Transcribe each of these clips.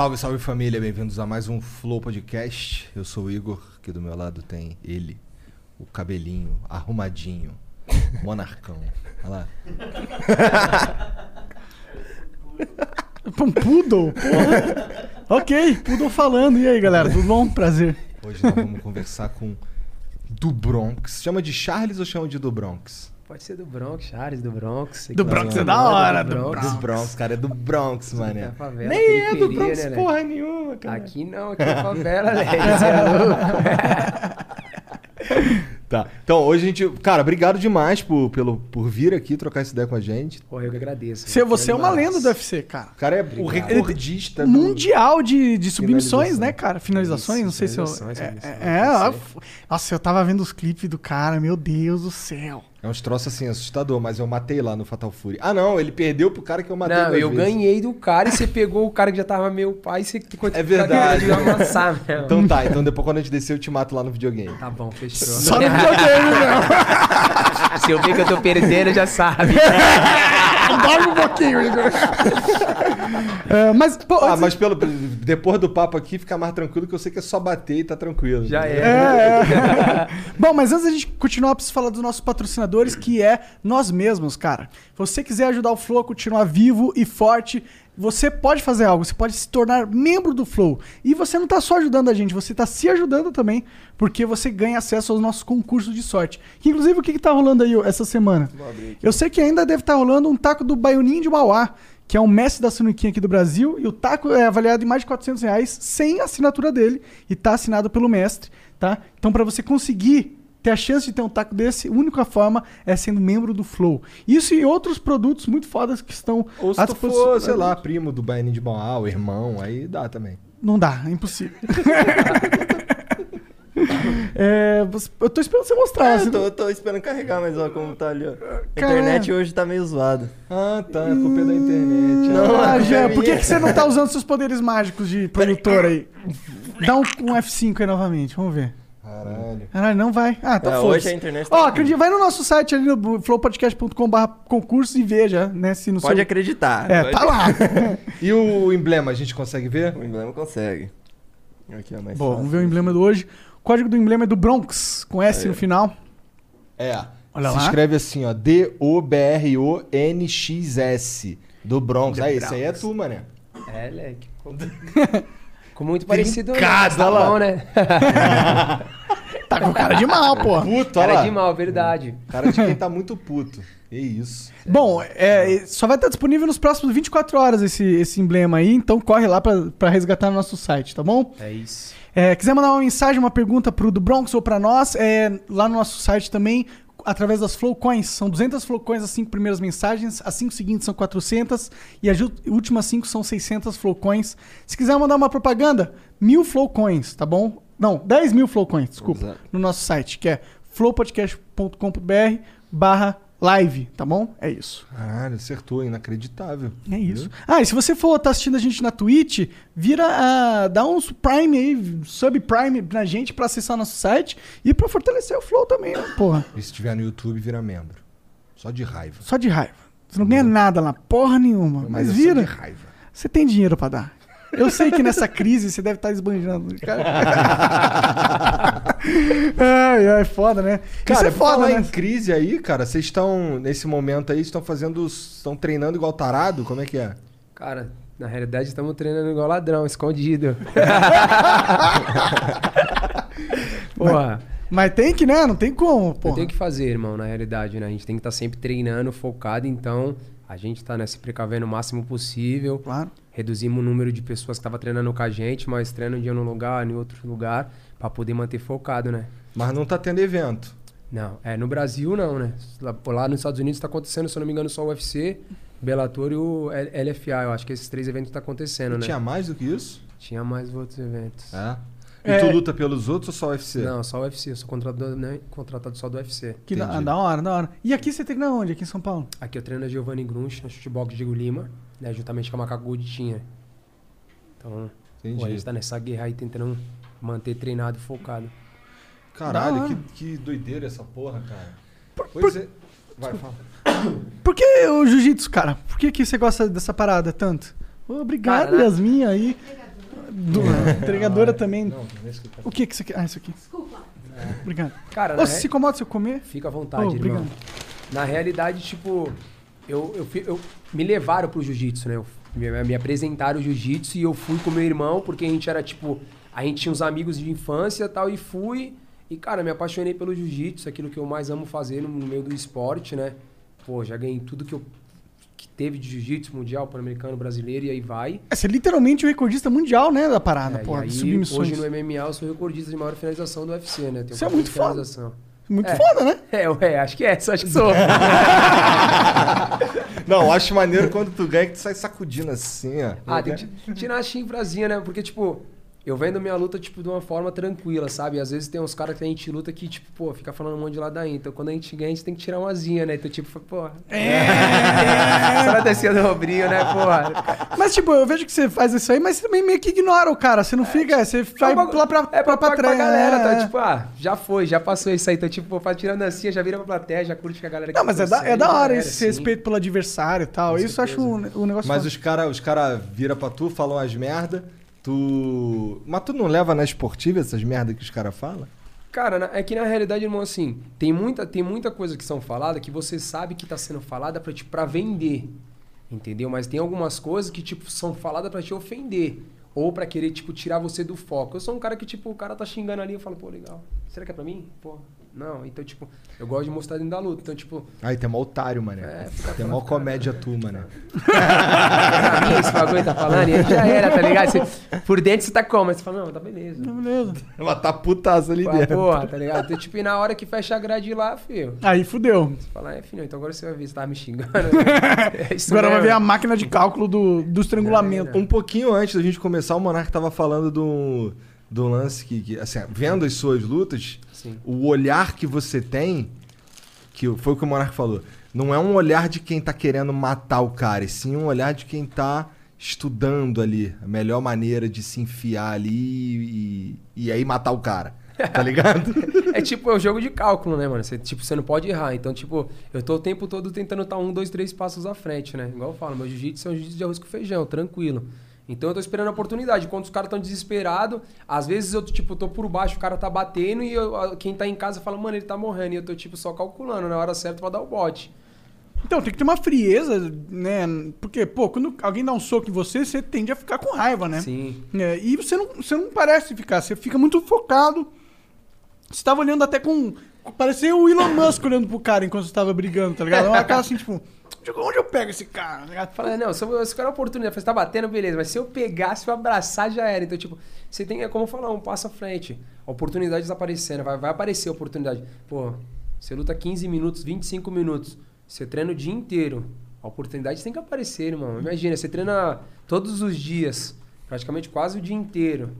Salve, salve família, bem-vindos a mais um Flow Podcast. Eu sou o Igor, aqui do meu lado tem ele, o cabelinho arrumadinho, monarcão. Olha lá. Um poodle? Porra. ok, poodle falando. E aí, galera, tudo bom? Prazer. Hoje nós vamos conversar com do Bronx. Chama de Charles ou chama de do Bronx? Pode ser do Bronx, Charles, do Bronx. Do Bronx é da hora, do do Do Bronx, cara, é do Bronx, mané. É favela, Nem é do Bronx né, né? porra nenhuma, cara. Aqui não, aqui é favela, né? Você é louco. Tá. Então, hoje a gente. Cara, obrigado demais por, pelo, por vir aqui trocar essa ideia com a gente. Porra, eu que agradeço. Você, você é uma lenda do UFC, cara. O cara é o recordista do- Mundial de, de submissões, né, cara? Finalizações, Isso, não sei se eu. finalizações, É, finalizações, é, f- nossa, eu tava vendo os clipes do cara, meu Deus do céu. É uns troços assim, assustador, mas eu matei lá no Fatal Fury. Ah, não, ele perdeu pro cara que eu matei. Não, duas eu vezes. ganhei do cara e você pegou o cara que já tava meu pai e você É verdade. de amassar mesmo. Então tá, então depois quando a gente descer eu te mato lá no videogame. Tá bom, fechou. Só no videogame, meu. Se eu ver que eu tô perdendo, já sabe. Dorme um pouquinho, Igor. É, mas, pô, Ah, antes- mas pelo, depois do papo aqui fica mais tranquilo que eu sei que é só bater e tá tranquilo. Já é. É. Bom, mas antes da gente continuar, eu preciso falar dos nossos patrocinadores, que é nós mesmos, cara. Se você quiser ajudar o Flow a continuar vivo e forte, você pode fazer algo, você pode se tornar membro do Flow. E você não tá só ajudando a gente, você tá se ajudando também, porque você ganha acesso aos nossos concursos de sorte. Que, inclusive, o que, que tá rolando aí essa semana? Eu sei que ainda deve estar rolando um taco do Baioninho de Mauá, que é um mestre da Sunuquinha aqui do Brasil, e o taco é avaliado em mais de 400 reais, sem a assinatura dele, e tá assinado pelo mestre, tá? Então, para você conseguir ter a chance de ter um taco desse, a única forma é sendo membro do Flow. Isso e outros produtos muito fodas que estão Ou se tu for, sei lá, primo do Baianinho de Mauá, irmão, aí dá também. Não dá, é impossível. É, eu tô esperando você mostrar. É, eu tô, eu tô esperando carregar, mas ó, como tá ali, ó. A internet hoje tá meio zoada. Ah, tá, a culpa é da internet. Não, Ah, a Jean, culpa é por que, que você não tá usando seus poderes mágicos de produtor aí? Dá um, um F5 aí novamente, vamos ver. Caralho. Caralho, não vai. Ah, então É, foda hoje a internet tá Ó, acredita, vai no nosso site ali no flowpodcast.com.br concursos e veja, né? Se no Pode seu... acreditar. É, pode- tá lá. E o emblema, a gente consegue ver? O emblema consegue. Aqui, ó, mais Bom, fácil. vamos ver o emblema do hoje. O código do emblema é do Bronx, com S no final. É. Olha Se lá. escreve assim, ó. D-O-B-R-O-N-X-S. Do Bronx. The Aí, esse aí é tu, mané. É, leque. Ficou muito parecido. Trincado, mas tá lá. bom, né? Tá com cara de mal, pô. Puto, olha Cara lá. de mal, verdade. Cara de quem tá muito puto. Que isso. Bom, é, só vai estar disponível nos próximos 24 horas esse, esse emblema aí, então corre lá pra, pra resgatar no nosso site, tá bom? É isso. É, quiser mandar uma mensagem, uma pergunta pro do Bronx ou pra nós, é, lá no nosso site também, através das Flowcoins. São 200 Flowcoins as cinco primeiras mensagens, as cinco seguintes são 400 e as últimas cinco são 600 Flowcoins. Se quiser mandar uma propaganda, mil Flowcoins, tá bom? Não, 10 mil Flowcoins, desculpa, Exato. no nosso site, que é flowpodcast.com.br barra live, tá bom? É isso. Caralho, acertou. Inacreditável. É isso. Ah, e se você for estar assistindo a gente na Twitch, vira a. dá uns Prime aí, subprime na gente pra acessar nosso site e pra fortalecer o Flow também, né, porra? E se tiver no YouTube, vira membro. Só de raiva. Só de raiva. Você não ganha nada lá, porra nenhuma. Mas, é só vira. de raiva. Você tem dinheiro pra dar. Eu sei que nessa crise você deve estar esbanjando. Cara... ai, ai, foda, né? Cara, Isso é foda, falar né? em crise aí, cara, vocês estão, nesse momento aí, estão fazendo, estão treinando igual tarado? Como é que é? Cara, Na realidade, estamos treinando igual ladrão, escondido. Porra, Mas tem que, né? Não tem como, pô. tenho que fazer, irmão, na realidade, né? A gente tem que estar sempre treinando, focado, então a gente tá né, se precavendo o máximo possível. Claro. Reduzimos o número de pessoas que estavam treinando com a gente, mas treina um dia num lugar, em outro lugar, pra poder manter focado, né? Mas não tá tendo evento. Não, é no Brasil não, né? Lá, lá nos Estados Unidos tá acontecendo, se eu não me engano, só o UFC, Bellator e o LFA. Eu acho que esses três eventos tá acontecendo, né? Tinha mais do que isso? Tinha mais outros eventos. É. E É. tu luta pelos outros ou só o UFC? Não, só o UFC. Eu sou contratado, né, contratado só do UFC. Que da, Entendi. da hora, da hora. E aqui você treina onde? Aqui em São Paulo? Aqui eu treino a Giovanni Grunch, na chutebox Diego Lima, né, juntamente com a Macaco Gold tinha. Então, Entendi. pô, a gente tá nessa guerra aí tentando manter treinado e focado. Caralho, que, que doideira essa porra, cara. pois é. Vai, fala. Por que o jiu-jitsu, cara? Por que, que você gosta dessa parada tanto? Obrigado, Cara, né? Yasmin aí. Do, entregadora também. Não, tá. O que que você quer? Ah, isso aqui. Desculpa. Obrigado. Cara, Ô, na re- se incomoda se eu comer? fica à vontade, Oh, irmão. obrigado. Na realidade, tipo, eu, eu, fi- eu- me levaram pro jiu-jitsu, né? Eu- me, me apresentaram o jiu-jitsu e eu fui com meu irmão, porque a gente era, tipo, a gente tinha uns amigos de infância e tal, e fui. E, cara, me apaixonei pelo jiu-jitsu, aquilo que eu mais amo fazer no, meio do esporte, né? Pô, já ganhei tudo que eu que teve de jiu-jitsu mundial, pan-americano, brasileiro, e aí vai. É, você é literalmente o recordista mundial, né, da parada, É, pô, de aí, submissões. hoje no MMA eu sou recordista de maior finalização do UFC, né? Tenho Isso é 14 muito foda. finalização. Muito É. foda, né? É, ué, acho que é, só acho que sou. Não, eu acho maneiro quando tu ganha que tu sai sacudindo assim, ó. Ah, tem que ti- tirar a chifrazinha, né? Porque, tipo, eu vendo minha luta, tipo, de uma forma tranquila, sabe? Às vezes tem uns caras que a gente luta que, tipo, pô, fica falando um monte de ladainha. Então, quando a gente ganha, a gente tem que tirar uma asinha, né? Então, tipo, pô... É! Só descia do né, porra? Mas, tipo, eu vejo que você faz isso aí, mas você também meio que ignora o cara. Você não fica. Você vai É um bagulho- lá pra, é pra, pra, pra trás, galera, é. tá? Tipo, ah, já foi, já passou isso aí. Então, tipo, pô, faz tirando assim, já vira pra plateia, já curte com a galera que Não, mas é da, é da hora esse assim. respeito pelo adversário e tal. Com Isso eu acho certeza. um, um negócio Mas foda. os caras os cara vira pra tu, falam umas merda, tu. Mas tu não leva na esportiva essas merda que os caras falam? Cara, é que na realidade, irmão, assim, tem muita, tem muita coisa que são falada que você sabe que tá sendo falada pra, tipo, pra vender. Entendeu? Mas tem algumas coisas que, tipo, são faladas pra te ofender. Ou pra querer, tipo, tirar você do foco. Eu sou um cara que, tipo, o cara tá xingando ali, eu falo, pô, legal. Será que é pra mim? Pô, não. Então, tipo, eu gosto de mostrar dentro da luta. Então, tipo, Aí tem mó otário, mané. É, fica tem mó falando, comédia tu, mim esse bagulho tá falando, e aí já era, tá ligado? Você- por dentro você tá como? Aí você fala, não, tá beleza. Beleza. Ela tá putaça ali Pô, dentro. porra, tá ligado? Então, tipo, e na hora que fecha a grade lá, filho. Aí fudeu. Você fala, é, filho, então agora você vai ver se tava me xingando. É Agora vai mesmo. ver a máquina de cálculo do, do estrangulamento. Um pouquinho antes da gente começar, o Monark tava falando do, do lance que, que, assim, vendo as suas lutas, Sim. o olhar que você tem, que foi o que o Monark falou, não é um olhar de quem tá querendo matar o cara, e sim um olhar de quem tá estudando ali a melhor maneira de se enfiar ali e, e aí matar o cara. Tá ligado? É tipo, é o jogo de cálculo, né, mano? Você, tipo, você não pode errar. Então, tipo, eu tô o tempo todo tentando estar um, dois, três passos à frente, né? Igual eu falo, meu jiu-jitsu é um jiu-jitsu de arroz com feijão, tranquilo. Então eu tô esperando a oportunidade. Quando os caras estão desesperados, às vezes eu, tipo, tô por baixo, o cara tá batendo e eu- quem tá em casa fala, mano, ele tá morrendo. E eu tô, tipo, só calculando na hora certa pra dar o bote. Então, tem que ter uma frieza, né? Porque, pô, quando alguém dá um soco em você, você tende a ficar com raiva, né? Sim. É, e você não, você não parece ficar, você fica muito focado. Você tava olhando até com. Parecia o Elon Musk olhando pro cara enquanto você tava brigando, tá ligado? Uma cara assim, tipo, onde, onde eu pego esse cara? Ligado? Fala, não, se eu, se eu quero a oportunidade, você tá batendo, beleza, mas se eu pegar, se eu abraçar, já era. Então, tipo, você tem, é como falar, um passo à frente. A oportunidade desaparecendo, vai, vai aparecer a oportunidade. Pô, você luta 15 minutos, 25 minutos, você treina o dia inteiro. A oportunidade tem que aparecer, irmão. Imagina, você treina todos os dias, praticamente quase o dia inteiro.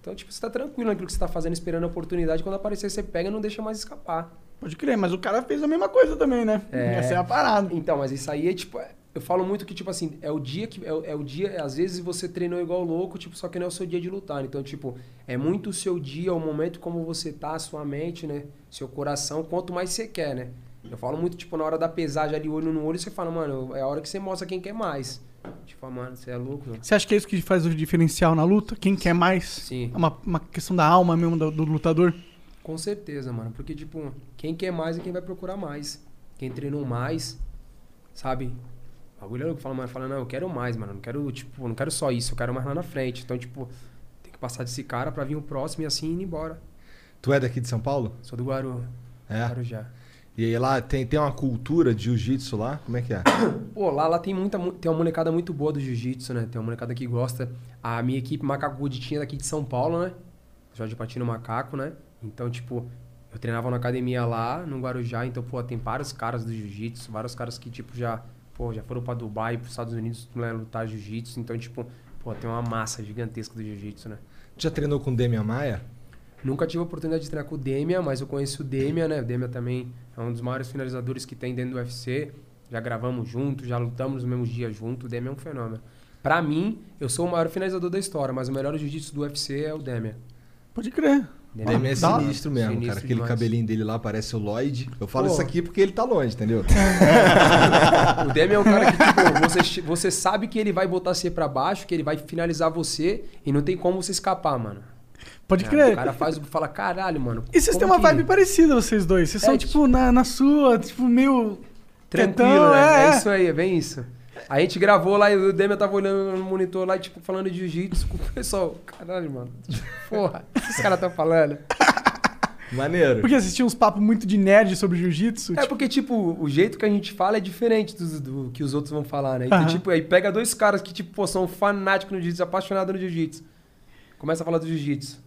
Então, tipo, você tá tranquilo naquilo que você tá fazendo, esperando a oportunidade. Quando aparecer, você pega e não deixa mais escapar. Pode crer, mas o cara fez a mesma coisa também, né? É. Essa é a parada. Então, mas isso aí é tipo. é- Eu falo muito que, tipo assim, é o dia que. É, o- é o dia. Às vezes você treinou igual louco, tipo, só que não é o seu dia de lutar. Então, tipo, é muito o seu dia, o momento como você tá, a sua mente, né? Seu coração, quanto mais você quer, né? Eu falo muito, tipo, na hora da pesagem ali, olho no olho, você fala, mano, é a hora que você mostra quem quer mais. Tipo, mano, você é louco, mano. Você acha que é isso que faz o diferencial na luta? Quem quer mais? Sim. É uma, uma questão da alma mesmo do, do lutador? Com certeza, mano. Porque, tipo, quem quer mais é quem vai procurar mais. Quem treinou mais, sabe? O bagulho é louco. Fala, mano, fala, não, eu quero mais, mano. Não quero, tipo, não quero só isso, eu quero mais lá na frente. Então, tipo, tem que passar desse cara pra vir o próximo e assim ir embora. Tu é daqui de São Paulo? Sou do Guaru, É. Guarujá. E aí lá tem, tem uma cultura de jiu-jitsu lá? Como é que é? Pô, lá, lá tem muita mu- tem uma molecada muito boa do jiu-jitsu, né? Tem uma molecada que gosta. A minha equipe Macaco Good tinha daqui de São Paulo, né? Jorge Patino Macaco, né? Então, tipo, eu treinava na academia lá, no Guarujá, então, pô, tem vários caras do jiu-jitsu, vários caras que, tipo, já, pô, já foram pra Dubai, pros Estados Unidos né, lutar jiu-jitsu. Então, tipo, pô, tem uma massa gigantesca do jiu-jitsu, né? Já treinou com o Demian Maia? Nunca tive a oportunidade de treinar com o Demian, mas eu conheço o Demian, né? O Demian também é um dos maiores finalizadores que tem dentro do UFC. Já gravamos juntos, já lutamos nos mesmos dias juntos. O Demian é um fenômeno. Pra mim, eu sou o maior finalizador da história, mas o melhor jiu-jitsu do UFC é o Demian. Pode crer. Demian é hora. sinistro mesmo, Sinistro cara. Aquele demais. cabelinho dele lá parece o Lloyd. Eu falo Pô. isso aqui porque ele tá longe, entendeu? O Demian é um cara que, tipo, você, você sabe que ele vai botar você pra baixo, que ele vai finalizar você e não tem como você escapar, mano. Pode É, crer. O cara faz o fala, caralho, mano. E vocês têm uma que- vibe parecida, vocês dois. Vocês É, são, tipo- tipo, na, na sua, tipo, meio. Tranquilo, né? é, É, é. isso aí, é bem isso. A gente gravou lá e o Demian tava olhando no monitor lá e, tipo, falando de jiu-jitsu com o pessoal. Caralho, mano. Porra, o que esses caras estão falando? Maneiro. Porque tinham uns papos muito de nerd sobre jiu-jitsu. É tipo, porque, tipo, o jeito que a gente fala é diferente do, do que os outros vão falar, né? Então, tipo, aí pega dois caras que, tipo, pô, são fanáticos no jiu-jitsu, apaixonados no jiu-jitsu. Começa a falar do jiu-jitsu.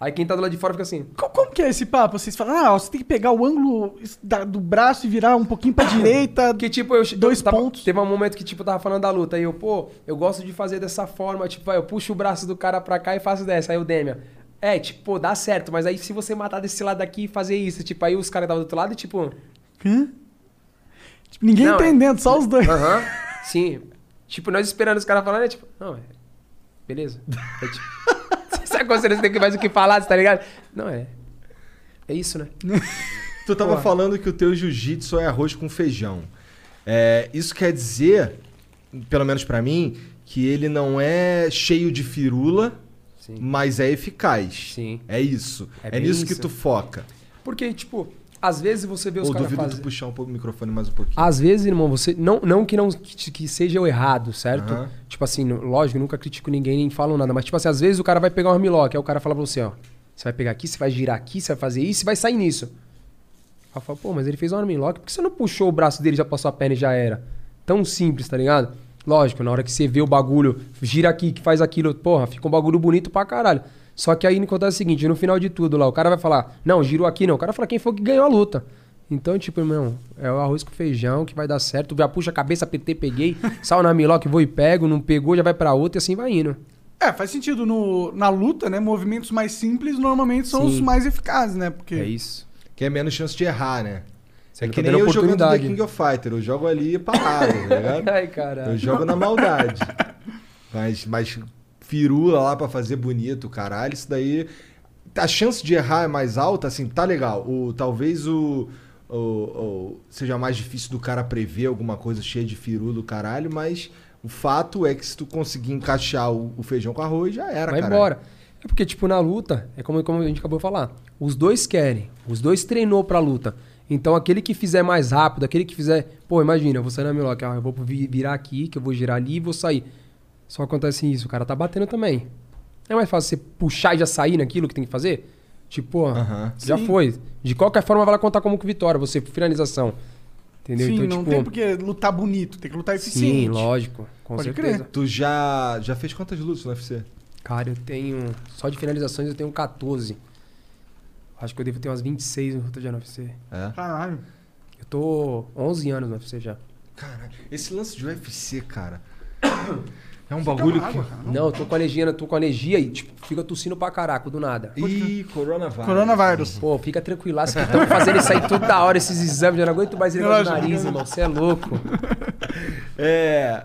Aí quem tá do lado de fora fica assim. co- como que é esse papo? Vocês falam, ah, você tem que pegar o ângulo da- do braço e virar um pouquinho pra direita. Porque, tipo, eu. Dois eu tava- pontos. Teve um momento que, tipo, eu tava falando da luta. Aí eu, pô, eu gosto de fazer dessa forma. Tipo, vai, eu puxo o braço do cara pra cá e faço dessa. Aí o Demian. É, tipo, pô, dá certo. Mas aí se você matar desse lado aqui e fazer isso, tipo, aí os caras estavam do outro lado e, tipo. Hã? Tipo, ninguém Não, é- entendendo, só os dois. Aham. Sim. Tipo, nós esperando os caras falando, é tipo, não, é. Beleza. É tipo. Sabe quando você não tem mais o que falar, tá ligado? Não, é. É isso, né? Tu tava Porra. falando que o teu jiu-jitsu é arroz com feijão. É, isso quer dizer, pelo menos pra mim, que ele não é cheio de firula, Sim. mas é eficaz. Sim. É isso. É É, nisso que isso. tu foca. Porque, tipo, às vezes você vê os caras duvido tu puxar um pouco o microfone mais um pouquinho. Às vezes, irmão, você. Não, não que não que, que seja o errado, certo? Aham. Tipo assim, lógico, nunca critico ninguém nem falo nada. Mas, tipo assim, às vezes o cara vai pegar um armlock, aí o cara fala pra você, ó. Você vai pegar aqui, você vai girar aqui, você vai fazer isso e vai sair nisso. Aí eu falo, pô, mas ele fez um armlock, por que você não puxou o braço dele, já passou a perna e já era? Tão simples, tá ligado? Lógico, na hora que você vê o bagulho, gira aqui, que faz aquilo, porra, fica um bagulho bonito pra caralho. Só que aí acontece o seguinte, no final de tudo lá, o cara vai falar, não, girou aqui não. O cara fala quem foi que ganhou a luta. Então, tipo, irmão, é o arroz com feijão que vai dar certo. Já puxa a cabeça, apertei, peguei, sal na miló vou e pego, não pegou, já vai pra outra e assim vai indo. É, faz sentido. No, na luta, né? Movimentos mais simples normalmente são Sim. os mais eficazes, né? Porque. É isso. Que é menos chance de errar, né? Você é não que tá nem eu jogando The. King of Fighter. Eu jogo ali parado, tá ligado? Ai, caralho. Eu jogo na maldade. Mas, mas firula lá pra fazer bonito, caralho, isso daí. A chance de errar é mais alta, assim, tá legal. O, talvez o, seja mais difícil do cara prever alguma coisa cheia de firula do caralho, mas o fato é que se tu conseguir encaixar o, o feijão com arroz, já era, Vai embora. É porque, tipo, na luta, é como, como a gente acabou de falar. Os dois querem. Os dois treinou pra luta. Então, aquele que fizer mais rápido, aquele que fizer... Pô, imagina, eu vou sair na Miloc, ah, eu vou vi- virar aqui, que eu vou girar ali e vou sair. Só acontece isso, o cara tá batendo também. É mais fácil você puxar e já sair naquilo que tem que fazer? Tipo, já Sim. foi. De qualquer forma, vai lá contar como que vitória, você, finalização. Entendeu? Sim, então, não tipo, tem porque lutar bonito, tem que lutar eficiente. Sim, lógico. Com Pode certeza. crer. Tu já, já fez quantas lutas no UFC? Cara, eu tenho. Só de finalizações eu tenho 14. Acho que eu devo ter umas 26 no luta já no UFC. É. Caralho. Eu tô 11 anos no UFC já. Caralho, esse lance de UFC, cara. É um bagulho que. Não, eu tô com alergia, tô com alergia e tipo, fica tossindo pra caraca do nada. Ih, coronavírus. Coronavírus. Pô, fica tranquilaço que estão fazendo isso aí toda hora, esses exames. Eu não aguento mais ele no nariz, irmão. Você é louco. É.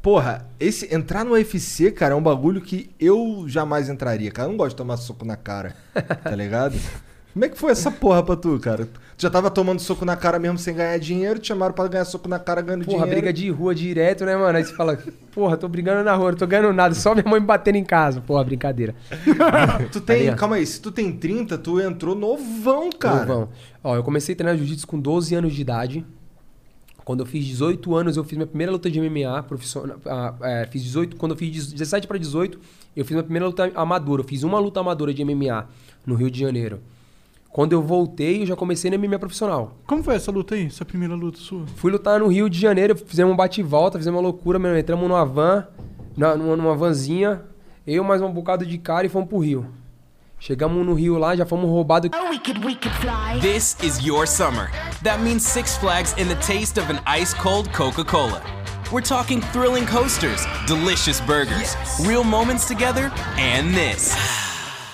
Porra, esse entrar no UFC, cara, é um bagulho que eu jamais entraria, cara. Eu não gosto de tomar soco na cara, tá ligado? Como é que foi essa porra pra tu, cara? Tu já tava tomando soco na cara mesmo sem ganhar dinheiro, te chamaram pra ganhar soco na cara ganhando Porra, dinheiro. briga de rua direto, né, mano? Aí você fala, porra, tô brigando na rua, não tô ganhando nada, só minha mãe me batendo em casa. Porra, brincadeira. Tu tem, calma aí, se tu tem 30, tu entrou novão, cara. Novão. Ó, eu comecei a treinar jiu-jitsu com 12 anos de idade. Quando eu fiz 18 anos, eu fiz minha primeira luta de MMA profissional. ah, é, fiz 18, quando eu fiz 17 para 18, eu fiz minha primeira luta amadora. Eu fiz uma luta amadora de MMA no Rio de Janeiro. Quando eu voltei, eu já comecei no MMA profissional. Como foi essa luta aí? Essa primeira luta sua? Fui lutar no Rio de Janeiro, fizemos um bate e volta, fizemos uma loucura, mesmo. entramos numa van, na- numa, numa vanzinha, eu mais um bocado de cara e fomos pro Rio. Chegamos no Rio lá, já fomos roubados. We could, we could. This is your summer. That means Six Flags and the taste of an ice cold Coca Cola. We're talking thrilling coasters, delicious burgers, real moments together, and this.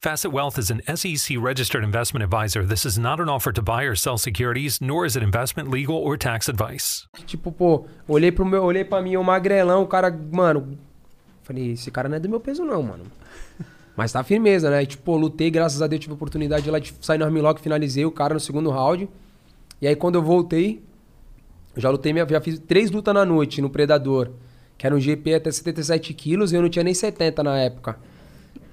Facet Wealth is an SEC registered investment advisor. This is not an offer to buy or sell securities, nor is it investment, legal, or tax advice. Tipo, pô, olhei pro meu, olhei pra mim, o magrelão, o cara, mano. Falei, esse cara não é do meu peso, não, mano. Mas tá firmeza, né? E, tipo, lutei, graças a Deus, tive a oportunidade lá de sair no armlock, finalizei o cara no segundo round. E aí quando eu voltei, eu já lutei, já fiz três lutas na noite no Predador. Que era um GP até 77 quilos e eu não tinha nem 70 na época.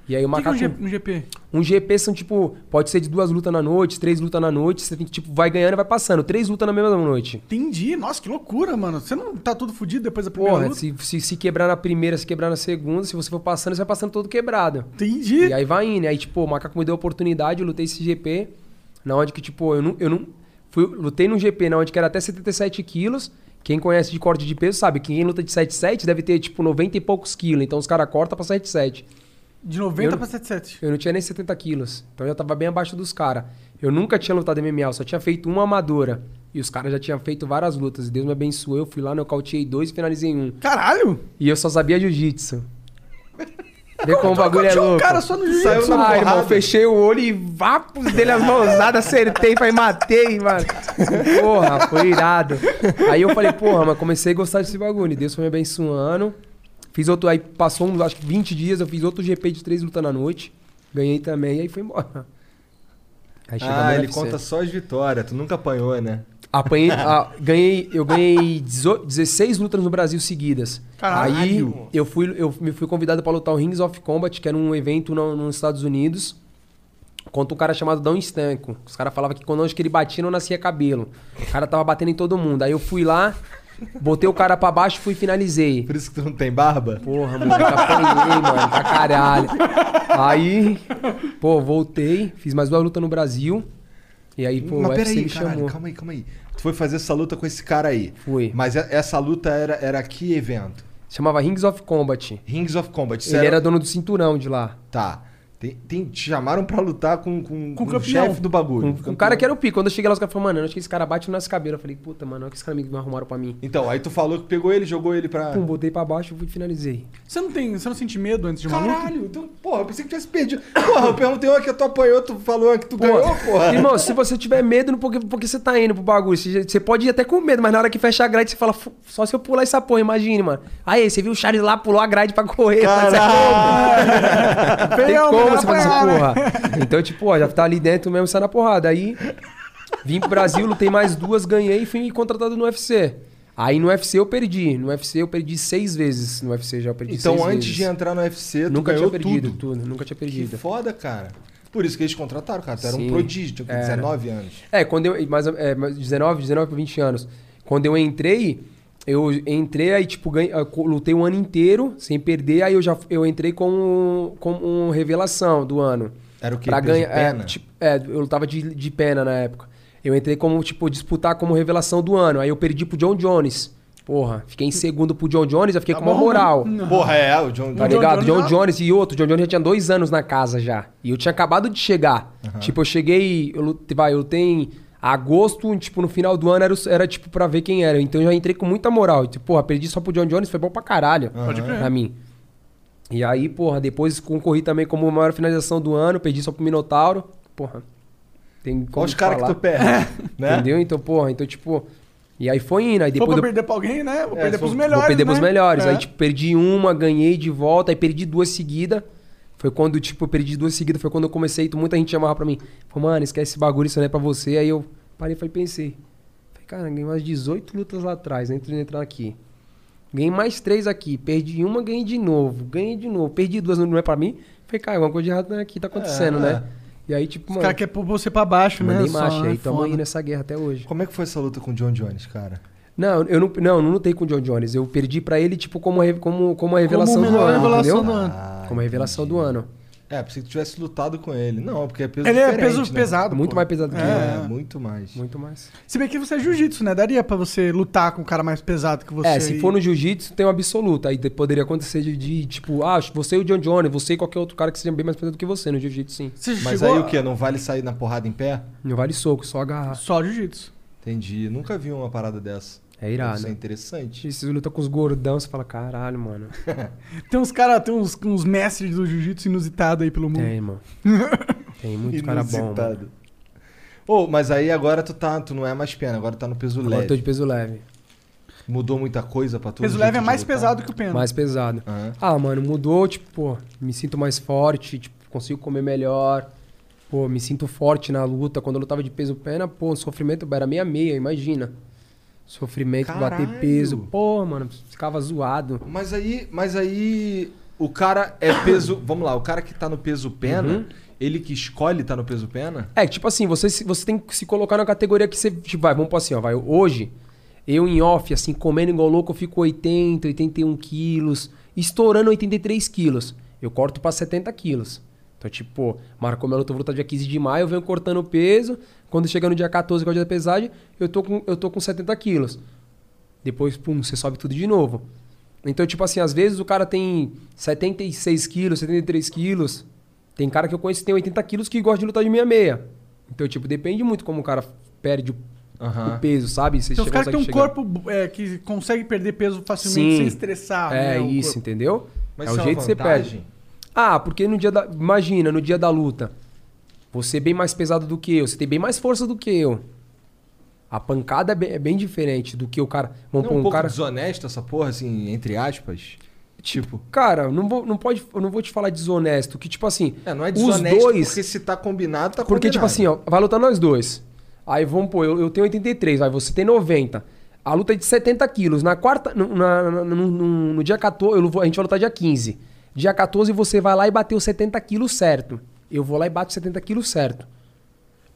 E aí o O que, que é um, macaco. Um GP? Um GP são tipo, pode ser de duas lutas na noite, três lutas na noite, você tem que, tipo, vai ganhando e vai passando. Três lutas na mesma noite. Entendi. Nossa, que loucura, mano. Você não tá tudo fudido depois da primeira Porra, luta? se, se, se quebrar na primeira, se quebrar na segunda, se você for passando, você vai passando todo quebrado. Entendi. E aí vai indo. Aí, tipo, o macaco me deu a oportunidade, eu lutei esse GP, na onde que, tipo, eu não. Eu não fui, lutei num GP na onde que era até 77 quilos. Quem conhece de corte de peso sabe que quem luta de 77 deve ter, tipo, 90 e poucos quilos. Então os caras cortam pra 77. De 90 Eu- pra 77. Eu não tinha nem 70 quilos. Então eu já tava bem abaixo dos caras. Eu nunca tinha lutado MMA, eu só tinha feito uma amadora. E os caras já tinham feito várias lutas. E Deus me abençoou. Eu fui lá, nocauteei dois e finalizei um. Caralho! E eu só sabia jiu-jitsu. Vê como o bagulho é Tinha um louco. cara só no jiu-jitsu. Ah, irmão, fechei o olho e vapos dele as mãozadas, acertei, falei, matei, mano. Porra, foi irado. Aí eu falei, porra, mas comecei a gostar desse bagulho. E Deus foi me abençoando. Fiz outro, aí passou, uns, acho que 20 dias, eu fiz outro GP de três lutas na noite. Ganhei também, aí foi embora. Aí chegamos Ah, ele UFC. conta só as vitórias. Tu nunca apanhou, né? Apanhei, ah, ganhei, eu ganhei 18 16 lutas no Brasil seguidas. Caralho! Aí eu fui, eu me fui convidado para lutar o Rings of Combat, que era um evento no- nos Estados Unidos, contra um cara chamado Dom Stanco. Os caras falavam que quando onde que ele batia não nascia cabelo. O cara tava batendo em todo mundo. Aí eu fui lá, botei o cara pra baixo e fui e finalizei. Por isso que tu não tem barba? Porra, moleque, apanhei, mano, pra caralho. Aí, pô, voltei, fiz mais duas lutas no Brasil. E aí, pô, o Mas UFC peraí, me caralho, chamou. calma aí, calma aí. Tu foi fazer essa luta com esse cara aí. Fui. Mas essa luta era, era que evento? Chamava Rings of Combat. Rings of Combat. Ele era dono do cinturão de lá. Tá. Tem, tem- te chamaram pra lutar com, com, Com o com o chefe do bagulho. Com, com o cara que era o pico. Quando eu cheguei lá, os caras falaram, mano, eu acho que esse cara bate nosso cabelo. Eu falei, puta, mano, olha que esse cara me arrumaram pra mim. Então, aí tu falou que pegou ele, jogou ele pra... Pum, botei pra baixo e finalizei. Você não tem. Você não sente medo antes de uma luta? Caralho, então, porra, eu pensei que tivesse perdido. Porra, eu perguntei uma que tu apanhou, tu falou uma que tu ganhou, porra. Irmão, se você tiver medo, não porque, porque você tá indo pro bagulho. Você, você pode ir até com medo, mas na hora que fecha a grade, você fala, "Fu- só se eu pular essa porra, imagine, mano. Aí, você viu o Charles lá, pulou a grade pra correr. Não tem Você fazer essa apanhar, porra. Então, tipo, ó, já tá ali dentro mesmo, sai na porrada. Aí, vim pro Brasil, lutei mais duas, ganhei e fui contratado no UFC. Aí no UFC eu perdi. No UFC eu perdi seis vezes. No UFC já eu perdi Então, seis antes vezes. de entrar no UFC, tu Nunca tinha perdido tudo. tudo. Nunca tinha Que perdido. foda, cara. Por isso que eles contrataram, cara. Tu era um prodígio, tinha era. 19 anos. É, quando eu. Mais, é, mais 19, 19 para 20 anos. Quando eu entrei, eu entrei, aí, tipo, ganhei, lutei um ano inteiro sem perder, aí eu já eu entrei como, como revelação do ano. Era o quê? Pra ganhar. É, pena? tipo, é, eu lutava de, de pena na época. Eu entrei como, tipo, disputar como revelação do ano. Aí eu perdi pro John Jones. Porra, fiquei em segundo pro John Jones, eu fiquei Tá com uma moral. né? Porra, é, o John, Tá John ligado? Jones John já- Jones e outro. John Jones já tinha dois anos na casa já. E eu tinha acabado de chegar. Tipo, eu cheguei. Eu vai, eu em agosto, tipo, no final do ano era, era tipo pra ver quem era. Então eu já entrei com muita moral. E, tipo, porra, perdi só pro John Jones, foi bom pra caralho. Pode crer. Pra mim. E aí, porra, depois concorri também como maior finalização do ano, perdi só pro Minotauro. Porra. Tem como Qual os caras que tu perde? né? Entendeu? Então, porra, então, tipo. E aí foi indo. Aí depois pra eu- perder pra alguém, né? Vou É, perder pros melhores. Vou perder pros né? melhores. É. Aí, tipo, perdi uma, ganhei de volta, aí perdi duas seguidas. Foi quando, tipo, eu perdi duas seguidas, foi quando eu comecei, muita gente chamava pra mim. Falou, mano, esquece esse bagulho, isso não é pra você. Aí eu parei e pensei. Falei, cara, ganhei umas 18 lutas lá atrás, antes de entrar aqui. Ganhei mais três aqui, perdi uma, ganhei de novo, ganhei de novo, perdi duas, não é pra mim. Falei, cara, alguma coisa de errado aqui tá acontecendo, É. né? E aí, tipo, Os mano, caras querem pôr você pra baixo, né? mandei Só, marcha, né? aí tamo Foda. aí nessa guerra até hoje. Como é que foi essa luta com o John Jones, cara? Não, eu não, não, não lutei com o John Jones. Eu perdi pra ele, tipo, como, a como, como a revelação Como do ano, revelação entendeu? do ano. Ah, Como a revelação do ano. É, pensei que tu tivesse lutado com ele. Não, porque é peso Ele é peso né? pesado. Muito pô. mais pesado que É, É. muito mais. Muito mais. Se bem que você é jiu-jitsu, né? Daria pra você lutar com um cara mais pesado que você. é, se e- for no jiu-jitsu, tem um absoluto. Aí de- poderia acontecer de, de, tipo, ah, você e o John Jones, você e qualquer outro cara que seja bem mais pesado do que você no jiu-jitsu, sim. Você Mas chegou aí a- o quê? Não vale sair na porrada em pé? Não vale soco, só agarrar. Só jiu-jitsu. Entendi. Nunca vi uma parada dessa. É irado. Isso é interessante. E se você luta com os gordão, você fala, caralho, mano. Tem uns caras, tem uns, uns mestres do jiu-jitsu inusitado aí pelo mundo. Tem, irmão. Tem muito cara bom, mano. Inusitado. Ô, mas aí agora tu tá, tu não é mais pena, agora tá no peso Agora eu leve. tô de peso leve. Mudou muita coisa pra tu? Peso leve é mais lutar? pesado que o pena. Mais pesado. Aham. Ah, mano, mudou, tipo, pô, me sinto mais forte, tipo, consigo comer melhor. Pô, me sinto forte na luta. Quando eu lutava de peso pena, pô, o sofrimento era meia-meia, imagina. Sofrimento, bater Caralho. peso. Pô, mano, ficava zoado. Mas aí, mas aí o cara é peso, vamos lá, o cara que tá no peso pena, Uhum. ele que escolhe tá no peso pena? É, tipo assim, você, você tem que se colocar na categoria que você. Tipo, vai, vamos pôr assim, ó. Vai, hoje, eu em off, assim, comendo igual louco, eu fico 80, 81 quilos, estourando 83 quilos. Eu corto pra 70 quilos. Então, tipo, marcou minha luta, lutar dia 15 de maio, eu venho cortando peso. Quando chega no dia 14, que é o dia da pesagem, eu tô com, eu tô com 70 quilos. Depois, pum, você sobe tudo de novo. Então, tipo assim, às vezes o cara tem 76 quilos, 73 quilos. Tem cara que eu conheço que tem 80 quilos que gosta de lutar de 66. Então, tipo, depende muito como o cara perde o, Aham. o peso, sabe? Você Tem uns chega- caras que tem um chegar. corpo é, que consegue perder peso facilmente Sim. sem estressar. É né, isso, corpo. entendeu? Mas é o jeito uma que você vantagem? perde. Ah, porque no dia da. Imagina, no dia da luta. Você é bem mais pesado do que eu. Você tem bem mais força do que eu. A pancada é bem, é bem diferente do que o cara. Não Vamos é pôr um um pouco cara. desonesto essa porra, assim, entre aspas? Tipo, Cara, não vou, não pode, eu não vou te falar desonesto, que tipo assim, é, não é os desonesto dois, porque se tá combinado, tá porque combinado. tipo assim, ó, vai lutar nós dois. Aí vamos pôr, eu, eu tenho 83, aí você tem 90. A luta é de 70 quilos. Na quarta, no, na- no, no- no dia 14, eu vou- a gente vai lutar dia 15. Dia 14 você vai lá e bateu 70 quilos certo. Eu vou lá e bato 70 quilos certo.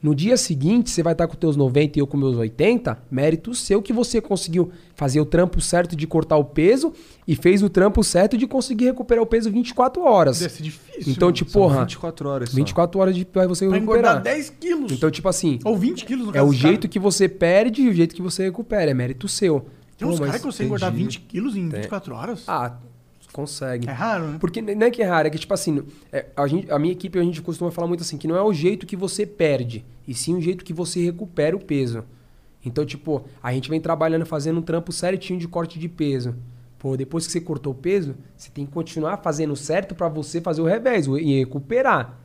No dia seguinte, você vai estar com teus 90 e eu com meus 80, mérito seu que você conseguiu fazer o trampo certo de cortar o peso e fez o trampo certo de conseguir recuperar o peso 24 horas. Deve ser difícil. Então, tipo, porra, 24 horas só. 24 horas de pra você pra recuperar. 10 quilos. Então, tipo assim, Ou 20 quilos no é o jeito caras. que você perde e o jeito que você recupera. É mérito seu. Tem uns caras que conseguem engordar entendi. 20 quilos em 24 horas. Ah, consegue. É raro, né? Porque não é que é raro, é que, tipo assim, é, a, gente- a minha equipe a gente costuma falar muito assim, que não é o jeito que você perde, e sim o jeito que você recupera o peso. Então, tipo, a gente vem trabalhando, fazendo um trampo certinho de corte de peso. Pô, depois que você cortou o peso, você tem que continuar fazendo certo pra você fazer o revés e recuperar.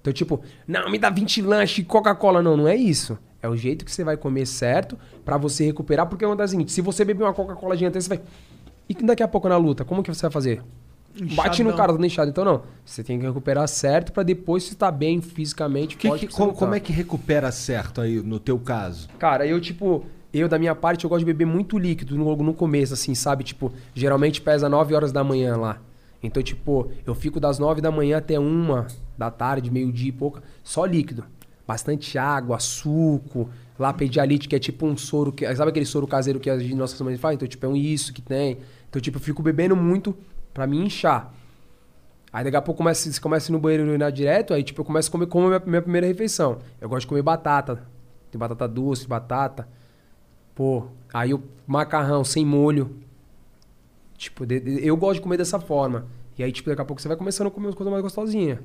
Então, tipo, não, me dá 20 lanches e Coca-Cola. Não, não é isso. É o jeito que você vai comer certo pra você recuperar. Porque é uma das seguintes, se você beber uma Coca-Cola gigantesca, você vai... E daqui a pouco na luta, como que você vai fazer? Bate no Inchadão. cara, todo inchado. Então, não. Você tem que recuperar certo pra depois você estar bem fisicamente. Que- que- como, como é que recupera certo aí, no teu caso? Cara, eu, tipo, eu da minha parte, eu gosto de beber muito líquido no, no começo, assim, sabe? Tipo, geralmente pesa 9 horas da manhã lá. Então, tipo, eu fico das 9 da manhã até uma da tarde, meio-dia e pouca, só líquido. bastante água, suco. Lá pedialite, que é tipo um soro, que, sabe aquele soro caseiro que as nossas mães fazem? Então, tipo, é um isso que tem. Então, tipo, eu fico bebendo muito pra me inchar. Aí daqui a pouco começa, você começa a ir no banheiro e urinar direto, aí tipo, eu começo a comer como a minha, minha primeira refeição. Eu gosto de comer batata. Tem batata doce, batata. Pô, aí o macarrão sem molho. Tipo, de- de- eu gosto de comer dessa forma. E aí, tipo, daqui a pouco você vai começando a comer umas coisas mais gostosinhas.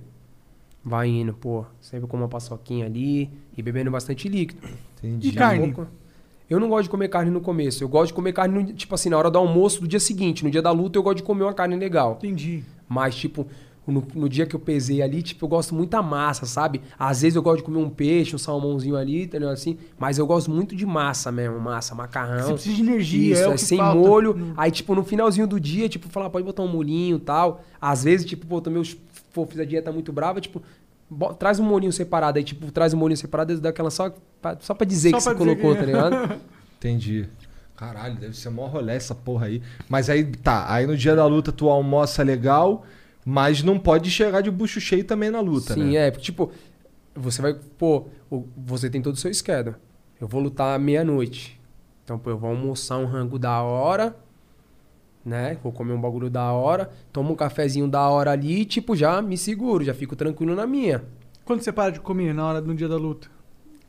Vai indo, pô, sempre com uma paçoquinha ali e bebendo bastante líquido. Entendi. E carne? pouco- Eu não gosto de comer carne no começo. Eu gosto de comer carne, no- tipo assim, na hora do almoço do dia seguinte. No dia da luta, eu gosto de comer uma carne legal. Entendi. Mas, tipo, no, no dia que eu pesei ali, tipo, eu gosto muito da massa, sabe? Às vezes eu gosto de comer um peixe, um salmãozinho ali, entendeu? Assim. Mas eu gosto muito de massa mesmo, massa, macarrão. Você precisa de energia, Isso, é é sem falta. molho. Aí, tipo, no finalzinho do dia, tipo, falar, pode botar um molhinho e tal. Às vezes, tipo, pô, tomei os. Pô, fiz a dieta muito brava, tipo, bo- traz um molhinho separado. Aí, tipo, traz um molhinho separado e dá aquela só, pra- só pra dizer Só que pra você dizer colocou, que- tá ligado? Entendi. Caralho, deve ser mó rolê essa porra aí. Mas aí, tá. Aí no dia da luta tu almoça legal, mas não pode chegar de bucho cheio também na luta, Sim, né? é. porque, Tipo, você vai. Pô, você tem todo o seu schedule. Eu vou lutar à meia-noite. Então, pô, eu vou almoçar um rango da hora, né? Vou comer um bagulho da hora, tomo um cafezinho da hora ali e, tipo, já me seguro, já fico tranquilo na minha. Quando você para de comer na hora no dia da luta?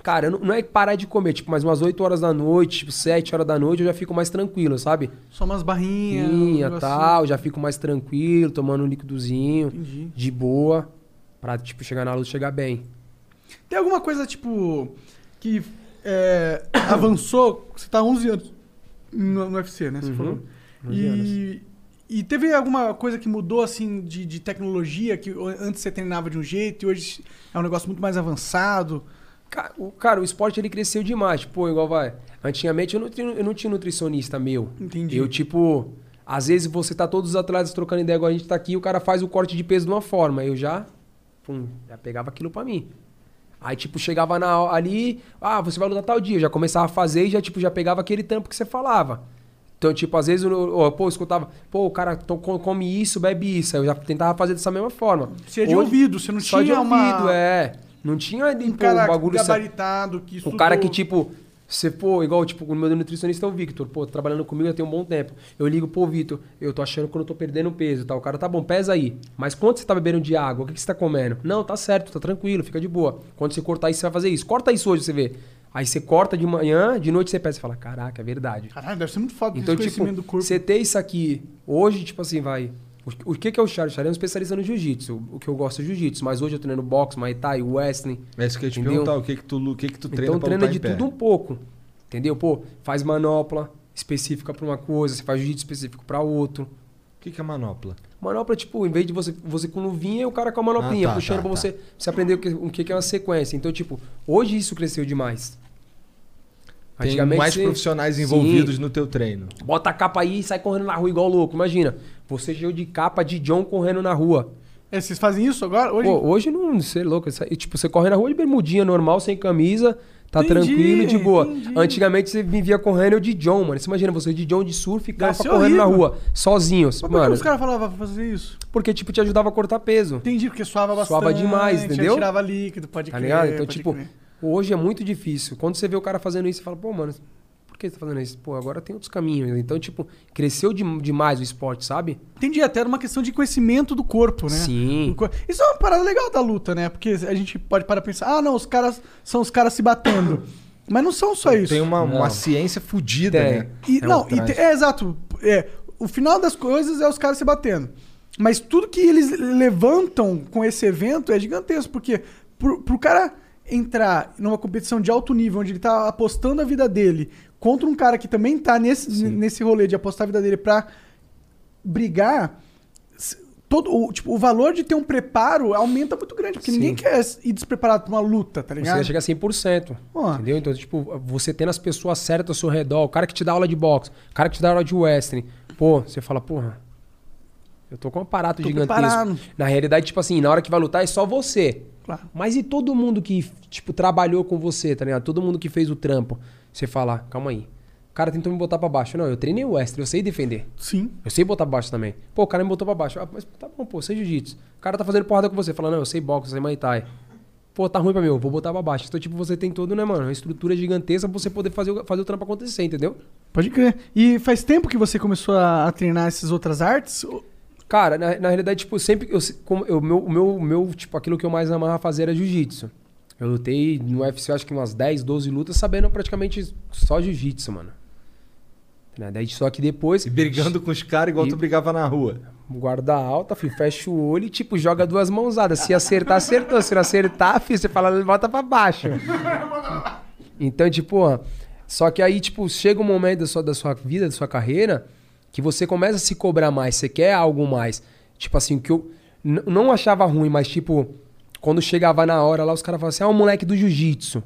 Cara, não, não é parar de comer, tipo, mais umas 8 horas da noite, tipo, 7 horas da noite, eu já fico mais tranquilo, sabe? Só umas barrinhas. um Minha, negocinho. tal, já fico mais tranquilo, tomando um líquidozinho, Entendi. de boa, pra, tipo, chegar na luta e chegar bem. Tem alguma coisa, tipo, que é, avançou? Você tá há 11 anos no, no UFC, né? Você Uhum. falou. 11 E, e teve alguma coisa que mudou, assim, de, de tecnologia, que antes você treinava de um jeito e hoje é um negócio muito mais avançado? Ca- o, cara, o esporte ele cresceu demais. Pô, igual vai. Antigamente eu não, tinha- eu não tinha nutricionista meu. Entendi. Eu, tipo, às vezes você tá todos os atletas trocando ideia igual a gente tá aqui, o cara faz o corte de peso de uma forma. Eu já, pum, já pegava aquilo pra mim. Aí, tipo, chegava na, ali, ah, você vai lutar tal dia. Eu já começava a fazer e já, tipo, já pegava aquele tampo que você falava. Então, tipo, às vezes, eu, eu, pô, eu escutava, pô, o cara to- co- come isso, bebe isso. Aí eu já tentava fazer dessa mesma forma. Você é de Hoje- ouvido, você não Só de tinha uma... ouvido, é. Não tinha Um pô, cara um bagulho... gabaritado que O estudou... cara que, tipo, você, pô, igual, tipo, o meu nutricionista é o Victor, pô, trabalhando comigo já tem um bom tempo. Eu ligo, pô, Victor, eu tô achando que eu não tô perdendo peso e tal. O cara, tá bom, pesa aí. Mas quanto você tá bebendo de água? O que, que você tá comendo? Não, tá certo, tá tranquilo, fica de boa. Quando você cortar isso, você vai fazer isso. Corta isso hoje, você vê. Aí você corta de manhã, de noite você pesa e fala, caraca, é verdade. Caralho, deve ser muito foda Então, tipo, do corpo. você ter isso aqui, hoje, tipo assim, vai. O, o que, que é o Charlie? O Charlie é um especialista no jiu-jitsu. O que eu gosto é jiu-jitsu, mas hoje eu treino boxe, muay thai, wrestling. É isso que eu ia te Entendeu? perguntar, o que que tu, o que que tu treina Então pra treina lutar de em pé? tudo um pouco. Entendeu? Pô, faz manopla específica pra uma coisa, você faz jiu-jitsu específico pra outro. O que que é manopla? Manopla, tipo, em vez de você, você com luvinha, e o cara com a manoplinha, Ah, tá, puxando tá, pra tá. você, você aprender o que, o que que é uma sequência. Então, tipo, hoje isso cresceu demais. Tem mais você- profissionais Sim. envolvidos no teu treino. Bota a capa aí e sai correndo na rua igual louco. Imagina, você cheio de capa de John correndo na rua. É, vocês fazem isso agora? Hoje? Pô, hoje não, você é louco. isso aí, Tipo, você corre na rua de bermudinha normal, sem camisa, tá Entendi, tranquilo, de boa. entendi. Antigamente você me via correndo eu de John, mano. Você imagina, você de John de surf e capa correndo na horrível. rua, sozinho. Mas por que mano, os caras falavam pra fazer isso? porque tipo, te ajudava a cortar peso. Entendi, porque suava bastante. Suava demais, entendeu? Tirava líquido, pode Tá crer, ligado? Então, tipo, crer. Hoje é muito difícil. Quando você vê o cara fazendo isso, você fala, pô, mano, por que você tá fazendo isso? Pô, agora tem outros caminhos. Então, tipo, cresceu de- demais o esporte, sabe? Entendi, até era uma questão de conhecimento do corpo, né? Sim. Cor- Isso é uma parada legal da luta, né? Porque a gente pode parar pra pensar, ah, não, os caras são os caras se batendo. Mas não são só isso. Tem uma, uma ciência fodida, Tem. né? E, É não, e te- é exato. É, o final das coisas é os caras se batendo. Mas tudo que eles levantam com esse evento é gigantesco, porque pro, pro cara entrar numa competição de alto nível, onde ele tá apostando a vida dele contra um cara que também tá nesse, nesse rolê de apostar a vida dele pra brigar, todo, o, tipo, o valor de ter um preparo aumenta muito grande, porque Sim. ninguém quer ir despreparado pra uma luta, tá Você ligado? ia chegar a 100%. Ó. Entendeu? Então, tipo, você tendo as pessoas certas ao seu redor, o cara que te dá aula de boxe, o cara que te dá aula de wrestling, pô, você fala, porra, eu tô com um aparato Tô gigantesco. preparado. Na realidade, tipo assim, na hora que vai lutar é só você. Claro. Mas e todo mundo que, tipo, trabalhou com você, tá ligado? Todo mundo que fez o trampo. Você fala, calma aí. O cara tentou me botar pra baixo. Não, eu treinei o wrestling, eu sei defender. Sim. Eu sei botar pra baixo também. Pô, o cara me botou pra baixo. Ah, mas tá bom, pô, sei jiu-jitsu. O cara tá fazendo porrada com você. Fala, não, eu sei boxe, eu sei muay thai. pô, tá ruim pra mim, eu vou botar pra baixo. Então, tipo, você tem todo, né, mano, uma estrutura gigantesca pra você poder fazer, o- fazer o trampo acontecer, entendeu? Pode crer. E faz tempo que você começou a, a treinar essas outras artes? Cara, na, na realidade, tipo, sempre. Eu, eu, meu, o meu, meu, tipo, aquilo que eu mais amava fazer era jiu-jitsu. Eu lutei no UFC, acho que umas 10, 12 lutas, sabendo praticamente só jiu-jitsu, mano. Né? Daí, só que depois. E brigando com os caras igual E- tu brigava na rua. Guarda alta, filho, fecha o olho e, tipo, joga duas mãozadas. Se acertar, acertou. Se não acertar, filho, você fala, volta pra baixo. Então, tipo, só que aí, tipo, chega um momento da sua, da sua vida, da sua carreira, que você começa a se cobrar mais, você quer algo mais. Tipo assim, que eu não achava ruim, mas, tipo, quando chegava na hora lá, os caras falavam assim, ah, o moleque do jiu-jitsu.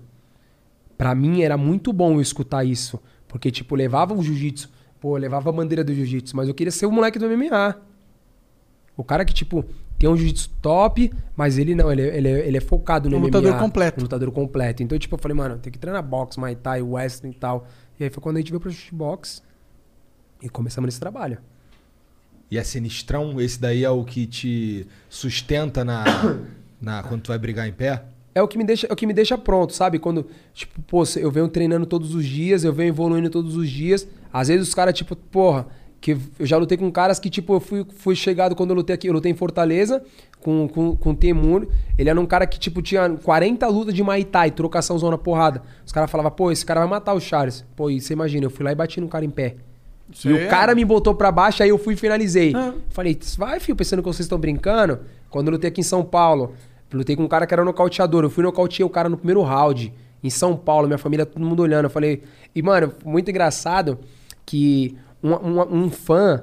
Pra mim era muito bom eu escutar isso. Porque, tipo, levava o jiu-jitsu, pô, levava a bandeira do jiu-jitsu, mas eu queria ser o moleque do MMA. O cara que, tipo, tem um jiu-jitsu top, mas ele não, ele, é- ele, é- ele é focado no Um MMA. lutador completo. Um lutador completo. Então, tipo, eu falei, mano, tem que treinar boxe, Muay Thai, wrestling e tal. E aí foi quando a gente veio pro shootbox e começamos nesse trabalho. E é sinistrão, esse daí é o que te sustenta na, na quando tu vai brigar em pé? É o que me deixa, é o que me deixa pronto, sabe? Quando, tipo, pô, eu venho treinando todos os dias, eu venho evoluindo todos os dias. Às vezes os caras, tipo, porra, que eu já lutei com caras que, tipo, eu fui, fui chegado quando eu lutei aqui, eu lutei em Fortaleza com, com, com o Temur. Ele era um cara que, tipo, tinha 40 lutas de Muay Thai, trocação zona porrada. Os caras falavam, pô, esse cara vai matar o Charles. Pô, e você imagina, eu fui lá e bati no cara em pé. E o é- cara me botou pra baixo, aí eu fui e finalizei. Ah. Falei, vai, filho, pensando que vocês estão brincando. Quando eu lutei aqui em São Paulo, lutei com um cara que era nocauteador. Eu fui nocauteei o cara no primeiro round, em São Paulo, minha família, todo mundo olhando. Eu falei, e mano, muito engraçado que um, um, um fã,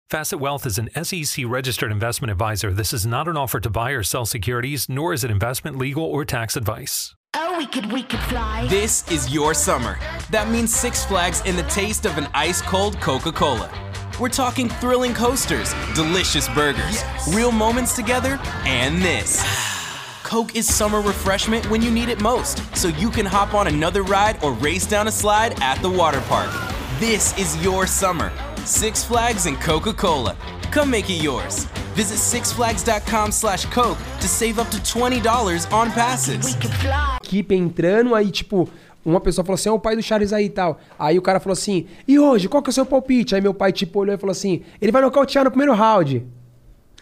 Facet Wealth is an SEC registered investment advisor. This is not an offer to buy or sell securities, nor is it investment, legal, or tax advice. Oh, we could, we could fly. This is your summer. That means Six Flags and the taste of an ice cold Coca Cola. We're talking thrilling coasters, delicious burgers, real moments together, and this. Coke is summer refreshment when you need it most, so you can hop on another ride or race down a slide at the water park. This is your summer. Six Flags and Coca Cola. Come make it yours. Visit sixflags.com slash Coke to save up to $20 on passes. We could fly. equipe entrando, aí, tipo, uma pessoa falou assim: é o pai do Charles aí e tal. Aí o cara falou assim: e hoje, qual que é o seu palpite? Aí meu pai, tipo, olhou e falou assim: ele vai nocautear no primeiro round.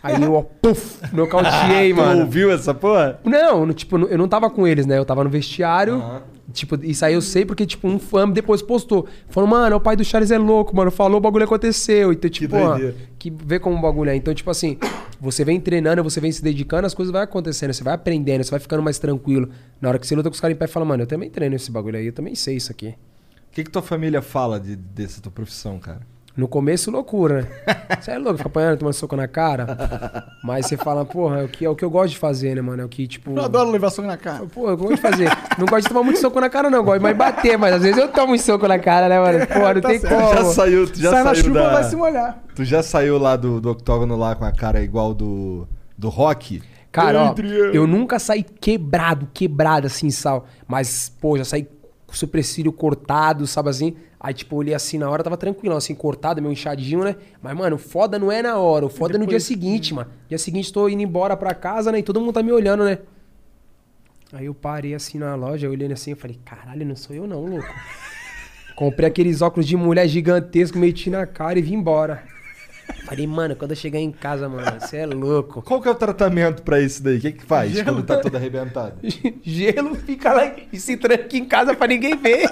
Aí eu, ó, puf, nocauteei, Tu mano. ouviu essa porra? Não, no- tipo, eu não tava com eles, né? Eu tava no vestiário. Tipo, isso aí eu sei porque, tipo, um fã depois postou. Falou, mano, o pai do Charles é louco, mano. Falou, o bagulho aconteceu. Então, tipo, ó, doideira. que vê como o bagulho é. Então, tipo assim, você vem treinando, você vem se dedicando, as coisas vão acontecendo, você vai aprendendo, você vai ficando mais tranquilo. Na hora que você luta com os caras em pé, fala, mano, eu também treino esse bagulho aí, eu também sei isso aqui. O que, que tua família fala de, dessa tua profissão, cara? No começo, loucura, né? Você é louco, fica apanhando, tomando soco na cara. Mas você fala, porra, é o que, é o que eu gosto de fazer, né, mano? É o que, tipo. Eu adoro levar soco na cara. Pô, eu gosto de fazer. Não gosto de tomar muito soco na cara, não. Gosto mais bater, mas às vezes eu tomo um soco na cara, né, mano? Pô, não Tá tem certo. como. já saiu, tu já Sai na saiu chuva, da... vai se molhar. Tu já saiu lá do, do octógono lá com a cara igual do, do rock? Cara, ó, eu nunca saí quebrado, quebrado assim, sal. Mas, pô, já saí com o supercílio cortado, sabe assim? Aí, tipo, olhei assim na hora, tava tranquilo, assim, cortado, meio inchadinho, né? Mas, mano, foda não é na hora, o foda é no dia seguinte, mano. Dia seguinte tô indo embora pra casa, né? E todo mundo tá me olhando, né? Aí eu parei assim na loja, olhando assim, eu falei, caralho, não sou eu não, louco. Comprei aqueles óculos de mulher gigantesco, meti na cara e vim embora. Falei, mano, quando eu chegar em casa, mano, você é louco. Qual que é o tratamento pra isso daí? O que que faz Gelo. quando tá todo arrebentado? Gelo fica lá e se tranca em casa pra ninguém ver.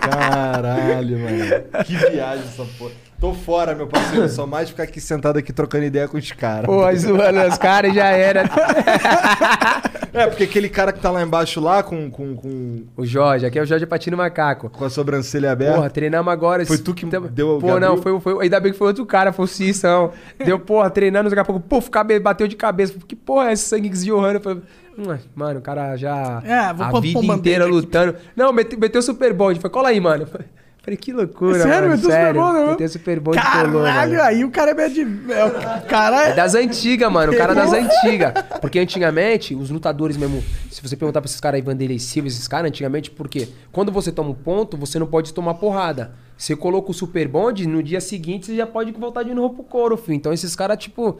Caralho, mano. Que viagem essa porra. Tô fora, meu parceiro. Só mais ficar aqui sentado aqui trocando ideia com os caras. Pô, zoando os caras já era. É, porque aquele cara que tá lá embaixo lá com, com, com, O Jorge, aqui é o Jorge Patino Macaco. com a sobrancelha aberta. Porra, treinamos agora. Foi tu que Tem- deu o Pô, Gabriel? não, foi, foi, ainda bem que foi outro cara, foi o Cissão. Deu, porra, treinando, daqui a pouco, puf, cabe, bateu de cabeça. Que porra é esse sangue "Hum, Mano, o cara já. É, vou a vida inteira bandeira aqui. lutando. Não, meteu, meteu super bond. Foi, cola aí, mano. Falei, que loucura, Sério? mano. Sério. Super Bond, né? Meteu super bond e colou, Caralho, aí o cara é de. É, o cara É é. das antigas, mano. O cara das antigas. Porque antigamente, os lutadores mesmo. Se você perguntar pra esses caras aí, Vanderlei Silva, esses caras, antigamente, por quê? Quando você toma um ponto, você não pode tomar porrada. Você coloca o super bond, no dia seguinte você já pode voltar de novo pro couro, filho. Então esses caras, tipo.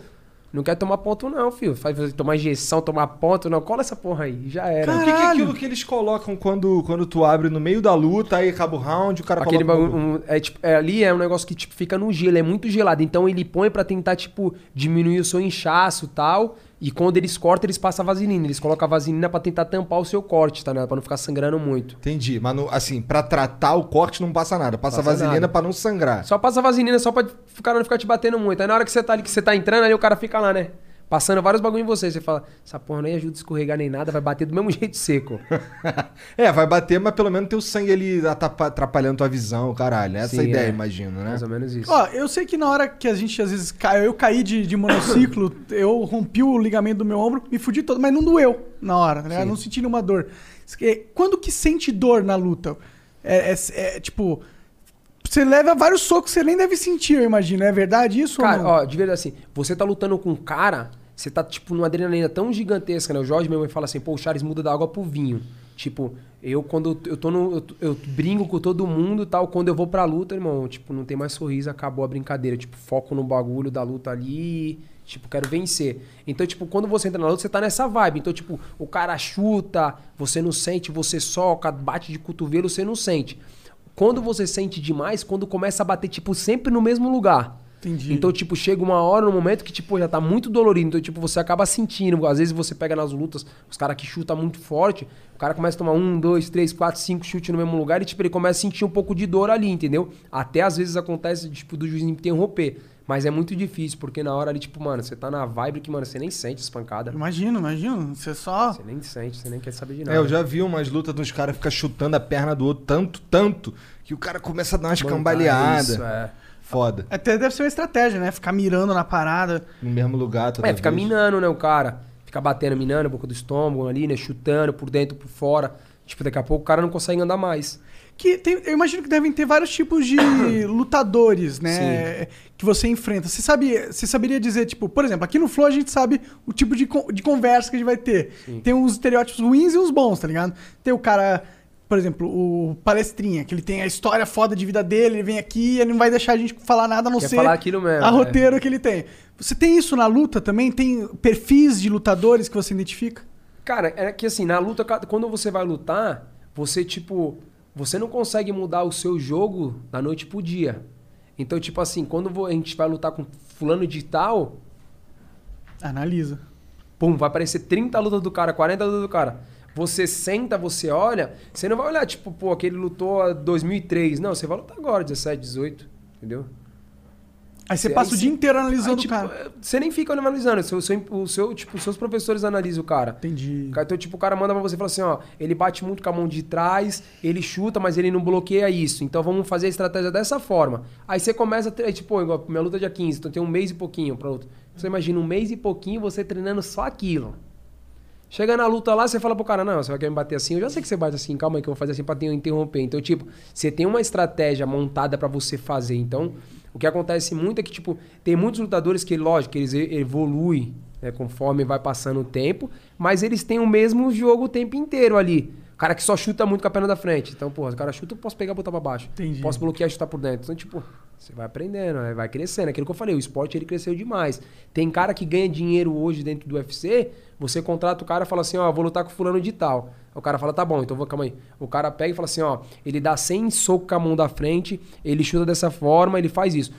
Não quer tomar ponto, não, filho. Faz você tomar injeção, tomar ponto, não. Cola essa porra aí. Já era. O que, que é Caralho. aquilo que eles colocam quando, quando tu abre no meio da luta, aí acaba o round, o cara Aquele coloca... bagulho, um- é, tipo, é, ali é um negócio que tipo, fica no gelo, é muito gelado. Então ele põe pra tentar, tipo, diminuir o seu inchaço e tal. E quando eles cortam, eles passam a vaselina. Eles colocam a vaselina pra tentar tampar o seu corte, tá? Né? Pra não ficar sangrando muito. Entendi, mas no- assim, pra tratar o corte não passa nada. Passa, Passa vaselina pra não sangrar. Só passa a vaselina só pra o cara não ficar te batendo muito. Aí na hora que você tá ali, que você tá entrando, aí o cara fica lá, né? Passando vários bagulho em você. Você fala, essa porra nem ajuda a escorregar nem nada, vai bater do mesmo jeito seco. é, vai bater, mas pelo menos tem o sangue ali atrapalhando tua visão, caralho. Essa é a Sim, ideia, é. imagino, né? Mais ou menos isso. Ó, eu sei que na hora que a gente às vezes cai, eu caí de, de monociclo, eu rompi o ligamento do meu ombro, me fudi todo, mas não doeu na hora, ligado? Não senti nenhuma dor. É, Quando que sente dor na luta? É, é- é, tipo. Você leva vários socos, você nem deve sentir, eu imagino. É verdade isso Cara, ó, de verdade assim, você tá lutando com um cara, você tá, tipo, numa adrenalina tão gigantesca, né? O Jorge mesmo fala assim, pô, o Charles muda da água pro vinho. Tipo, eu quando eu tô no. Eu, eu brinco com todo mundo e tal, quando eu vou pra luta, irmão, tipo, não tem mais sorriso, acabou a brincadeira. Tipo, foco no bagulho da luta ali. Tipo, quero vencer. Então, tipo, quando você entra na luta, você tá nessa vibe. Então, tipo, o cara chuta, você não sente, você soca, bate de cotovelo, você não sente. Quando você sente demais, quando começa a bater, tipo, sempre no mesmo lugar. Entendi. Então, tipo, chega uma hora, um momento que, tipo, já tá muito dolorido. Então, tipo, você acaba sentindo. Às vezes você pega nas lutas, os caras que chutam muito forte, o cara começa a tomar um, dois, três, quatro, cinco chutes no mesmo lugar e, tipo, ele começa a sentir um pouco de dor ali, entendeu? Até às vezes acontece, tipo, do juiz interromper. Mas é muito difícil, porque na hora ali, tipo, mano, você tá na vibe que, mano, você nem sente as pancadas. Imagino, imagino. Você só. Você nem sente, você nem quer saber de nada. É, eu já vi umas lutas dos caras ficar chutando a perna do outro tanto, tanto, que o cara começa a dar umas Mano, cambaleadas. Isso, é. Foda. Até deve ser uma estratégia, né? Ficar mirando na parada. No mesmo lugar, toda É, fica vez. minando, né, o cara. Fica batendo, minando a boca do estômago ali, né? Chutando por dentro, por fora. Tipo, daqui a pouco o cara não consegue andar mais. Que tem- eu imagino que devem ter vários tipos de lutadores, né? Que você enfrenta. Você, sabe, você saberia dizer, tipo, por exemplo, aqui no Flow a gente sabe o tipo de, de conversa que a gente vai ter. Tem uns estereótipos ruins e uns bons, tá ligado? Tem o cara, por exemplo, o palestrinha, que ele tem a história foda de vida dele, ele vem aqui e ele não vai deixar a gente falar nada a não Quer ser falar aquilo mesmo, a é. roteiro que ele tem. Você tem isso na luta também? Tem perfis de lutadores que você identifica? Cara, é que assim, na luta, quando você vai lutar, você, tipo, você não consegue mudar o seu jogo da noite pro dia. Então, tipo assim, quando a gente vai lutar com fulano de tal, Analisa. pum, vai aparecer 30 lutas do cara, 40 lutas do cara. Você senta, você olha, você não vai olhar, tipo, pô, aquele lutou em 2003. Não, você vai lutar agora, 17, 18, entendeu? Aí você Aí passa o você- dia inteiro analisando Aí, tipo, o cara. Você nem fica analisando, o seu, o seu, o tipo, os seus professores analisam o cara. Entendi. Então, tipo, o cara manda pra você e fala assim, ó, ele bate muito com a mão de trás, ele chuta, mas ele não bloqueia isso. Então vamos fazer a estratégia dessa forma. Aí você começa, a tre- tipo, igual, minha luta é dia 15, então tem um mês e pouquinho pra luta. Você imagina um mês e pouquinho você treinando só aquilo. Chega na luta lá, você fala pro cara, não, você vai querer me bater assim, eu já sei que você bate assim, calma aí que eu vou fazer assim pra te interromper. Então, tipo, você tem uma estratégia montada pra você fazer. Então, o que acontece muito é que, tipo, tem muitos lutadores que, lógico, eles evoluem né, conforme vai passando o tempo, mas eles têm o mesmo jogo o tempo inteiro ali. O cara que só chuta muito com a perna da frente. Então, porra, o cara chuta, eu posso pegar e botar pra baixo. Entendi. Posso bloquear e chutar por dentro. Então, tipo, você vai aprendendo, né? vai crescendo. Aquilo que eu falei, o esporte ele cresceu demais. Tem cara que ganha dinheiro hoje dentro do UFC, você contrata o cara e fala assim, ó, vou lutar com fulano de tal. O cara fala, tá bom, então vou, calma aí. O cara pega e fala assim, ó, ele dá 100 socos com a mão da frente, ele chuta dessa forma, ele faz isso.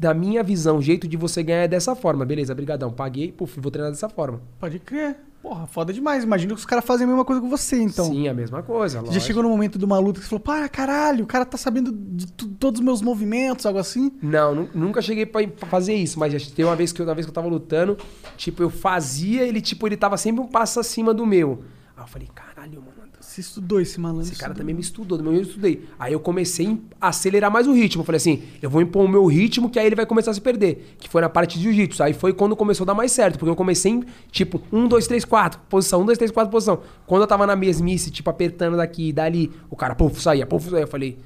Da minha visão, o jeito de você ganhar é dessa forma. Beleza, brigadão, paguei, puf, vou treinar dessa forma. Pode crer. Porra, foda demais. Imagina que os caras fazem a mesma coisa com você, então. Sim, a mesma coisa, Já lógico. chegou no momento de uma luta que você falou, para caralho, o cara tá sabendo de todos os meus movimentos, algo assim. Não, nu- nunca cheguei pra pra fazer isso, mas já teve uma vez que eu, uma vez que eu tava lutando, tipo, eu fazia, ele, tipo, ele tava sempre um passo acima do meu. Aí eu falei, caralho, mano, Você estudou esse malandro. esse cara estudou. também me estudou, do meu jeito eu estudei. Aí eu comecei a acelerar mais o ritmo. Eu falei assim, eu vou impor o meu ritmo que aí ele vai começar a se perder. Que foi na parte de jiu-jitsu. Aí foi quando começou a dar mais certo. Porque eu comecei em, tipo, 1, 2, 3, 4, posição, 1, 2, 3, 4, posição. Quando eu tava na mesmice, tipo, apertando daqui e dali, o cara, puf, saía, puf, saía. Eu falei,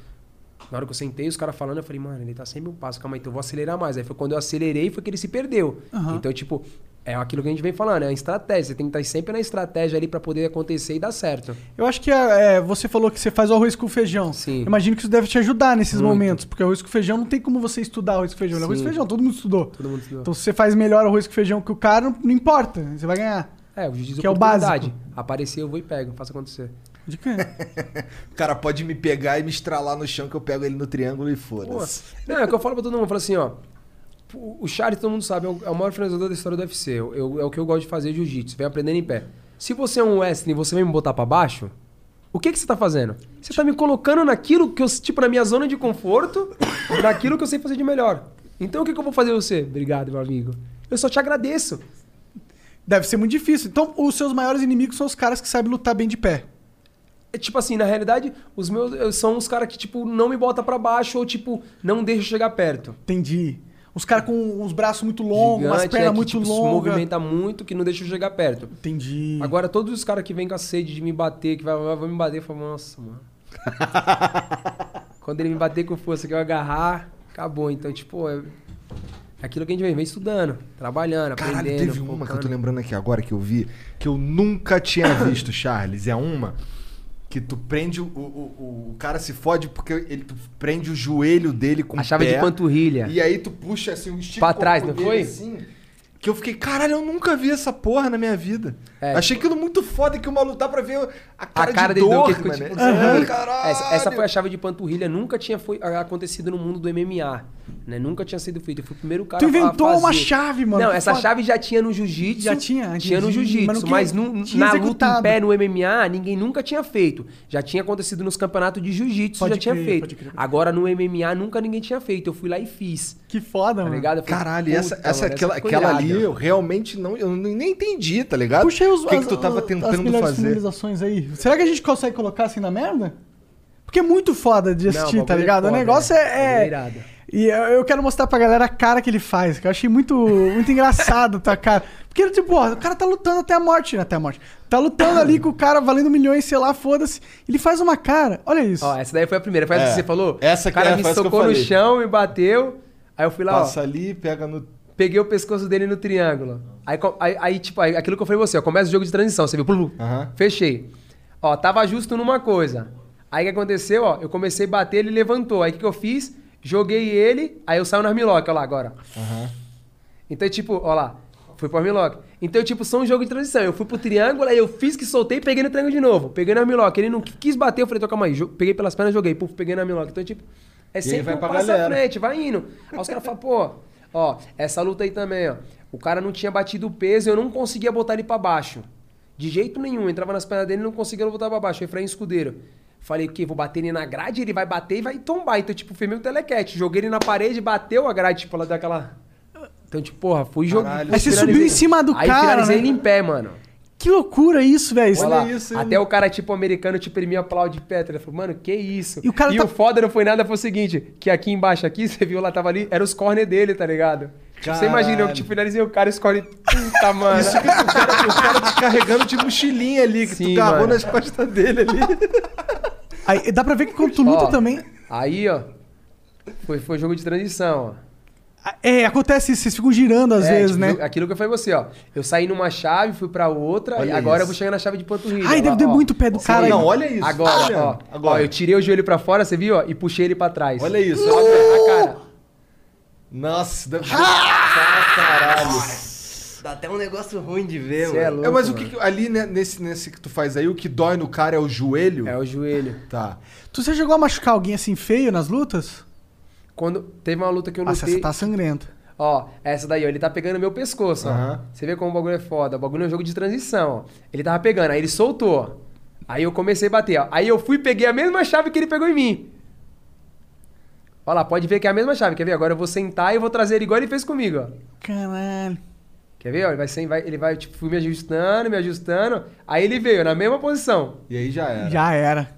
na hora que eu sentei, os caras falando, eu falei, mano, ele tá sempre um passo, calma aí, então eu vou acelerar mais. Aí foi quando eu acelerei, foi que ele se perdeu. Então, tipo, é aquilo que a gente vem falando, é a estratégia. Você tem que estar sempre na estratégia ali pra poder acontecer e dar certo. Eu acho que é, você falou que você faz o arroz com feijão. Sim. Imagino que isso deve te ajudar nesses Muito. momentos, porque arroz com feijão não tem como você estudar arroz com feijão. Arroz com Sim. feijão, todo mundo estudou. Todo mundo estudou. Então se você faz melhor arroz com feijão que o cara, não, importa, você vai ganhar. É, o jiu-jitsu Que é o básico. Aparecer, eu vou e pego, faço acontecer. De quê? O cara pode me pegar e me estralar no chão que eu pego ele no triângulo e foda-se. não, é o que eu falo pra todo mundo. Eu falo assim, ó. O o Charles, todo mundo sabe, é o, é maior finalizador da história do UFC. Eu, eu- é o que eu gosto de fazer jiu-jitsu. Vem aprendendo em pé. Se você é um wrestling e você vem me botar pra baixo, o que, que você tá fazendo? Você tá me colocando naquilo que eu, tipo, na minha zona de conforto, naquilo que eu sei fazer de melhor. Então o que, que eu vou fazer você? Obrigado, meu amigo. Eu só te agradeço. Deve ser muito difícil. Então, os seus maiores inimigos são os caras que sabem lutar bem de pé. É tipo assim, na realidade, os meus eu- são os caras que, tipo, não me botam pra baixo ou, tipo, não deixam eu chegar perto. Entendi. Os caras com os braços muito longos, umas Gigante, pernas é, que, muito tipo, se longas. movimenta muito que não deixa eu chegar perto. Entendi. Agora, todos os caras que vêm com a sede de me bater, que vai, vai, vai me bater, eu falo, nossa, mano. Quando ele me bater com força, que eu agarrar, acabou. Então, tipo, é, é aquilo que a gente vem, vem estudando, trabalhando, Caralho, aprendendo. teve uma que eu tô focando. lembrando aqui agora que eu vi, que eu nunca tinha visto, Charles. É uma que tu prende o, o, o, cara se fode porque ele tu prende o joelho dele com A chave pé, de panturrilha. E aí tu puxa assim um estica Pra trás, não foi? Assim, que eu fiquei, caralho, eu nunca vi essa porra na minha vida. É. Achei aquilo muito foda que o maluco dá pra ver a cara, a cara de dele dor, que ficou mano. tipo, Ah, caralho. essa, essa foi a chave de panturrilha, nunca tinha foi, acontecido no mundo do MMA, né? Nunca tinha sido feito. Eu fui o primeiro cara Tu a inventou fazer. uma chave, mano, Não, essa foda. chave já tinha no jiu-jitsu. Já tinha, Tinha no jiu-jitsu, mas não mas, tinha- no- tinha na luta executado. em pé no MMA, ninguém nunca tinha feito. Já tinha acontecido nos campeonatos de jiu-jitsu, já tinha crer, feito. pode crer, pode Agora no MMA nunca ninguém tinha feito. Eu fui lá e fiz. Que foda, Tá mano. ligado? Falei, Caralho, essa, essa, mano, aquela, aquela ali eu realmente não, eu nem entendi, tá ligado? Puxa aí os, o que, as- que tu tava as- as tentando melhores fazer? finalizações aí. Será que a gente consegue colocar assim na merda? Porque é muito foda de Não, assistir, o tá é ligado? o foda, negócio né? é. É irado. E eu quero mostrar pra galera a cara que ele faz, que eu achei muito, muito engraçado, tá, cara? Porque, tipo, ó, o cara tá lutando até a morte, né? Até a morte. Tá lutando ali com o cara valendo milhões, sei lá, foda-se. Ele faz uma cara. Olha isso. Ó, essa daí foi a primeira. Foi essa É, que você falou? essa O que cara é, me socou no falei. chão, me bateu. Aí eu fui lá, Passa ó. ali, pega no. Peguei o pescoço dele no triângulo. Aí, aí, aí, tipo, aí, aquilo que eu falei pra você, ó, começa o jogo de transição, você viu? Plum. Aham. Fechei. Ó, tava justo numa coisa. Aí o que aconteceu, ó? Eu comecei a bater, ele levantou. Aí o que, que eu fiz? Joguei ele, aí eu saio no armlock, ó lá agora. Então, tipo, ó lá, fui pro armlock. Então, tipo, são um jogo de transição. Eu fui pro triângulo, aí eu fiz que soltei, peguei no triângulo de novo. Peguei no armlock. Ele não quis bater, eu falei, então calma aí. Jo- Peguei pelas pernas, joguei. Puf, peguei no armlock. Então, tipo, é sempre vai um pra passo galera. à frente, vai indo. Aí os caras falam, pô, ó, essa luta aí também, ó. O cara não tinha batido o peso, eu não conseguia botar ele pra baixo. De jeito nenhum. Entrava nas pernas dele e não conseguia botar pra baixo. Efraim Escudeiro. Falei, o quê? Vou bater ele na grade, ele vai bater e vai tombar. Então, tipo, fui meio telequete. Joguei ele na parede, bateu a grade, tipo, ela deu aquela... Então, tipo, porra, fui jogar. Aí você subiu em cima do aí cara, finalizei né? ele em pé, mano. Que loucura isso, velho. Lá, isso, hein? até o cara, tipo, americano, tipo, ele me aplaude de pé. Ele falou, mano, que isso? E o cara tá- o foda não foi nada, foi o seguinte, que aqui embaixo, aqui, você viu lá, tava ali, era os corner dele, tá ligado? Tipo, você imagina, eu, Caralho. tipo, finalizei o cara, escolhe... Puta, mano. Isso que o cara, o cara te carregando de mochilinha ali, que Sim, tu garrou mano. nas costas dele ali. Aí, dá pra ver que quando tu luta Ó, também. Aí, ó, foi, foi jogo de transição, ó. É, acontece isso, vocês ficam girando às É, vezes, tipo, né? Aquilo que eu falei você, ó. Eu saí numa chave, fui pra outra, Olha e agora isso. eu vou chegar na chave de panturrilha. Ai, deve ter muito pé do Sim, cara aí. Não, olha isso. Agora, olha. ó. Agora. Ó, eu tirei o joelho pra fora, você viu, ó? E puxei ele pra trás. Olha isso. Ó, a cara. Nossa, deve Dá até um negócio ruim de ver, é mano. louco, É, mas o mano. que que- ali né, nesse, nesse que tu faz aí, o que dói no cara é o joelho? É o joelho. Tá. Tu já chegou a machucar alguém assim feio nas lutas? Quando teve uma luta que eu Nossa, lutei. você tá sangrento. Ó, essa daí, ó, ele tá pegando meu pescoço, ó. Aham. Você vê como o bagulho é foda. O bagulho é um jogo de transição, ó. Ele tava pegando, aí ele soltou, ó. Aí eu comecei a bater, ó. Aí eu fui e peguei a mesma chave que ele pegou em mim. Olha lá, pode ver que é a mesma chave. Quer ver? Agora eu vou sentar e eu vou trazer ele igual ele fez comigo, ó. Caralho. Quer ver? Ó, ele vai, sem, vai, ele vai, tipo, fui me ajustando, me ajustando. Aí ele veio na mesma posição. E aí já era. Já era.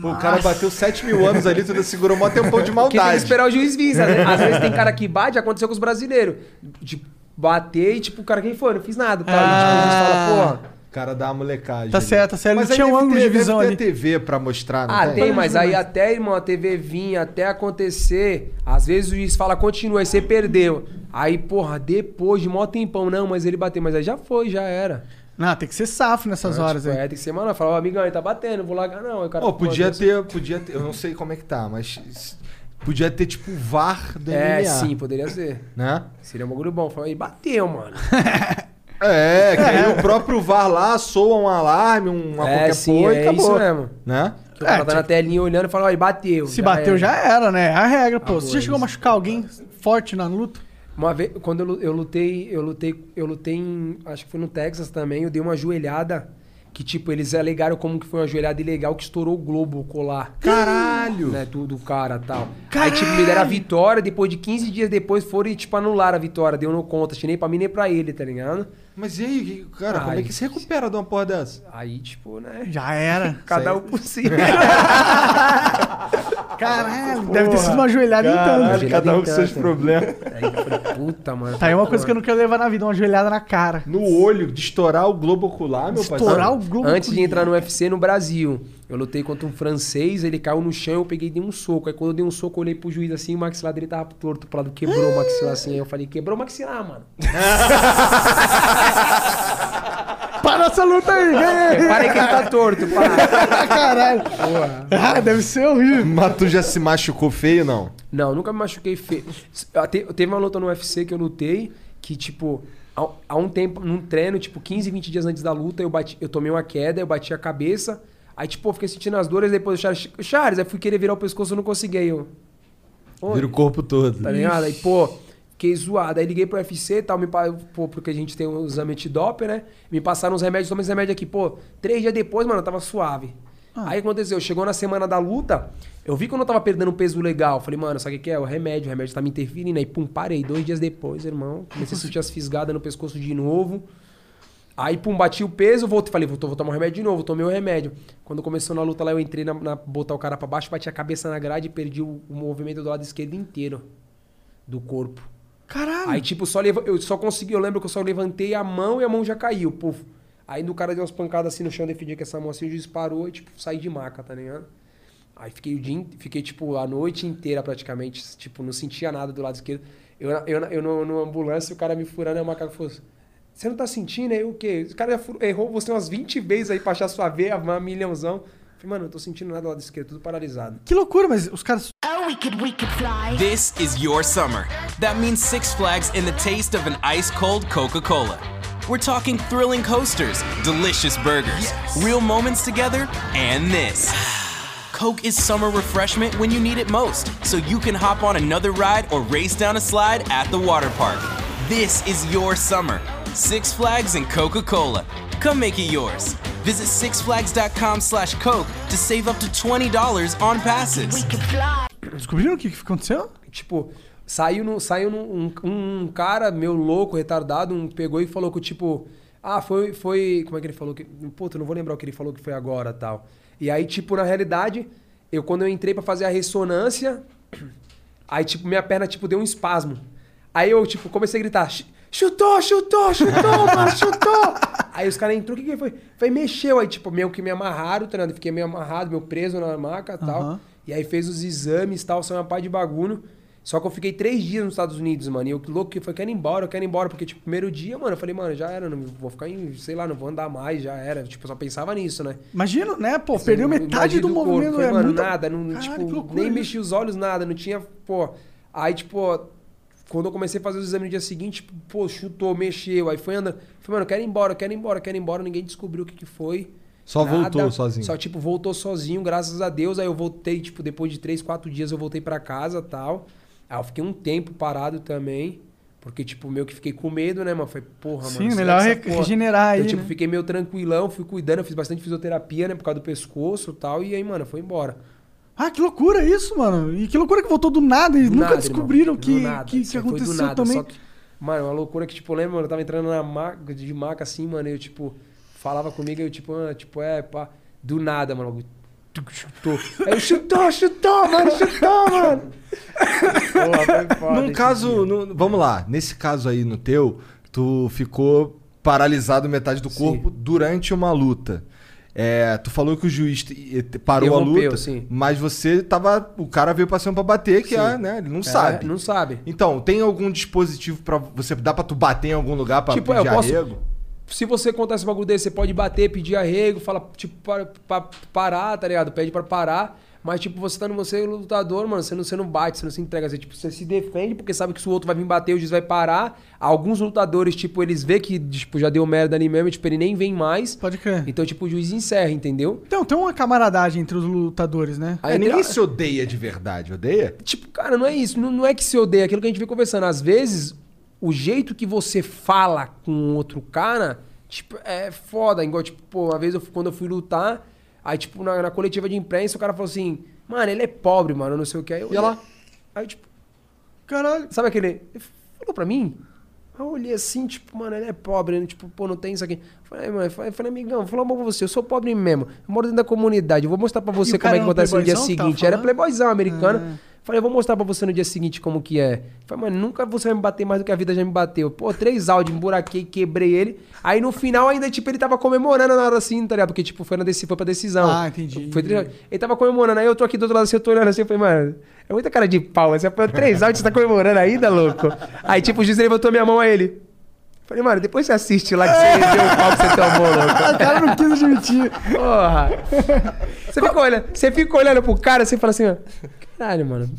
Pô, o cara bateu 7 mil anos ali, tu segurou mó tempão de Porque tem que maldade. esperar o juiz vir. Às vezes, às vezes tem cara que bate, aconteceu com os brasileiros. De bater e, tipo, o cara, quem foi? Não fiz nada. Tá? E, tipo, o juiz fala, porra. O cara dá uma molecagem. Tá ali. certo, tá certo. Mas tinha um ângulo ter- de visão deve ali. ter TV pra mostrar, não Ah, tem? tem, mas aí até, irmão, a TV vinha, até acontecer. Às vezes o juiz fala, continua, aí você perdeu. Aí, porra, depois de mó tempão, não, mas ele bateu. Mas aí já foi, já era. Não, tem que ser safo nessas Não, horas tipo, aí. É, tem que ser, mano, fala, ó, amigão, ele tá batendo, não vou largar não. Aí o cara, Pô, podia Deus. ter, podia ter, eu não sei como é que tá, mas podia ter tipo VAR do É, MMA, sim, poderia ser. né? Seria um bagulho bom. Fala, ele bateu, mano. É, que aí o próprio VAR lá soa um alarme, uma é, qualquer sim, coisa e é acabou, isso mesmo. né? Que o cara É, tá tipo- na telinha olhando e fala, ó, bateu. Se bateu, já era, né? É a regra, pô. Ah, Você já é chegou a machucar alguém forte na luta? Uma vez, quando eu, lu- eu lutei, eu lutei, eu lutei em, acho que foi no Texas também, eu dei uma joelhada que, tipo, eles alegaram como que foi uma joelhada ilegal que estourou o globo, o colar. Caralho! Né, do, do cara tal. Aí, tipo, me deram a vitória, depois de 15 dias depois foram e, tipo, anularam a vitória. Deu no conta, nem pra mim nem pra ele, tá ligado? Mas e aí, cara, como é que se recupera de uma porra dessa? Aí, tipo, né? Já era. Cada um por si. Caralho, deve ter sido uma joelhada então. Caralho. cada um com Tanto. seus problemas. Aí eu falei, puta, mano. Tá aí uma coisa que eu não quero levar na vida, uma joelhada na cara. No olho, de estourar o globo ocular, meu parceiro. Estourar o globo. Antes de entrar no UFC no Brasil, eu lutei contra um francês, ele caiu no chão, eu peguei e dei um soco. Aí quando eu dei um soco, eu olhei pro juiz assim, o maxilar dele tava torto pro lado, quebrou o maxilar assim. Aí eu falei, quebrou o maxilar, mano. Para essa luta aí, ganhei. Para aí que ele tá torto, para. Caralho. Ah, deve ser horrível. Mas tu já se machucou feio, não? Não, nunca me machuquei feio. Ah, te- Teve uma luta no UFC que eu lutei, que tipo, há, há um tempo, num treino, tipo, 15, 20 dias antes da luta, eu, bati, eu tomei uma queda, eu bati a cabeça. Aí, tipo, eu fiquei sentindo as dores, depois o Charles, Charles, aí fui querer virar o pescoço, eu não consegui. Aí Eu, Oi. Vira o corpo todo. Tá ligado? Aí, pô, fiquei zoado. Aí liguei pro UFC e tal, me, pô, porque a gente tem um exame antidoping, né? Me passaram uns remédios, tomei esse remédio aqui. Pô, três dias depois, mano, eu tava suave. Aí aconteceu, chegou na semana da luta, eu vi quando eu tava perdendo um peso legal. Falei, mano, sabe o que que é? O remédio, o remédio tá me interferindo. Aí, pum, parei. Dois dias depois, irmão, comecei a sentir as fisgadas no pescoço de novo. Aí, pum, bati o peso, voltei. Falei, vou, vou tomar um remédio de novo, tomei o remédio. Quando começou na luta lá, eu entrei na, na botar o cara pra baixo, bati a cabeça na grade e perdi o, o movimento do lado esquerdo inteiro do corpo. Caralho. Aí, tipo, só leva... eu só consegui, eu lembro que eu só levantei a mão e a mão já caiu, puf. Aí o cara deu umas pancadas assim no chão, defendia com essa mão assim, o juiz parou e, tipo, saí de maca, tá ligado? Aí fiquei o dia, fiquei, tipo, a noite inteira praticamente, tipo, não sentia nada do lado esquerdo. Eu, eu, eu no, no ambulância, o cara me furando, aí o macaco falou assim, você não tá sentindo aí o quê? O cara errou você umas 20 vezes aí pra achar sua veia, uma milhãozão. Falei, mano, eu tô sentindo nada do lado esquerdo, tudo paralisado. Que loucura, mas os caras. Oh, we could, we could fly. This is your summer. That means Six Flags and the taste of an ice cold Coca Cola. We're talking thrilling coasters, delicious burgers, real moments together, and this. Coke is summer refreshment when you need it most, so you can hop on another ride or race down a slide at the water park. This is your summer. Six Flags and Coca Cola. Come make it yours. Visit sixflags.com slash Coke to save up to $20 on passes. We could fly. Descobriram o que, que aconteceu? Tipo, saiu, no, saiu no, um, um cara, meu louco, retardado, um, pegou e falou que, tipo, ah, foi, foi. Como é que ele falou? Que, puta, eu não vou lembrar o que ele falou que foi agora tal. E aí, tipo, na realidade, eu quando eu entrei pra fazer a ressonância, aí, tipo, minha perna, tipo, deu um espasmo. Aí eu, tipo, comecei a gritar, "Ch- chutou, chutou, chutou, mano, chutou! Aí os caras entrou, o que que foi? Foi, mexeu. Aí, tipo, meio que me amarraram, tá ligado? Fiquei meio amarrado, meio preso na maca e tal. Aham. E aí fez os exames e tal, saiu uma pá de bagulho. Só que eu fiquei três dias nos Estados Unidos, mano. E eu louco que foi, quero ir embora, eu quero ir embora. Porque, tipo, primeiro dia, mano, eu falei, mano, já era, não vou ficar em, sei lá, não vou andar mais, já era. Tipo, eu só pensava nisso, né? Imagina, né? Pô, perdeu metade Imagem do, movimento. Falei, é mano, muita- nada, não, Caralho, tipo, loucura nem mexi os olhos, nada, não tinha, pô. Aí, tipo, quando eu comecei a fazer os exames no dia seguinte, tipo, pô, chutou, mexeu, aí foi andando. Falei, mano, eu quero ir embora, eu quero ir embora, eu quero ir embora, ninguém descobriu o que que foi. Só voltou sozinho. Só, tipo, voltou sozinho, graças a Deus. Aí eu voltei, tipo, depois de três, quatro dias eu voltei pra casa e tal. Aí eu fiquei um tempo parado também. Porque, tipo, meio que fiquei com medo, né, mano? Falei, porra, mano. Sim, melhor regenerar aí, Então, tipo, né? fiquei meio tranquilão, fui cuidando, eu fiz bastante fisioterapia, né, por causa do pescoço e tal. E aí, mano, foi embora. Ah, que loucura isso, mano. E que loucura que voltou do nada e Do nunca nada, descobriram que, nada. que, que aconteceu nada, também. só que- mano, uma loucura que, tipo, eu lembro, mano, eu tava entrando na maca, de maca assim, mano, e eu, tipo, falava comigo, eu, tipo, ah, tipo, é, pá, do nada, mano. Chutou. Aí eu chutou, chutou, mano, chutou, mano. Porra, foi foda Num caso, no- vamos lá, nesse caso aí no teu, tu ficou paralisado metade do Sim. corpo durante uma luta. É, tu falou que o juiz parou a luta, sim. mas você tava. O cara veio cima pra bater, que Sim. é, né? Ele não É, sabe. Não sabe. Então, tem algum dispositivo pra você. Dá pra tu bater em algum lugar pra Tipo, pedir eu posso- arrego? Se você acontece um bagulho desse, você pode bater, pedir arrego, fala, tipo, para, pra parar, tá ligado? Pede pra parar. Mas, tipo, você tá no você é lutador, mano, você não, você não bate, você não se entrega. Você, tipo, você se defende, porque sabe que se o outro vai vir bater, o juiz vai parar. Alguns lutadores, tipo, eles vê que, tipo, já deu merda ali mesmo, tipo, ele nem vem mais. Pode crer. Então, tipo, o juiz encerra, entendeu? Então, tem uma camaradagem entre os lutadores, né? Aí É, ninguém se odeia de verdade, odeia? Tipo, cara, não é isso. Não, não é que se odeia. É aquilo que a gente vem conversando. Às vezes, o jeito que você fala com outro cara, tipo, é foda. Igual, tipo, pô, uma vez eu, quando eu fui lutar, aí, tipo, na, na coletiva de imprensa, o cara falou assim, mano, ele é pobre, mano, não sei o que. Aí eu E ela? Aí, tipo, Caralho. sabe aquele. Ele falou pra mim? Aí eu olhei assim, tipo, mano, ele é pobre, né? tipo, pô, não tem isso aqui. Falei, mano, falei, falei, amigão, vou falar uma pra você, eu sou pobre mesmo, eu moro dentro da comunidade, eu vou mostrar pra você como é que era um acontece no dia tava seguinte. Era falando? playboyzão americano. Ah. Falei, eu vou mostrar pra você no dia seguinte como que é. Falei, mano, nunca você vai me bater mais do que a vida já me bateu. Pô, três áudios, emburaquei, quebrei ele. Aí no final ainda, tipo, ele tava comemorando na hora assim, tá ligado? Porque, tipo, foi, na deci- foi pra decisão. Ah, entendi. Foi três. Ele tava comemorando, aí eu tô aqui do outro lado assim, eu tô olhando assim, eu falei, mano, é muita cara de pau. Você foi três áudios, você tá comemorando ainda, louco? Aí, tipo, o juiz levantou minha mão a ele. Falei, mano, depois você assiste lá que você vê o pau que você tomou, louco. O cara não quis admitir. Porra. Você fica olhando, você fica olhando pro cara, você fala assim, ó. Caralho, mano.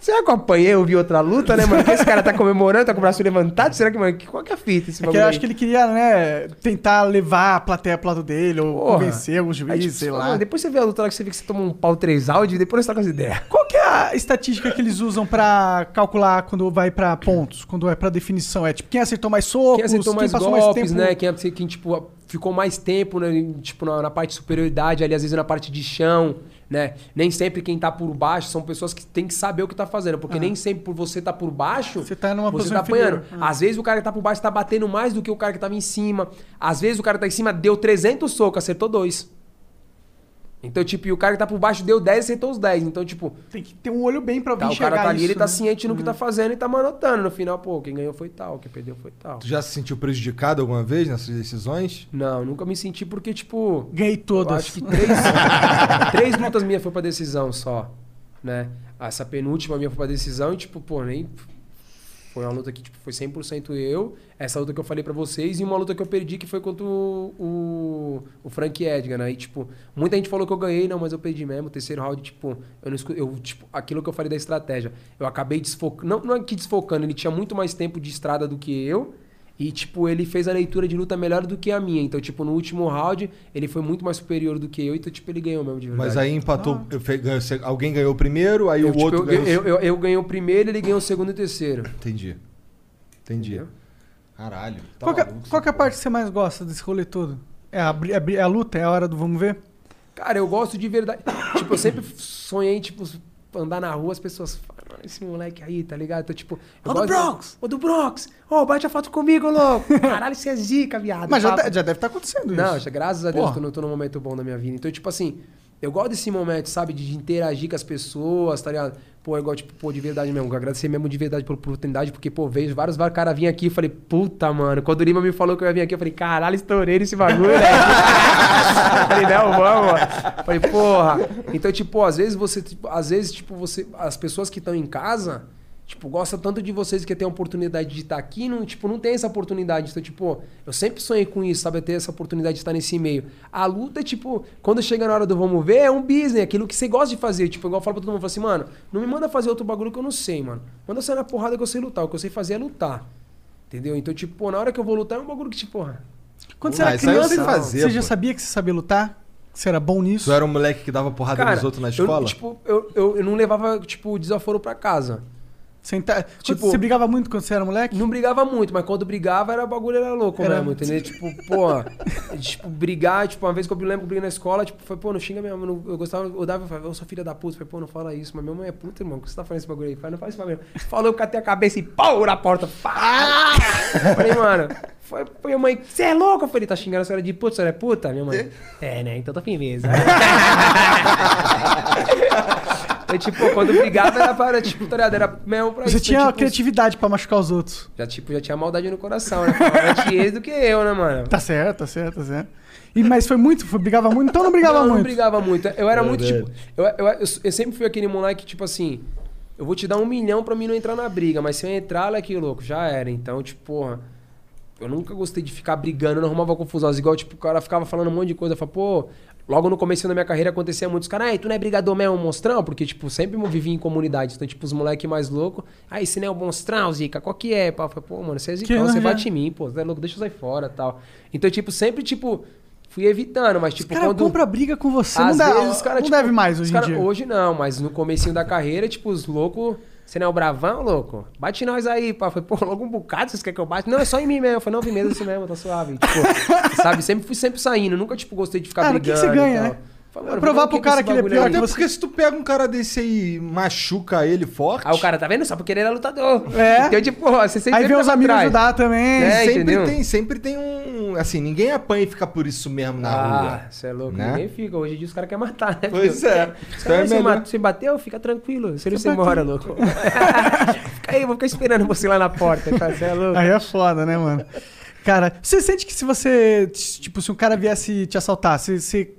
Será que eu apanhei, eu vi outra luta, né, mano? Esse cara tá comemorando, tá com o braço levantado? Será que, mano, qual que é a fita esse É bagulho eu acho que ele queria, né, tentar levar a plateia pro lado dele, ou Porra. convencer algum juiz, tipo, sei lá. Depois você vê a luta lá que você vê que você toma um pau três áudios e depois você tá com as ideias. Qual que é a estatística que eles usam pra calcular quando vai pra pontos, quando é pra definição? É tipo, quem acertou mais socos, Quem acertou mais passou golpes, mais tempo... né? Quem, quem, tipo, ficou mais tempo, né? Tipo, na, na parte de superioridade, ali, às vezes na parte de chão, né? Nem sempre quem tá por baixo são pessoas que têm que saber o que tá fazendo. Porque nem sempre por você tá por baixo, Você tá numa você tá apanhando. Ah. Às vezes o cara que tá por baixo tá batendo mais do que o cara que tava em cima. Às vezes o cara que tá em cima deu 300 socos, acertou dois. Então, tipo, e o cara que tá por baixo deu 10, acertou os 10. Então, tipo, Tem que ter um olho bem pra tá, o enxergar cara tá ali, isso, ele tá né? ciente no que tá fazendo e tá manotando. No final, pô, quem ganhou foi tal, quem perdeu foi tal. Tu já se sentiu prejudicado alguma vez nessas decisões? Não, nunca me senti porque, tipo. Ganhei todas. acho que três, três lutas minhas foi pra decisão só, né? Essa penúltima minha foi pra decisão e, tipo, pô, nem... Foi uma luta que, tipo, foi 100% eu. Essa luta que eu falei pra vocês. E uma luta que eu perdi que foi contra o, o, o Frank Edgar, né? E, tipo, muita gente falou que eu ganhei. Não, mas eu perdi mesmo. O terceiro round, tipo... Eu não escu- eu, tipo, aquilo que eu falei da estratégia. Eu acabei desfocando... Não, não é que desfocando. Ele tinha muito mais tempo de estrada do que eu. E, tipo, ele fez a leitura de luta melhor do que a minha. Então, tipo, no último round, ele foi muito mais superior do que eu. Então, tipo, ele ganhou mesmo de verdade. Mas aí empatou. eu fe- ganhou- você- alguém ganhou o primeiro, aí eu, o tipo, outro eu, ganhou. o eu, eu, eu ganhei o primeiro, ele ganhou o segundo e o terceiro. Entendi. Entendi. Entendeu? Caralho. tá Qual, que, é- maluco, qual que é a parte que você mais gosta desse rolê todo? É a, é é a luta? É a hora do vamos ver? Cara, eu gosto de verdade. tipo, eu sempre sonhei, tipo, andar na rua, as pessoas falam, mano, esse moleque aí, tá ligado? Então, tipo. eu Ô, do Bronx! Ô do Bronx! Ô, bate a foto comigo, louco! Caralho, você é zica, viado. Mas já, de- já deve estar acontecendo isso. Não, graças a Deus, Porra. tô, tô num momento bom da minha vida. Então, tipo assim, eu gosto desse momento, sabe? De interagir com as pessoas, tá ligado? Pô, eu gosto, tipo, pô, de verdade mesmo. Agradecer mesmo de verdade pela oportunidade, porque, pô, vejo vários, vários caras vir aqui e falei, puta, mano. Quando o Lima me falou que eu ia vir aqui, eu falei, caralho, estourei nesse bagulho, né? falei, não, vamos. Falei, porra. Então, tipo, às vezes você, tipo, às vezes, tipo, você, as pessoas que estão em casa, tipo, gostam tanto de vocês que tem a oportunidade de estar aqui, não, tipo, não tem essa oportunidade. Então, tipo, eu sempre sonhei com isso, sabe? Ter essa oportunidade de estar nesse meio. A luta, tipo, quando chega na hora do vamos ver, é um business, aquilo que você gosta de fazer. Tipo, igual eu falo pra todo mundo, eu falo assim, mano, não me manda fazer outro bagulho que eu não sei, mano. Manda eu sair na porrada que eu sei lutar. O que eu sei fazer é lutar. Entendeu? Então, tipo, pô, na hora que eu vou lutar é um bagulho que, tipo, porra, Quando você Ah, era eu criança, sei fazer, você já sabia que você sabia lutar? Que você era bom nisso? Tu era um moleque que dava porrada Cara, nos outros na eu, escola? tipo, eu, eu, eu não levava, tipo, desaforo pra casa. Tipo- Tipo, você brigava muito quando você era moleque? Não brigava muito, mas quando brigava, era bagulho era louco Era- mesmo, entendeu? Tipo, pô, tipo, brigar, tipo, uma vez que eu me lembro que eu briguei na escola, tipo, foi, pô, não xinga minha mãe, não- eu gostava, eu dava, eu falava, eu sou filha da puta, falei, pô, não fala isso, mas minha mãe é puta, irmão, por que você tá falando esse bagulho aí? Falei, não faz isso pra mim. Falou, eu catei a cabeça e pau na porta, pá! Falei, mano, foi, foi minha mãe, você é louco? Eu falei, tá xingando a senhora de puta, a senhora é puta? Minha mãe, é, né, então tá firmeza. Eu, tipo, quando brigava era para, tipo, tá ligado? Era mesmo pra Você isso. tinha então, tipo, criatividade pra machucar os outros. já, tipo, já tinha maldade no coração, né? Falava Antes do que eu, né, mano? Tá certo, tá certo, tá certo. E, mas foi muito? Foi, brigava muito? Então não brigava não, muito. não brigava muito. Eu era muito, Verdade. tipo... Eu, eu, eu, eu sempre fui aquele moleque, tipo assim... Eu vou te dar um milhão pra mim não entrar na briga, mas se eu entrar, olha que louco, já era. Então, tipo, porra... Eu nunca gostei de ficar brigando, não arrumava confusão. Igual, tipo, o cara ficava falando um monte de coisa. Eu falava, pô... Logo no começo da minha carreira acontecia muito. Os caras, ai, tu não é brigador mesmo, monstrão? Porque, tipo, sempre eu vivia em comunidade. Então, tipo, os moleques mais loucos. Aí, você não é o monstrão, Zica? Qual que é? Pá, Eu falei, pô, mano, você é zicão, você não, bate em mim, pô. Você é louco, deixa eu sair fora tal. Então, tipo, sempre, tipo... Fui evitando, mas, Os tipo, caras quando... compram briga com você. Às não dá, vezes os cara, não tipo, deve mais os hoje cara- em dia. Hoje não, mas no comecinho da carreira, tipo, os loucos... Você não é o bravão, louco? Bate nós aí, pá. Foi, pô, logo um bocado, vocês querem que eu bate? Não, é só em mim mesmo. Não, vim mesmo assim mesmo, tá suave. Tipo, sabe? Sempre fui sempre saindo. Nunca, tipo, gostei de ficar Ah, no que que brigando você ganha, né? Mano, Provar pro cara que ele é pior Até porque se tu pega um cara desse aí e machuca ele forte... Aí o cara, tá vendo? Só porque ele era lutador. É. Então, tipo, você sempre Aí vem os amigos trás. ajudar também. É, sempre entendeu? tem, sempre tem um. Assim, ninguém apanha e fica por isso mesmo na Ah, rua. você é louco. né? Ninguém fica. Hoje em dia os caras querem matar, né? Pois é. Então é você, melhor- ma- você bateu? Fica tranquilo. Você não se embora, louco. Fica aí, vou ficar esperando você lá na porta. Tá? Você é louco. Aí é foda, né, mano? Cara, você sente que se você. Tipo, se um cara viesse te assaltar, você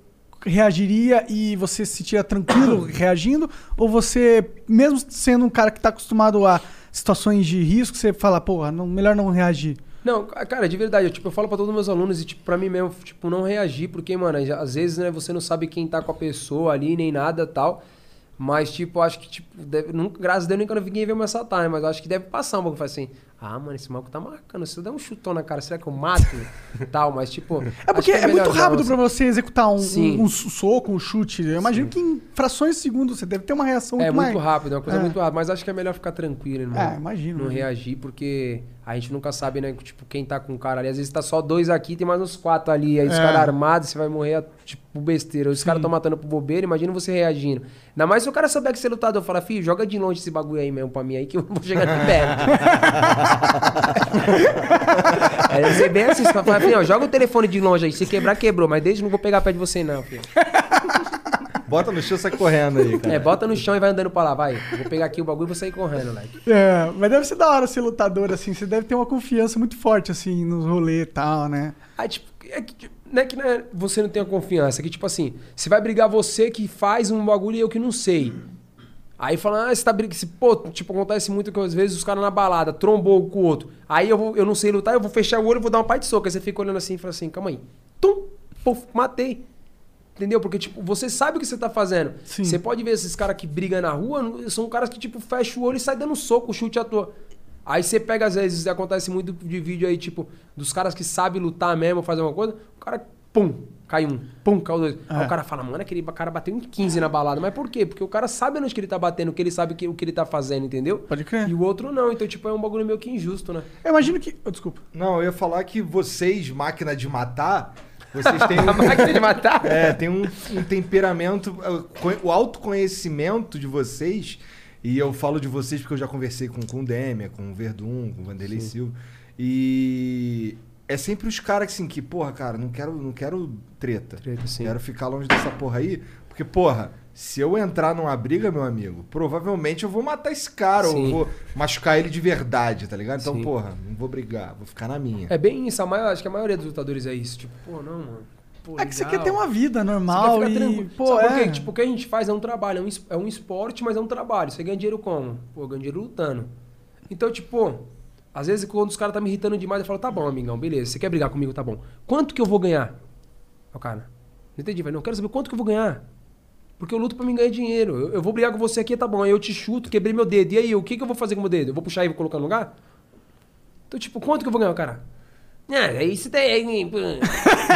reagiria e você se sentia tranquilo reagindo? Ou você, mesmo sendo um cara que tá acostumado a situações de risco, você fala, porra, não, melhor não reagir? Não, ca- cara, de verdade, eu, tipo, eu falo pra todos os meus alunos e, tipo, pra mim mesmo, tipo, não reagir, porque, mano, às vezes, né, você não sabe quem tá com a pessoa ali, nem nada tal. Mas, tipo, acho que, tipo, deve, nunca, graças a Deus, nunca ninguém veio me assaltar, né? Mas eu acho que deve passar um pouco, assim, ah, mano, esse maluco tá marcando, se eu der um chutão na cara, será que eu mato? tal, mas, tipo... É porque é, muito rápido pra pra você executar um, Sim. um, um soco, um chute. Eu imagino que em frações de segundo você deve ter uma reação É muito muito mais. rápido, é uma coisa É. muito rápida. Mas acho que é melhor ficar tranquilo, irmão. É, imagino, Não imagino. reagir, porque a gente nunca sabe, né? Tipo, quem tá com o cara ali. Às vezes tá só dois aqui, tem mais uns quatro ali. Aí os É. caras armados, você vai morrer, tipo, por besteira. Os caras tão matando por bobeira, imagina você reagindo. Ainda mais se o cara souber que você é lutador. Fala, filho, joga de longe esse bagulho aí mesmo pra mim aí, que eu vou chegar aqui perto. Aí deve ser bem assim, você fala, filho, ó, joga o telefone de longe aí. Se quebrar, quebrou. Mas desde não vou pegar perto de você, não, filho. Bota no chão e sai correndo aí, cara. É, bota no chão e vai andando pra lá, vai. Vou pegar aqui o bagulho e vou sair correndo, moleque. É, mas deve ser da hora ser lutador, assim. Você deve ter uma confiança muito forte, assim, nos rolês e tal, né? Aí, tipo, é que, não é que né, você não tenha confiança, é que, tipo assim, você vai brigar você que faz um bagulho e eu que não sei. Aí fala, ah, você tá brigando. Pô, tipo, acontece muito que às vezes os caras na balada trombou com o outro. Aí eu, vou, eu não sei lutar, eu vou fechar o olho e vou dar uma parte de soco. Aí você fica olhando assim e fala assim, calma aí. Tum! Puf, matei. Entendeu? Porque, tipo, você sabe o que você tá fazendo. Sim. Você pode ver esses caras que brigam na rua, são caras que, tipo, fecham o olho e saem dando soco, chute à toa. Aí você pega, às vezes, acontece muito de vídeo aí, tipo, dos caras que sabem lutar mesmo, fazer uma coisa, o cara, pum, cai um, pum, cai dois. Aí É. o cara fala, mano, aquele cara bateu em 15 na balada. Mas por quê? Porque o cara sabe onde que ele tá batendo, que ele sabe que, o que ele tá fazendo, entendeu? Pode crer. E o outro não. Então, tipo, é um bagulho meio que injusto, né? Eu imagino que. oh, desculpa. Não, eu ia falar que vocês, máquina de matar, vocês têm A um, máquina de matar. é, tem um, um temperamento, co- o autoconhecimento de vocês, e eu falo de vocês porque eu já conversei com, com o Demian, com o Verdun, com o Vanderlei Silva, e é sempre os caras assim que, porra, cara, não quero, não quero treta. Treta, sim. Quero ficar longe dessa porra aí, porque, porra, se eu entrar numa briga, meu amigo, provavelmente eu vou matar esse cara, ou Sim. vou machucar ele de verdade, tá ligado? Então, Sim. porra, não vou brigar, vou ficar na minha. É bem isso. A maior, acho que a maioria dos lutadores é isso. Tipo, pô, não, mano. Pô, É que você quer ter uma vida Você normal quer ficar e. tranquilo. Pô, Sabe por é. quê? Tipo, o que a gente faz é um trabalho, é um, é um esporte, mas é um trabalho. Você ganha dinheiro como? Pô, ganha dinheiro lutando. Então, tipo, às vezes quando os caras tá me irritando demais, eu falo, tá bom, amigão, beleza, você quer brigar comigo, tá bom. Quanto que eu vou ganhar? Ó, cara, não entendi, velho. Não quero saber quanto que eu vou ganhar. Porque eu luto pra mim ganhar dinheiro. Eu, eu vou brigar com você aqui, tá bom. Aí eu te chuto, quebrei meu dedo. E aí, o que, que eu vou fazer com o meu dedo? Eu vou puxar e vou colocar no lugar? Então, tipo, quanto que eu vou ganhar, cara? É isso daí. pô.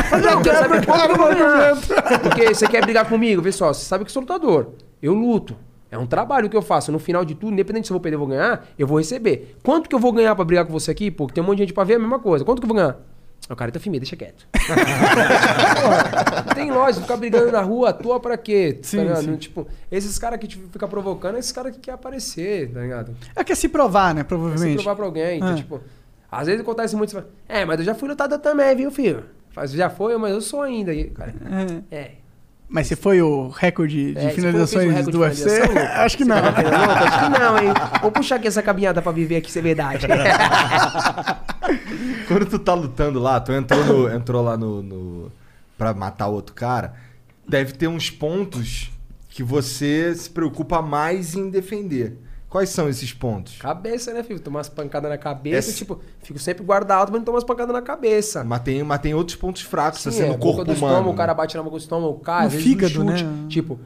Fazer o quê? Sabe quanto que eu vou ganhar? Porque você quer brigar comigo, vê só, você sabe que eu sou lutador. Eu luto. É um trabalho que eu faço. No final de tudo, independente se eu vou perder ou vou ganhar, eu vou receber. Quanto que eu vou ganhar pra brigar com você aqui? Pô, tem um monte de gente pra ver a mesma coisa. Quanto que eu vou ganhar? O cara tá firme, deixa quieto. Porra, tem lógica, ficar brigando na rua à toa pra quê? Tá Sim. Tipo, esses caras que tipo, ficam provocando, esses caras que querem aparecer, tá ligado? É que é se provar, né? Quer se Provavelmente. provar pra alguém. Então, Ah. tipo, às vezes acontece muito, você fala, é, mas eu já fui lutador também, viu, filho? Faz, já foi, mas eu sou ainda. E, cara, É. é. Mas você foi o recorde de É, você finalizações recorde do UFC? finalização? Acho que não. tá? Acho que não, hein? Vou puxar aqui essa caminhada pra viver aqui, ser verdade. Quando tu tá lutando lá, tu entrou, no- entrou lá no, no. pra matar outro cara, deve ter uns pontos que você se preocupa mais em defender. Quais são esses pontos? cabeça, né, filho? Tomar umas pancadas na cabeça, Esse- tipo, fico sempre guarda alto, mas não tomo umas pancadas na cabeça. Mas tem, mas tem outros pontos fracos, Sim, assim, é, no corpo do humano. estômago, o cara bate na boca do estômago, cai, No fígado, chute, né? Tipo,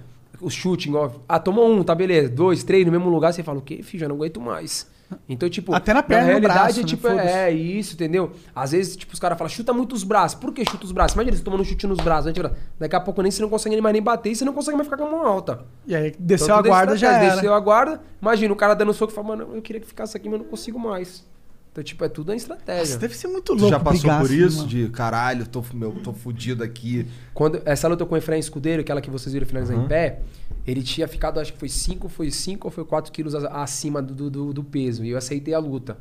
o chute, igual, ah, tomou um, tá beleza, dois, três no mesmo lugar, você fala, o quê, filho, já não aguento mais. Então, tipo, Até na perna, no realidade, braço, é tipo, é isso, entendeu? Às vezes, tipo, os caras falam, chuta muito os braços. Por que chuta os braços? Imagina você tomando um chute nos braços, né? Tipo, Daqui a pouco nem você não consegue mais nem bater e você não consegue mais ficar com a mão alta. E aí desceu Então, a guarda já era. Desceu a guarda, imagina o cara dando soco e fala, mano, eu queria que ficasse aqui, mas eu não consigo mais. Então, tipo, é tudo a estratégia. Nossa, deve ser muito Tu louco já passou brigar por assim, isso? mano. De caralho, tô, meu, tô fudido aqui. Quando essa luta com o Efraim Escudeiro, aquela que vocês viram finalizar Uhum. em pé, ele tinha ficado, acho que foi 5, foi 5 ou foi 4 quilos acima do, do, do peso. E eu aceitei a luta.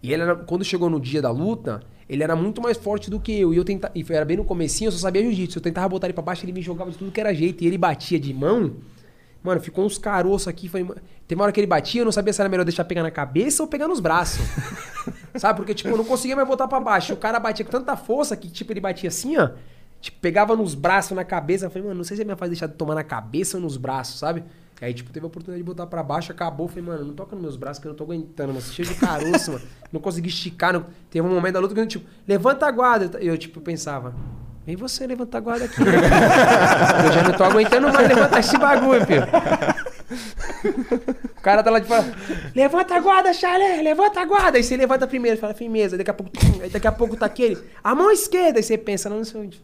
E ele era, quando chegou no dia da luta, ele era muito mais forte do que eu. E eu tentava, e foi- era bem no comecinho, eu só sabia jiu-jitsu. Eu tentava botar ele pra baixo, ele me jogava de tudo que era jeito. E ele batia de mão. Mano, ficou uns caroços aqui. Foi... Tem uma hora que ele batia, eu não sabia se era melhor deixar pegar na cabeça ou pegar nos braços. Sabe? Porque, tipo, eu não conseguia mais botar pra baixo. O cara batia com tanta força que, tipo, ele batia assim, ó. Tipo, pegava nos braços, na cabeça. Eu falei, mano, não sei se é minha fase deixar de tomar na cabeça ou nos braços, sabe? Aí, tipo, teve a oportunidade de botar pra baixo, acabou. Eu Falei, mano, não toca nos meus braços que eu não tô aguentando, mano. Cheio de caroço, mano. Não consegui esticar. Não... Teve um momento da luta que eu, tipo, levanta a guarda. Eu, tipo, pensava, vem você levantar a guarda aqui. eu já não tô aguentando mais levantar esse bagulho, filho. O cara tá lá de fora. Levanta a guarda, Charlie! Levanta a guarda! Aí você levanta primeiro, fala firmeza. Daqui a pouco, aí daqui a pouco tá aquele. A mão esquerda! Aí você pensa, não, não sei onde.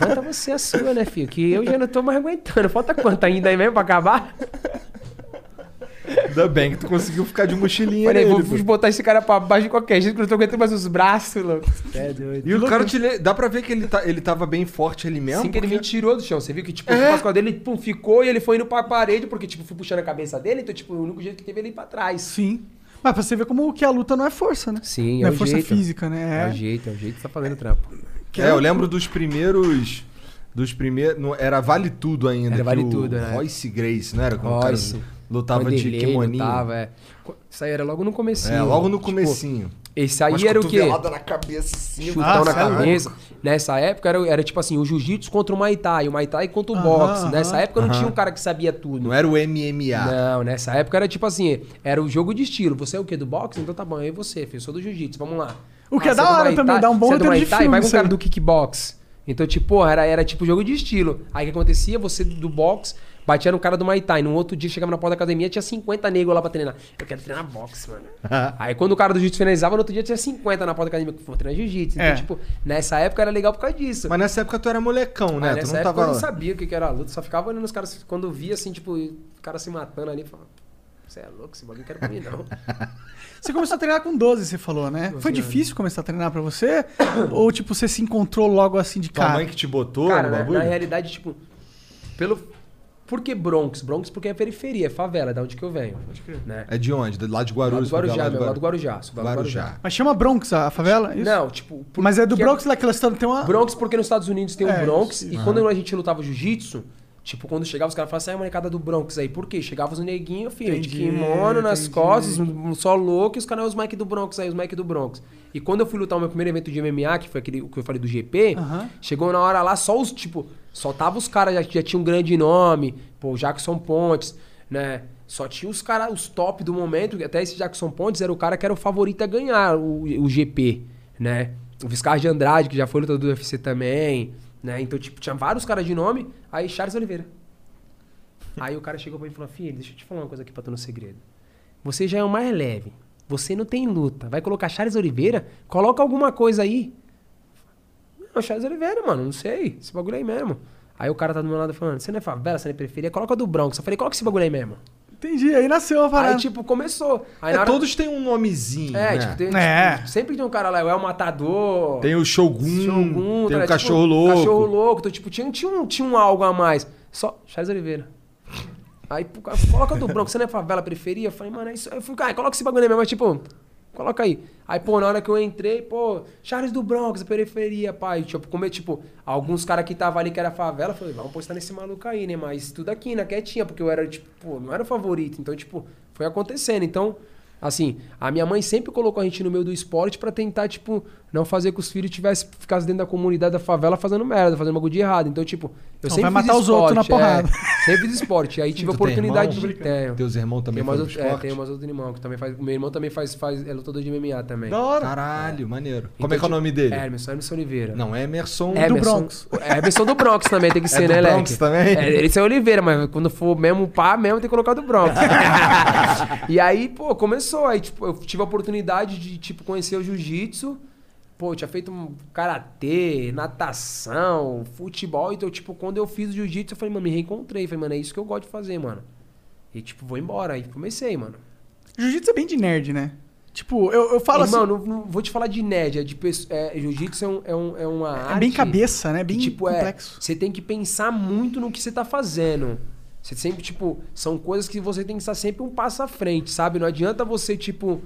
Levanta você a sua, né, filho? Que eu já não tô mais aguentando. Falta quanto ainda aí mesmo pra acabar? Ainda bem que tu conseguiu ficar de mochilinha Falei, nele, vou, botar esse cara pra baixo de qualquer jeito, que eu não tô aguentando mais os braços, louco. É doido. E o cara te le... Dá pra ver que ele, tá, ele tava bem forte ali mesmo? Assim que ele me porque- tirou do chão. Você viu que, tipo, É? o Pascoal dele pum, ficou e ele foi indo pra parede, porque, tipo, fui puxando a cabeça dele, então, tipo, o único jeito que teve ele ir pra trás. Sim. Mas pra você ver como que a luta não é força, né? Sim, não é é o força jeito. física, É, né? o jeito, é o jeito que tá fazendo trampo. É, eu lembro dos primeiros. Dos primeiros. não- Era Vale Tudo ainda. Era Vale o Tudo, né? Royce Grace, não era? Royce. o cara lutava de kimoninho. lutava, é. Isso aí era logo no comecinho. É, logo no Tipo, comecinho. esse aí Umas era o quê? na cabeça assim. Chutão Ah, na é louco. cabeça. Nessa época era, era tipo assim, o jiu-jitsu contra o Muay Thai, o Muay Thai contra o Aham, boxe. Nessa época não tinha um cara que sabia tudo. Não era o MMA. Não, nessa época era tipo assim, era o jogo de estilo. Você é o quê? Do boxe? Então tá bom, eu e você, filho. Eu sou do jiu-jitsu, vamos lá. O que é você da do hora também, dá um bom você é do roteiro Muay de filme vai com o cara do kickbox. Então, tipo, era, era tipo jogo de estilo. Aí o que acontecia? Você do boxe batia no cara do Muay Thai. No outro dia chegava na porta da academia, tinha 50 negros lá pra treinar. Eu quero treinar boxe, mano. Aí quando o cara do jiu-jitsu finalizava, no outro dia tinha 50 na porta da academia. Vou treinar jiu-jitsu. Então, É. tipo, nessa época era legal por causa disso. Mas nessa época tu era molecão, né? Mas tu nessa não época tava. eu não sabia o que que era a luta, só ficava olhando os caras quando via assim, tipo, o cara se matando ali, falava, você é louco, esse bagulho não quero pra mim, não. Você começou a treinar com 12, você falou, né? 12 Foi anos. difícil começar a treinar pra você? Ou, tipo, você se encontrou logo assim de Tua cara? mãe que te botou cara, no na, bagulho? na realidade, tipo, pelo. Por que Bronx? Bronx porque é periferia, é favela, da onde que eu venho. Né? É de onde? Do lado de Lá Guarulhos? do Guarujá, meu, lá do Guarujá. do Guarujá. Mas chama Bronx a favela? Isso? Não, tipo. por- Mas é do que Bronx lá que elas estão. Tem uma. Bronx porque nos Estados Unidos tem o É, Bronx. isso, E quando a gente lutava jiu-jitsu, tipo, quando chegava os caras falavam assim, ah, molecada do Bronx aí. Por quê? Chegava os neguinhos, filho, de Entendi, kimono nas entendi. costas, um- um só louco, e os caras, os Mike do Bronx aí, os Mike do Bronx. E quando eu fui lutar o meu primeiro evento de MMA, que foi aquele o que eu falei do GP, chegou na hora lá, só os, tipo, só tava os caras já, já tinham um grande nome, pô, o Jackson Pontes, né? Só tinha os caras, os top do momento, até esse Jackson Pontes era o cara que era o favorito a ganhar o, o GP, né? O Viscar de Andrade, que já foi lutador do UFC também, né? Então, tipo, tinha vários caras de nome, aí Charles Oliveira. Aí o cara chegou pra mim e falou, filho, deixa eu te falar uma coisa aqui pra tu no segredo. Você já é o mais leve. você não tem luta. Vai colocar Charles Oliveira? Coloca alguma coisa aí. Não, Charles Oliveira, mano, não sei. Esse bagulho aí mesmo. Aí o cara tá do meu lado falando, você não é favela, você não é periferia? Coloca do Bronx. Eu falei, coloca esse bagulho aí mesmo. Entendi, aí nasceu a parada. Aí, tipo, começou. Aí, É, hora- todos têm um nomezinho, É, né? tipo, tem, É. tipo, sempre tem um cara lá, é o Matador. Tem o Shogun, Shogun, tem tá o? Cachorro Tipo, Louco. Cachorro louco. Então, tipo, tinha, tinha, um, tinha um algo a mais. Só Charles Oliveira. Aí, coloca do Bronx, você não é favela, periferia? Eu falei, mano, é isso. Aí eu fui, cara, coloca esse bagulho aí mesmo, mas tipo, coloca aí. Aí, pô, na hora que eu entrei, pô, Charles do Bronx, periferia, pai. Tipo, como, tipo, alguns caras que estavam ali que era favela, falei, vamos postar nesse maluco aí, né? Mas tudo aqui, na quietinha, porque eu era, tipo, pô, não era o favorito. Então, tipo, foi acontecendo. Então, assim, a minha mãe sempre colocou a gente no meio do esporte pra tentar, tipo, não fazer que os filhos tivessem, ficassem dentro da comunidade da favela fazendo merda, fazendo bagulho de errado. Então, tipo, eu Não, sempre vai fiz matar os outros na esporte, porrada. É, sempre fiz esporte. Aí tive a oportunidade irmão? de. Tenho. Teus irmãos também outro, é, esporte? tem umas outros irmãos que também faz. Meu irmão também faz, faz é lutador de MMA também. Da hora. Caralho, maneiro. Então, Como é que é o tipo, nome dele? Emerson, Emerson Oliveira. Não, Emerson Emerson, do Bronx. É, Emerson do Bronx também, tem que ser, do né, Bronx Leque? também? É, ele é Oliveira, mas quando for mesmo pá, mesmo tem que colocar do Bronx. e aí, pô, começou. Aí, tipo, eu tive a oportunidade de, tipo, conhecer o jiu-jitsu. Pô, eu tinha feito um karatê, natação, futebol. Então, tipo, quando eu fiz o jiu-jitsu, eu falei, mano, me reencontrei. Falei, mano, é isso que eu gosto de fazer, mano. E, tipo, vou embora. Aí comecei, mano. Jiu-jitsu é bem de nerd, né? Tipo, eu, eu falo Irmão, assim. não, não vou te falar de nerd. É de é, jiu-jitsu é, um, é, um, é uma É bem cabeça, né? Bem que, tipo, é, complexo. você tem que pensar muito no que você tá fazendo. Você sempre, tipo, são coisas que você tem que estar sempre um passo à frente, sabe? Não adianta você, tipo.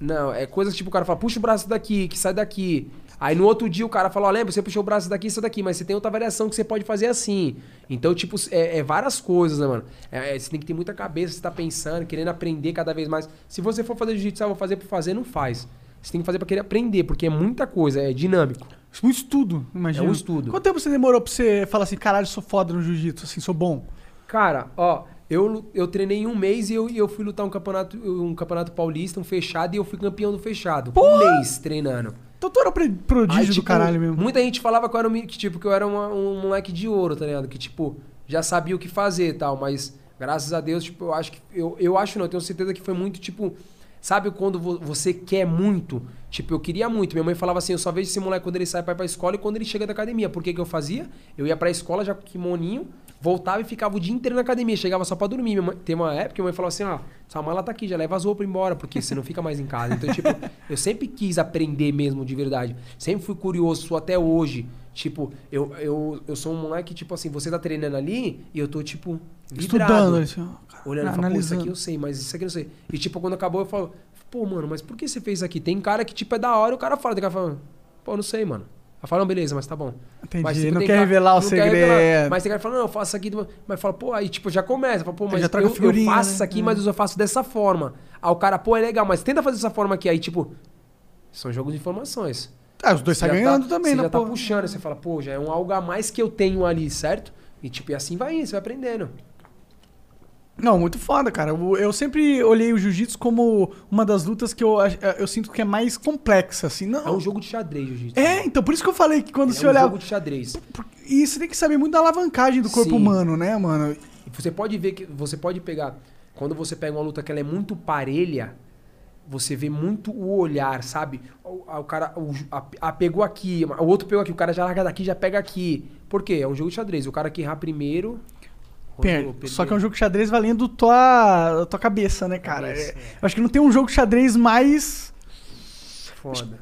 Não, é coisas tipo, o cara fala, puxa o braço daqui, que sai daqui. Aí no outro dia o cara fala, ó, lembra, você puxou o braço daqui, isso daqui, mas você tem outra variação que você pode fazer assim. Então, tipo, é, é várias coisas, né, mano? É, é, você tem que ter muita cabeça, você tá pensando, querendo aprender cada vez mais. Se você for fazer jiu-jitsu, ah, vou fazer por fazer, não faz. Você tem que fazer pra querer aprender, porque é muita coisa, é dinâmico. Um estudo, imagina. É um estudo. Quanto tempo você demorou pra você falar assim, caralho, sou foda no jiu-jitsu, assim, sou bom? Cara, ó, eu, eu treinei um mês e eu, eu fui lutar um campeonato, um campeonato paulista, um fechado, e eu fui campeão do fechado. Com Um mês treinando. Então tu era prodígio Aí, do tipo, caralho mesmo. Muita gente falava que eu era, um, que, tipo, que eu era uma- um moleque de ouro, tá ligado? Que, tipo, já sabia o que fazer e tal, mas graças a Deus, tipo, eu acho que. Eu, eu acho não, eu tenho certeza que foi muito, tipo. Sabe quando vo- você quer muito? Tipo, eu queria muito. Minha mãe falava assim: eu só vejo esse moleque quando ele sai pra ir pra escola e quando ele chega da academia. Por que, que eu fazia? Eu ia pra escola já com kimoninho, voltava e ficava o dia inteiro na academia. Chegava só pra dormir. Minha mãe, tem uma época que minha mãe falou assim: ó, sua mala tá aqui, já leva as roupas embora, porque você não fica mais em casa. Então, tipo, eu sempre quis aprender mesmo de verdade. Sempre fui curioso, sou até hoje. Tipo, eu, eu, eu sou um moleque, tipo assim, você tá treinando ali e eu tô, tipo, vidrado. Estudando, assim, Olhando e falo, pô, isso aqui eu sei, mas isso aqui eu não sei. E tipo, quando acabou, eu falo, pô, mano, mas por que você fez isso aqui? Tem cara que, tipo, é da hora e o cara fala, tem cara falando, pô, não sei, mano. Aí fala, não, beleza, mas tá bom. Entendi, Mas, tipo, não quer cara- revelar o não quer segredo. revelar. Mas tem cara que fala, não, eu faço isso aqui. Mas fala, pô, aí tipo, já começa. Fala, pô, mas já eu, eu faço né? isso aqui, É. mas eu faço dessa forma. Aí o cara, pô, é legal, mas tenta fazer dessa forma aqui. Aí, tipo, são jogos de informações. Ah, os dois Você tá já ganhando também, Você né, já tá pô? puxando, você fala, pô, já é um algo a mais que eu tenho ali, certo? E tipo, e assim vai indo, você vai aprendendo. Não, muito foda, cara. Eu, eu sempre olhei o jiu-jitsu como uma das lutas que eu, eu sinto que é mais complexa, assim. Não, É um jogo de xadrez, jiu-jitsu. É, então, por isso que eu falei que quando é você um olhar. jogo de xadrez. E você tem que saber muito da alavancagem do corpo Sim. humano, né, mano? Você pode ver que você pode pegar quando você pega uma luta que ela é muito parelha, você vê muito o olhar, sabe? O, o cara o, a, a pegou aqui, o outro pegou aqui, o cara já larga daqui, já pega aqui. Por quê? É um jogo de xadrez. O cara que errar primeiro Per- rodou, Só que é um perdeu. jogo de xadrez valendo tua, tua cabeça, né, cara? Cabeça, É- é. Eu acho que não tem um jogo de xadrez mais. foda.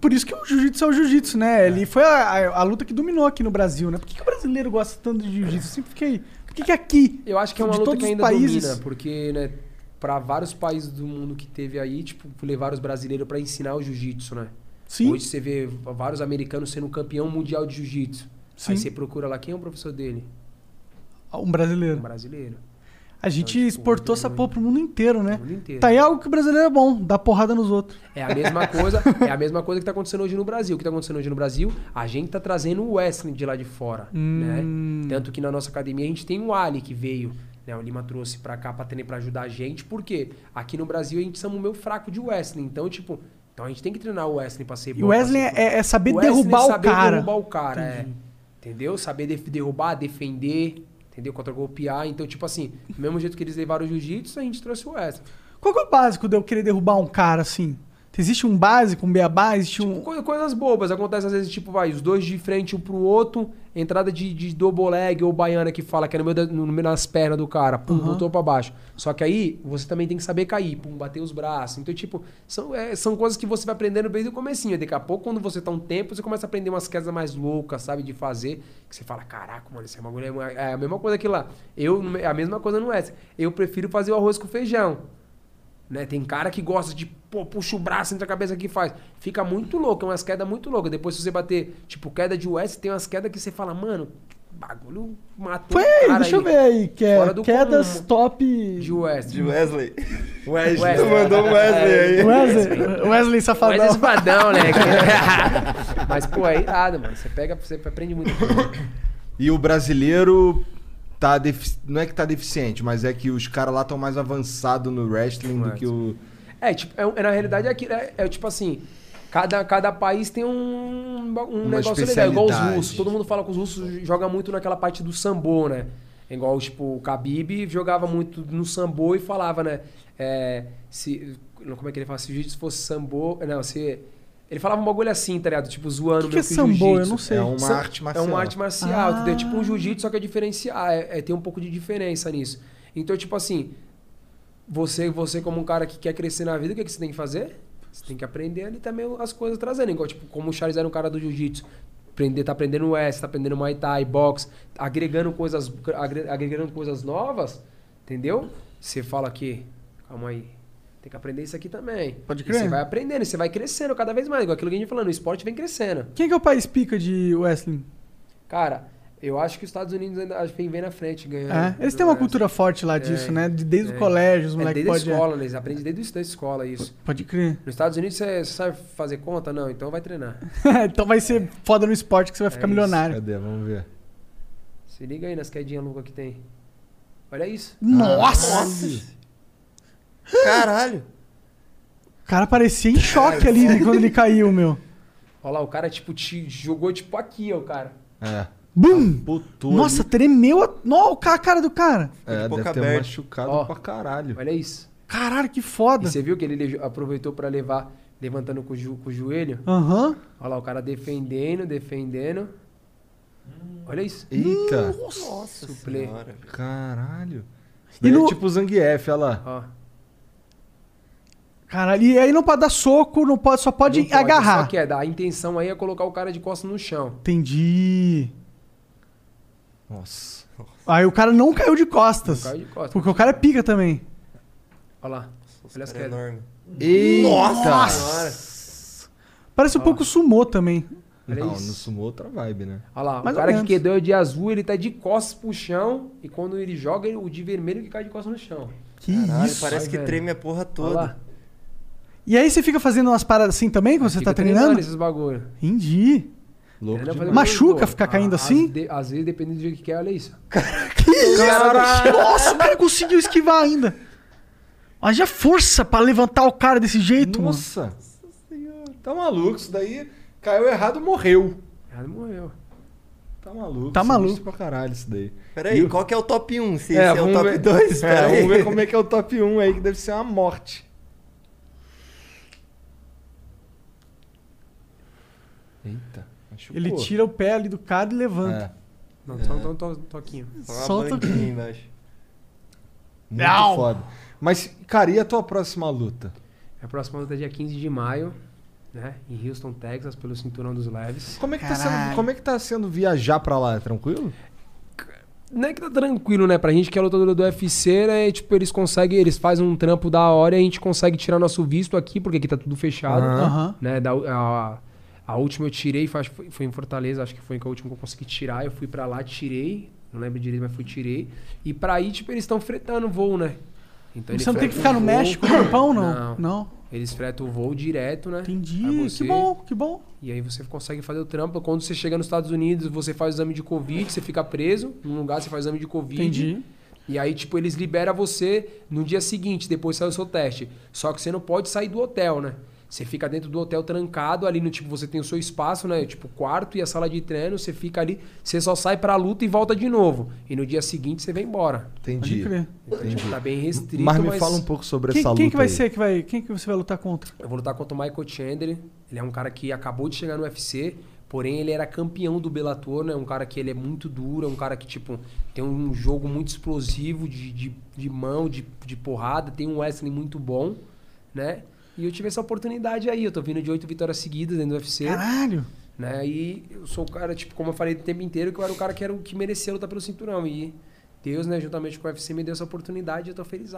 Por isso que o jiu-jitsu é o jiu-jitsu, né? Ele foi a, a- a luta que dominou aqui no Brasil, né? Por que, que o brasileiro gosta tanto de jiu-jitsu? Eu sempre fiquei. Por que, que aqui? Eu acho que é uma luta que ainda países- domina, porque, né, para vários países do mundo que teve aí, tipo, levaram os brasileiros pra ensinar o jiu-jitsu, né? Sim. Hoje você vê vários americanos sendo campeão mundial de jiu-jitsu. Aí você procura lá quem é o professor dele? Um Um brasileiro. brasileiro. A gente Então, tipo, exportou essa porra pro mundo inteiro, né? O mundo inteiro. Tá aí algo que o brasileiro é bom, dá porrada nos outros. É a mesma coisa, é a mesma coisa que tá acontecendo hoje no Brasil. O que tá acontecendo hoje no Brasil, a gente tá trazendo o wrestling de lá de fora, Hum. né? Tanto que na nossa academia a gente tem o Ali que veio, né? O Lima trouxe pra cá pra treinar pra ajudar a gente, porque aqui no Brasil a gente chama o meu fraco de wrestling. Então, tipo, então a gente tem que treinar o wrestling pra ser E bom. o pra Wesley ser- é, é saber O wrestling derrubar é o saber cara. derrubar o cara, é. Entendeu? Saber def- derrubar, defender, entendeu? Contra-golpear. Então, tipo assim, do mesmo jeito que eles levaram o jiu-jitsu, a gente trouxe o wrestling. Qual que é o básico de eu querer derrubar um cara assim? Existe um básico, um beabá, existe um. Co- Coisas bobas. Acontece às vezes, tipo, vai, os dois de frente um pro outro, entrada de, de double leg ou baiana que fala que é no meio, da- no meio das pernas do cara, pum, voltou pra baixo. Só que aí você também tem que saber cair, pum, bater os braços. Então, tipo, são, é, são coisas que você vai aprendendo desde o comecinho. Daqui a pouco, quando você tá um tempo, você começa a aprender umas quedas mais loucas, sabe, de fazer, que você fala, caraca, mano, esse bagulho é, é a mesma coisa que lá. Eu, é a mesma coisa não é. Eu prefiro fazer o arroz com feijão. Né? Tem cara que gosta de, pô, puxa o braço entre a cabeça aqui e faz. Fica muito louco, é umas quedas muito loucas. Depois, se você bater, tipo, queda de US, tem umas quedas que você fala, mano, bagulho matou Foi o aí, cara deixa eu ver aí, que é quedas comum. top. De US. De Wesley. Wesley, Wesley. mandou um Wesley aí. Wesley, Wesley Mas Safadão. é espadão, né? Mas, pô, é irado, mano. Você pega, você aprende muito. E o brasileiro tá defi- não é que tá deficiente, mas é que os caras lá estão mais avançados no wrestling do que o É, tipo, é, é, na realidade é, aqui- é, é tipo assim, cada, cada país tem um, um negócio legal, igual os russos. Todo mundo fala que os russos jogam muito naquela parte do sambo, né? Igual, tipo, o Khabib jogava muito no sambo e falava, né? É, se, como é que ele fala? Se o jiu-jitsu fosse sambo... Não, se... Ele falava um bagulho assim, tá ligado? Tipo, zoando O que, que é sambo? Eu não sei. é uma Sam- arte marcial. É uma arte marcial, Ah. entendeu? Tipo um jiu-jitsu, só que é diferenciar. É, é, tem um pouco de diferença nisso. Então, tipo assim, você, você como um cara que quer crescer na vida, o que, que você tem que fazer? Você tem que aprender ali também as coisas trazendo. Igual, tipo, como o Charles era um cara do jiu-jitsu. Aprender, tá aprendendo S, tá aprendendo Muay Thai, boxe, agregando coisas, agre- agregando coisas novas, entendeu? Você fala aqui, calma aí. Tem que aprender isso aqui também. Pode E crer. Você vai aprendendo, e você vai crescendo cada vez mais. Igual aquilo que a gente falando, o esporte vem crescendo. Quem que é o país pica de wrestling? Cara, eu acho que os Estados Unidos ainda vem na frente ganhando. É, eles têm uma cultura forte lá disso, É, né? De- Desde é. o colégio, os É moleques desde a podem. escola, eles aprendem desde a escola isso. Pode crer. Nos Estados Unidos você, sabe fazer conta? Não, então vai treinar. então vai ser foda no esporte que você vai ficar É isso. milionário. Cadê? Vamos ver. Se liga aí nas quedinhas loucas que tem. Olha isso. Nossa! Caralho. O cara parecia em choque ali né, quando ele caiu, meu. Olha lá, o cara tipo te jogou tipo aqui, ó, cara. É. Bum! Putou Nossa, ali. tremeu a... Não, a cara do cara. É, de boca deve ter aberta. machucado Ó. pra caralho. Olha isso. Caralho, que E foda. você viu que ele le- aproveitou pra levar, levantando com o, jo- com o joelho? Aham. Olha lá, o cara defendendo, defendendo. Olha isso. Eita. Nossa Suplê. senhora. Caralho. Isso E daí no- é tipo o Zangief, olha lá. Ó. Caralho, e aí não pode dar soco, não pode, só pode, Não agarrar. Só que é, a intenção aí é colocar o cara de costas no chão. Entendi. Nossa. Aí o cara não caiu de costas. Não caiu de costas. Porque o cara é pica também. Olha lá. Olha as Cara, é quedas. enorme. Eita! Senhora. Parece um pouco sumô também. Olha Não, no sumo outra vibe, né? Olha lá, Mais o cara que quedou de azul, ele tá de costas pro chão. E quando ele joga, ele- o de vermelho que cai de costas no chão. Que Caralho, isso. parece Vai que vendo. treme a porra Olha toda. lá. E aí você fica fazendo umas paradas assim também quando você Fica tá treinando? esses bagulho. Entendi. Louco fazer Machuca ficar caindo assim? Às, de- às vezes, dependendo do jeito que quer, olha isso. Que isso? Nossa, o cara conseguiu esquivar ainda. Haja força pra levantar o cara desse jeito, mano. Nossa. Tá maluco, isso daí caiu errado, morreu. Ela morreu. Tá maluco. Tá maluco. pra caralho isso daí. Peraí, qual que é o top 1? Se É, esse é o vamos top ver. 2, É, vamos ver como é que é o top 1 aí, que deve ser uma morte. Eita, machucou. Ele tira o pé ali do cara e levanta. É, Não, só um to- toquinho. Só uma Solta o- banquinha embaixo. muito Não. foda. Mas, cara, e a tua próxima luta? A próxima luta é dia 15 de maio, né? Em Houston, Texas, pelo Cinturão dos Leves. Como é que, tá sendo, como é que tá sendo viajar pra lá? É tranquilo? Não é que tá tranquilo, né? Pra gente que é lutador do UFC, né? Tipo, eles conseguem, eles fazem um trampo da hora e a gente consegue tirar nosso visto aqui, porque aqui tá tudo fechado. Aham. Aham. Né? Da, a, a última eu tirei, foi, foi, em Fortaleza, acho que foi a última que eu consegui tirar. Eu fui pra lá, tirei. Não lembro direito, mas fui, tirei. E pra ir, tipo, eles estão fretando o voo, né? Então, Você não tem que ficar no voo. México, no Japão, não? Não. Não. Eles fretam o voo direto, né? Entendi. Você. Que bom, que bom. E aí você consegue fazer o trampo. Quando você chega nos Estados Unidos, você faz o exame de Covid, você fica preso num lugar, você faz o exame de Covid. Entendi. E aí, tipo, eles liberam você no dia seguinte, depois sai o seu teste. Só que você não pode sair do hotel, né? Você fica dentro do hotel trancado, ali no tipo, você tem o seu espaço, né? Tipo, o quarto e a sala de treino, você fica ali, você só sai pra luta e volta de novo. E no dia seguinte você vem embora. Entendi. Tipo, tá bem restrito. Mas me fala um pouco sobre Quem, essa luta quem que vai aí. ser que vai. Quem que você vai lutar contra? Eu vou lutar contra o Michael Chandler. Ele é um cara que acabou de chegar no UFC, porém ele era campeão do Bellator, né? Um cara que ele é muito duro, é um cara que, tipo, tem um jogo muito explosivo de, de, de mão, de, de porrada, tem um wrestling muito bom, né? E eu tive essa oportunidade aí. Eu tô vindo de oito vitórias seguidas dentro do UFC. Caralho! Né? E eu sou o cara, tipo, como eu falei o tempo inteiro, que eu era o cara que, era o que merecia lutar pelo cinturão. E Deus, né, juntamente com o UFC, me deu essa oportunidade e eu tô feliz.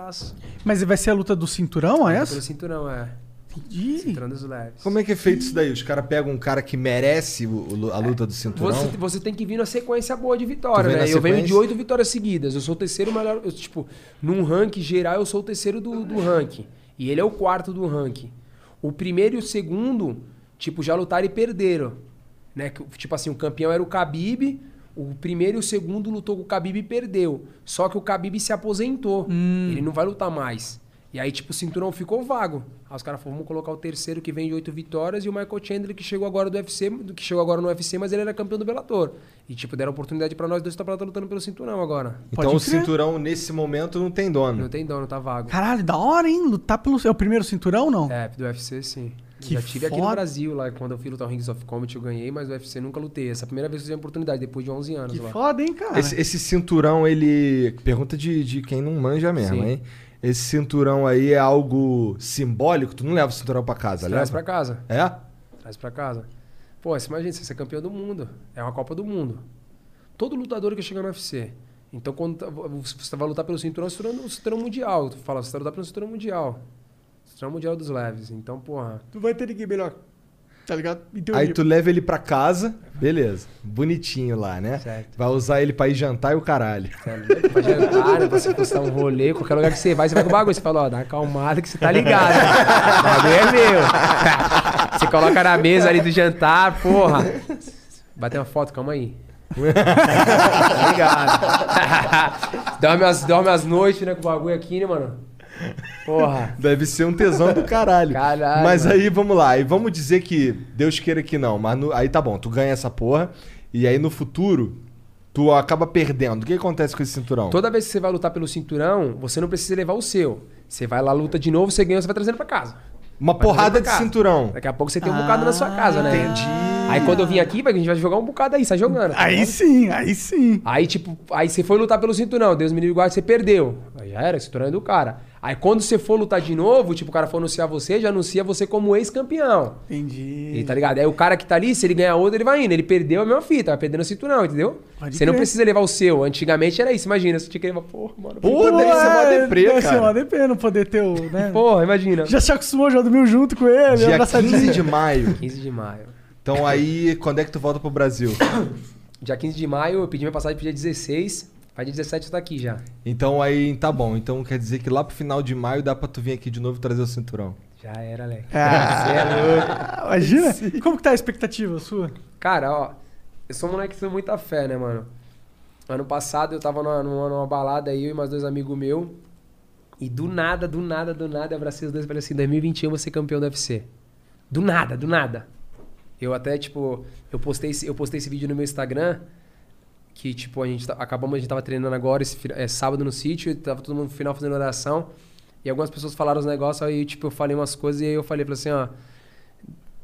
Mas vai ser a luta do cinturão, é Pelo essa? cinturão, é. Entendi. Cinturão dos leves. Como é que é feito isso daí? Os caras pegam um cara que merece o- a luta do cinturão? Você, você tem que vir na sequência boa de vitória, né? Eu venho de oito vitórias seguidas. Eu sou o terceiro melhor. eu, tipo, num ranking geral, eu sou o terceiro do, do ranking. E ele é o quarto do ranking. O primeiro e o segundo, tipo, já lutaram e perderam. Né? Tipo assim, o campeão era o Khabib. O primeiro e o segundo lutou com o Khabib e perdeu. Só que o Khabib se aposentou. Ele não vai lutar mais. E aí, tipo, o cinturão ficou vago. Aí os caras falaram, vamos colocar o terceiro que vem de oito vitórias e o Michael Chandler que chegou agora do UFC, que chegou agora no UFC, mas ele era campeão do Bellator. E, tipo, deram oportunidade pra nós dois estar lutando pelo cinturão agora. Então o cinturão, nesse momento, não tem dono. Não tem dono, tá vago. Caralho, da hora, hein? Lutar pelo. É o primeiro cinturão, não? É, do UFC sim. Que Já tive aqui no foda. Brasil, lá quando eu fui lutar o Rings of Combat, eu ganhei, mas o UFC nunca lutei. Essa é a primeira vez que eu tive a oportunidade, depois de 11 anos Que lá. foda, hein, cara? Esse, esse cinturão, ele. Pergunta de, de quem não manja mesmo, Sim. hein? Esse cinturão aí é algo simbólico? Tu não leva o cinturão pra casa, Traz leva? pra casa. É? Traz pra casa. Pô, você imagina, você ser campeão do mundo. É uma Copa do Mundo. Todo lutador que chega no UFC. Então, quando tá- você vai lutar pelo cinturão, é o cinturão, o cinturão mundial. Tu fala, você vai lutar pelo cinturão mundial. Cinturão mundial dos leves. Então, porra. Tu vai ter ninguém melhor. Tá ligado? Teoria. Aí tu leva ele pra casa, beleza. Bonitinho lá, né? Certo. Vai usar ele pra ir jantar e o caralho. Sério, pra jantar, pra você postar um rolê, qualquer lugar que você vai, você vai com o bagulho. Você fala, ó, dá uma acalmada que você tá ligado. O bagulho é meu. Você coloca na mesa ali do jantar, porra. Bater uma foto, calma aí. tá ligado? dorme, as, dorme as noites, né, com o bagulho aqui, né, mano? Porra. Deve ser um tesão do caralho. Caralho, Mas mano. aí, vamos lá. E vamos dizer que Deus queira que não. Mas no- aí tá bom, tu ganha essa porra. E aí no futuro, tu acaba perdendo. O que acontece com esse cinturão? Toda vez que você vai lutar pelo cinturão, você não precisa levar o seu. Você vai lá, luta de novo, você ganha, você vai trazendo pra casa. Uma Vai porrada de casa. cinturão. Daqui a pouco você tem um bocado na sua casa, né? Entendi. Aí quando eu vim aqui, vai, a gente vai jogar um bocado aí, sai jogando. tá Aí ligado? sim, aí sim. Aí, tipo, aí você foi lutar pelo cinturão, Deus me livre guarde, você perdeu. Aí já era, o cinturão é do cara. Aí quando você for lutar de novo, tipo, o cara for anunciar você, já anuncia você como ex-campeão. Entendi. E tá ligado? Aí o cara que tá ali, se ele ganhar outro, ele vai indo. Ele perdeu a mesma fita, vai perdendo o cinturão, entendeu? Pode você não crer. precisa levar o seu. Antigamente era isso, imagina. Você tinha que levar, porra, mano. Pô, deve ser uma deprê, Deve ser cara. uma deprê não poder ter o, né? Porra, imagina. Já se acostumou, já dormiu junto com ele, Dia abraçadinho. 15 de maio. 15 de maio. Então aí, quando é que tu volta pro Brasil? Dia 15 de maio, eu pedi minha passagem pro dia 16. Vai dia 17 eu tô aqui já. Então aí, tá bom. Então quer dizer que lá pro final de maio dá pra tu vir aqui de novo e trazer o cinturão. Já era, Leque. Ah, Você é louco. imagina. Como que tá a expectativa sua? Cara, ó, eu sou um moleque que tem muita fé, né, mano? Ano passado eu tava numa, numa, numa balada aí, eu e mais dois amigos meus. E do nada, do nada, do nada, eu abracei os dois e falei assim: 2021 eu vou ser campeão do UFC. Do nada, do nada. Eu até, tipo, eu postei, esse- eu postei esse vídeo no meu Instagram. Que, tipo, a gente tá- acabamos, a gente tava treinando agora, esse, é, sábado no sítio, tava todo mundo no final fazendo oração. E algumas pessoas falaram os negócios, aí, tipo, eu falei umas coisas e aí eu falei, falei assim, ó.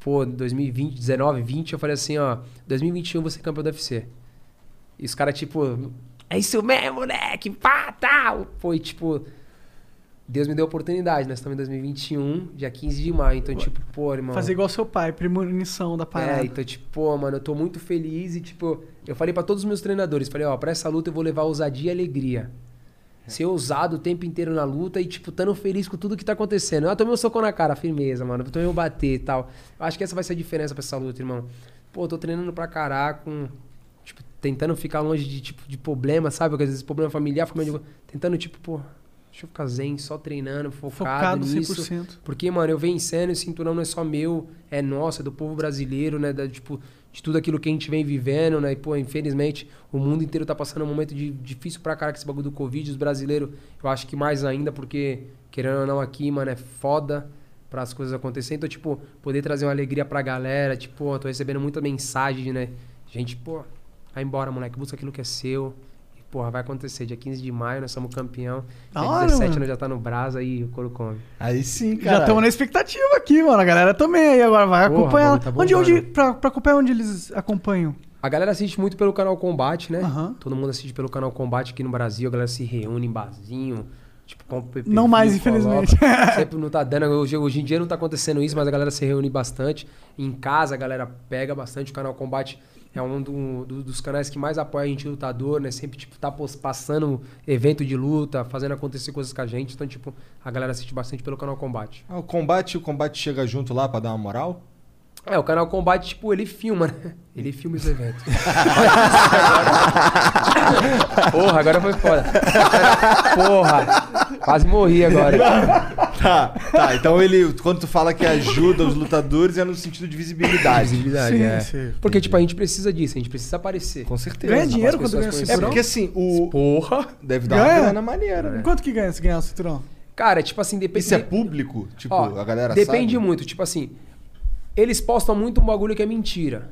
Pô, 2020, 19, 20, eu falei assim, ó. 2021 eu vou ser campeão do UFC. E os caras, tipo, é isso mesmo, moleque, pá, tal. E, tipo, Deus me deu a oportunidade. Nós estamos em 2021, dia 15 de maio. Então, tipo, pô, irmão. Fazer igual seu pai, premonição da parada. É, então, tipo, pô, mano, eu tô muito feliz e, tipo, eu falei pra todos os meus treinadores, falei, ó, pra essa luta eu vou levar ousadia e alegria. Ser ousado o tempo inteiro na luta e, tipo, tando feliz com tudo que tá acontecendo. Eu tomei um soco na cara, firmeza, mano. Eu tomei um bater e tal. Eu acho que essa vai ser a diferença pra essa luta, irmão. Pô, eu tô treinando pra caraca, com, tipo, tentando ficar longe de, tipo, de problema, sabe? Porque às vezes problema familiar, família, tentando, tipo, pô, deixa eu ficar zen, só treinando, focado, Focado nisso. 100%. Porque, mano, eu vencendo, esse cinturão não é só meu, é nosso, é do povo brasileiro, né? Da, tipo, de tudo aquilo que a gente vem vivendo, né? E, pô, infelizmente, o mundo inteiro tá passando um momento de, difícil pra cara com esse bagulho do Covid. Os brasileiros, eu acho que mais ainda, porque, querendo ou não, aqui, mano, é foda. para as coisas acontecerem. Então, tipo, poder trazer uma alegria pra galera. Tipo, pô, tô recebendo muita mensagem, né? Gente, pô, vai embora, moleque, busca aquilo que é seu. Porra, vai acontecer. Dia 15 de maio, nós somos campeão. Da Dia hora, 17 mano. nós já tá no Brasa e o couro come. Aí sim, Já cara. estamos na expectativa aqui, mano. A galera também aí agora vai Porra, acompanhar. tá onde, onde, bombando. pra, pra acompanhar onde eles acompanham? A galera assiste muito pelo canal Combate, né? Aham. Todo mundo assiste pelo canal Combate aqui no Brasil. A galera se reúne em barzinho. Tipo, com Não mais, infelizmente. Sempre não tá dando. Hoje, hoje em dia não tá acontecendo isso, mas a galera se reúne bastante. Em casa a galera pega bastante. O canal Combate é um do- do- dos canais que mais apoia a gente lutador, né? Sempre, tipo, tá passando evento de luta, fazendo acontecer coisas com a gente. Então, tipo, a galera assiste bastante pelo canal Combate. Ah, o combate, o combate chega junto lá pra dar uma moral? É, o canal Combate, tipo, ele filma, né? Ele filma os eventos. Porra, agora foi foda. Porra, quase morri agora. Tá, tá. Então ele, quando tu fala que ajuda os lutadores, é no sentido de visibilidade. Visibilidade, Sim, é. sim. Porque, tipo, a gente precisa disso, a gente precisa aparecer. Com certeza. Ganha dinheiro quando ganha o conhecerem. É cinturão? porque assim, o. Porra! Deve dar Ganha? uma grana maneira, né? Quanto que ganha se ganhar o cinturão? Cara, tipo assim, depende. Isso é público? Tipo, Ó, a galera Depende sabe? muito, tipo assim. Eles postam muito um bagulho que é mentira.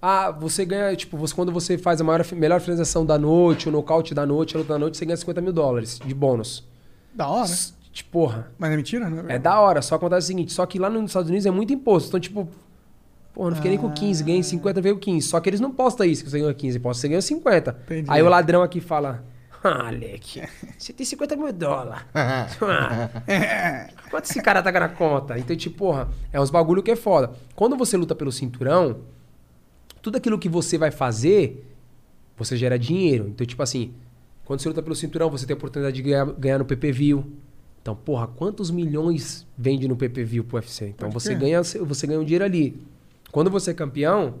Ah, você ganha, tipo, você, quando você faz a maior, melhor finalização da noite, o nocaute da noite, a luta da noite, você ganha 50 mil dólares de bônus. Da hora. S- Tipo, porra. Mas é mentira, né? É da hora, só acontece o seguinte, só que lá nos Estados Unidos é muito imposto. Então, tipo, pô, não fiquei nem com 15, ganhei 50, veio 15. Só que eles não postam isso que você ganhou 15, posta, você ganhou 50. Entendi. Aí o ladrão aqui fala, ah, Alec, você tem 50 mil dólares. Ah, Quanto esse cara tá na conta? Então, tipo, porra, é uns bagulho que é foda. Quando você luta pelo cinturão, tudo aquilo que você vai fazer, você gera dinheiro. Então, tipo assim, quando você luta pelo cinturão, você tem a oportunidade de ganhar, ganhar no PPV. Então, porra, quantos milhões vende no PPV pro UFC? Então, você ganha, você ganha um dinheiro ali. Quando você é campeão,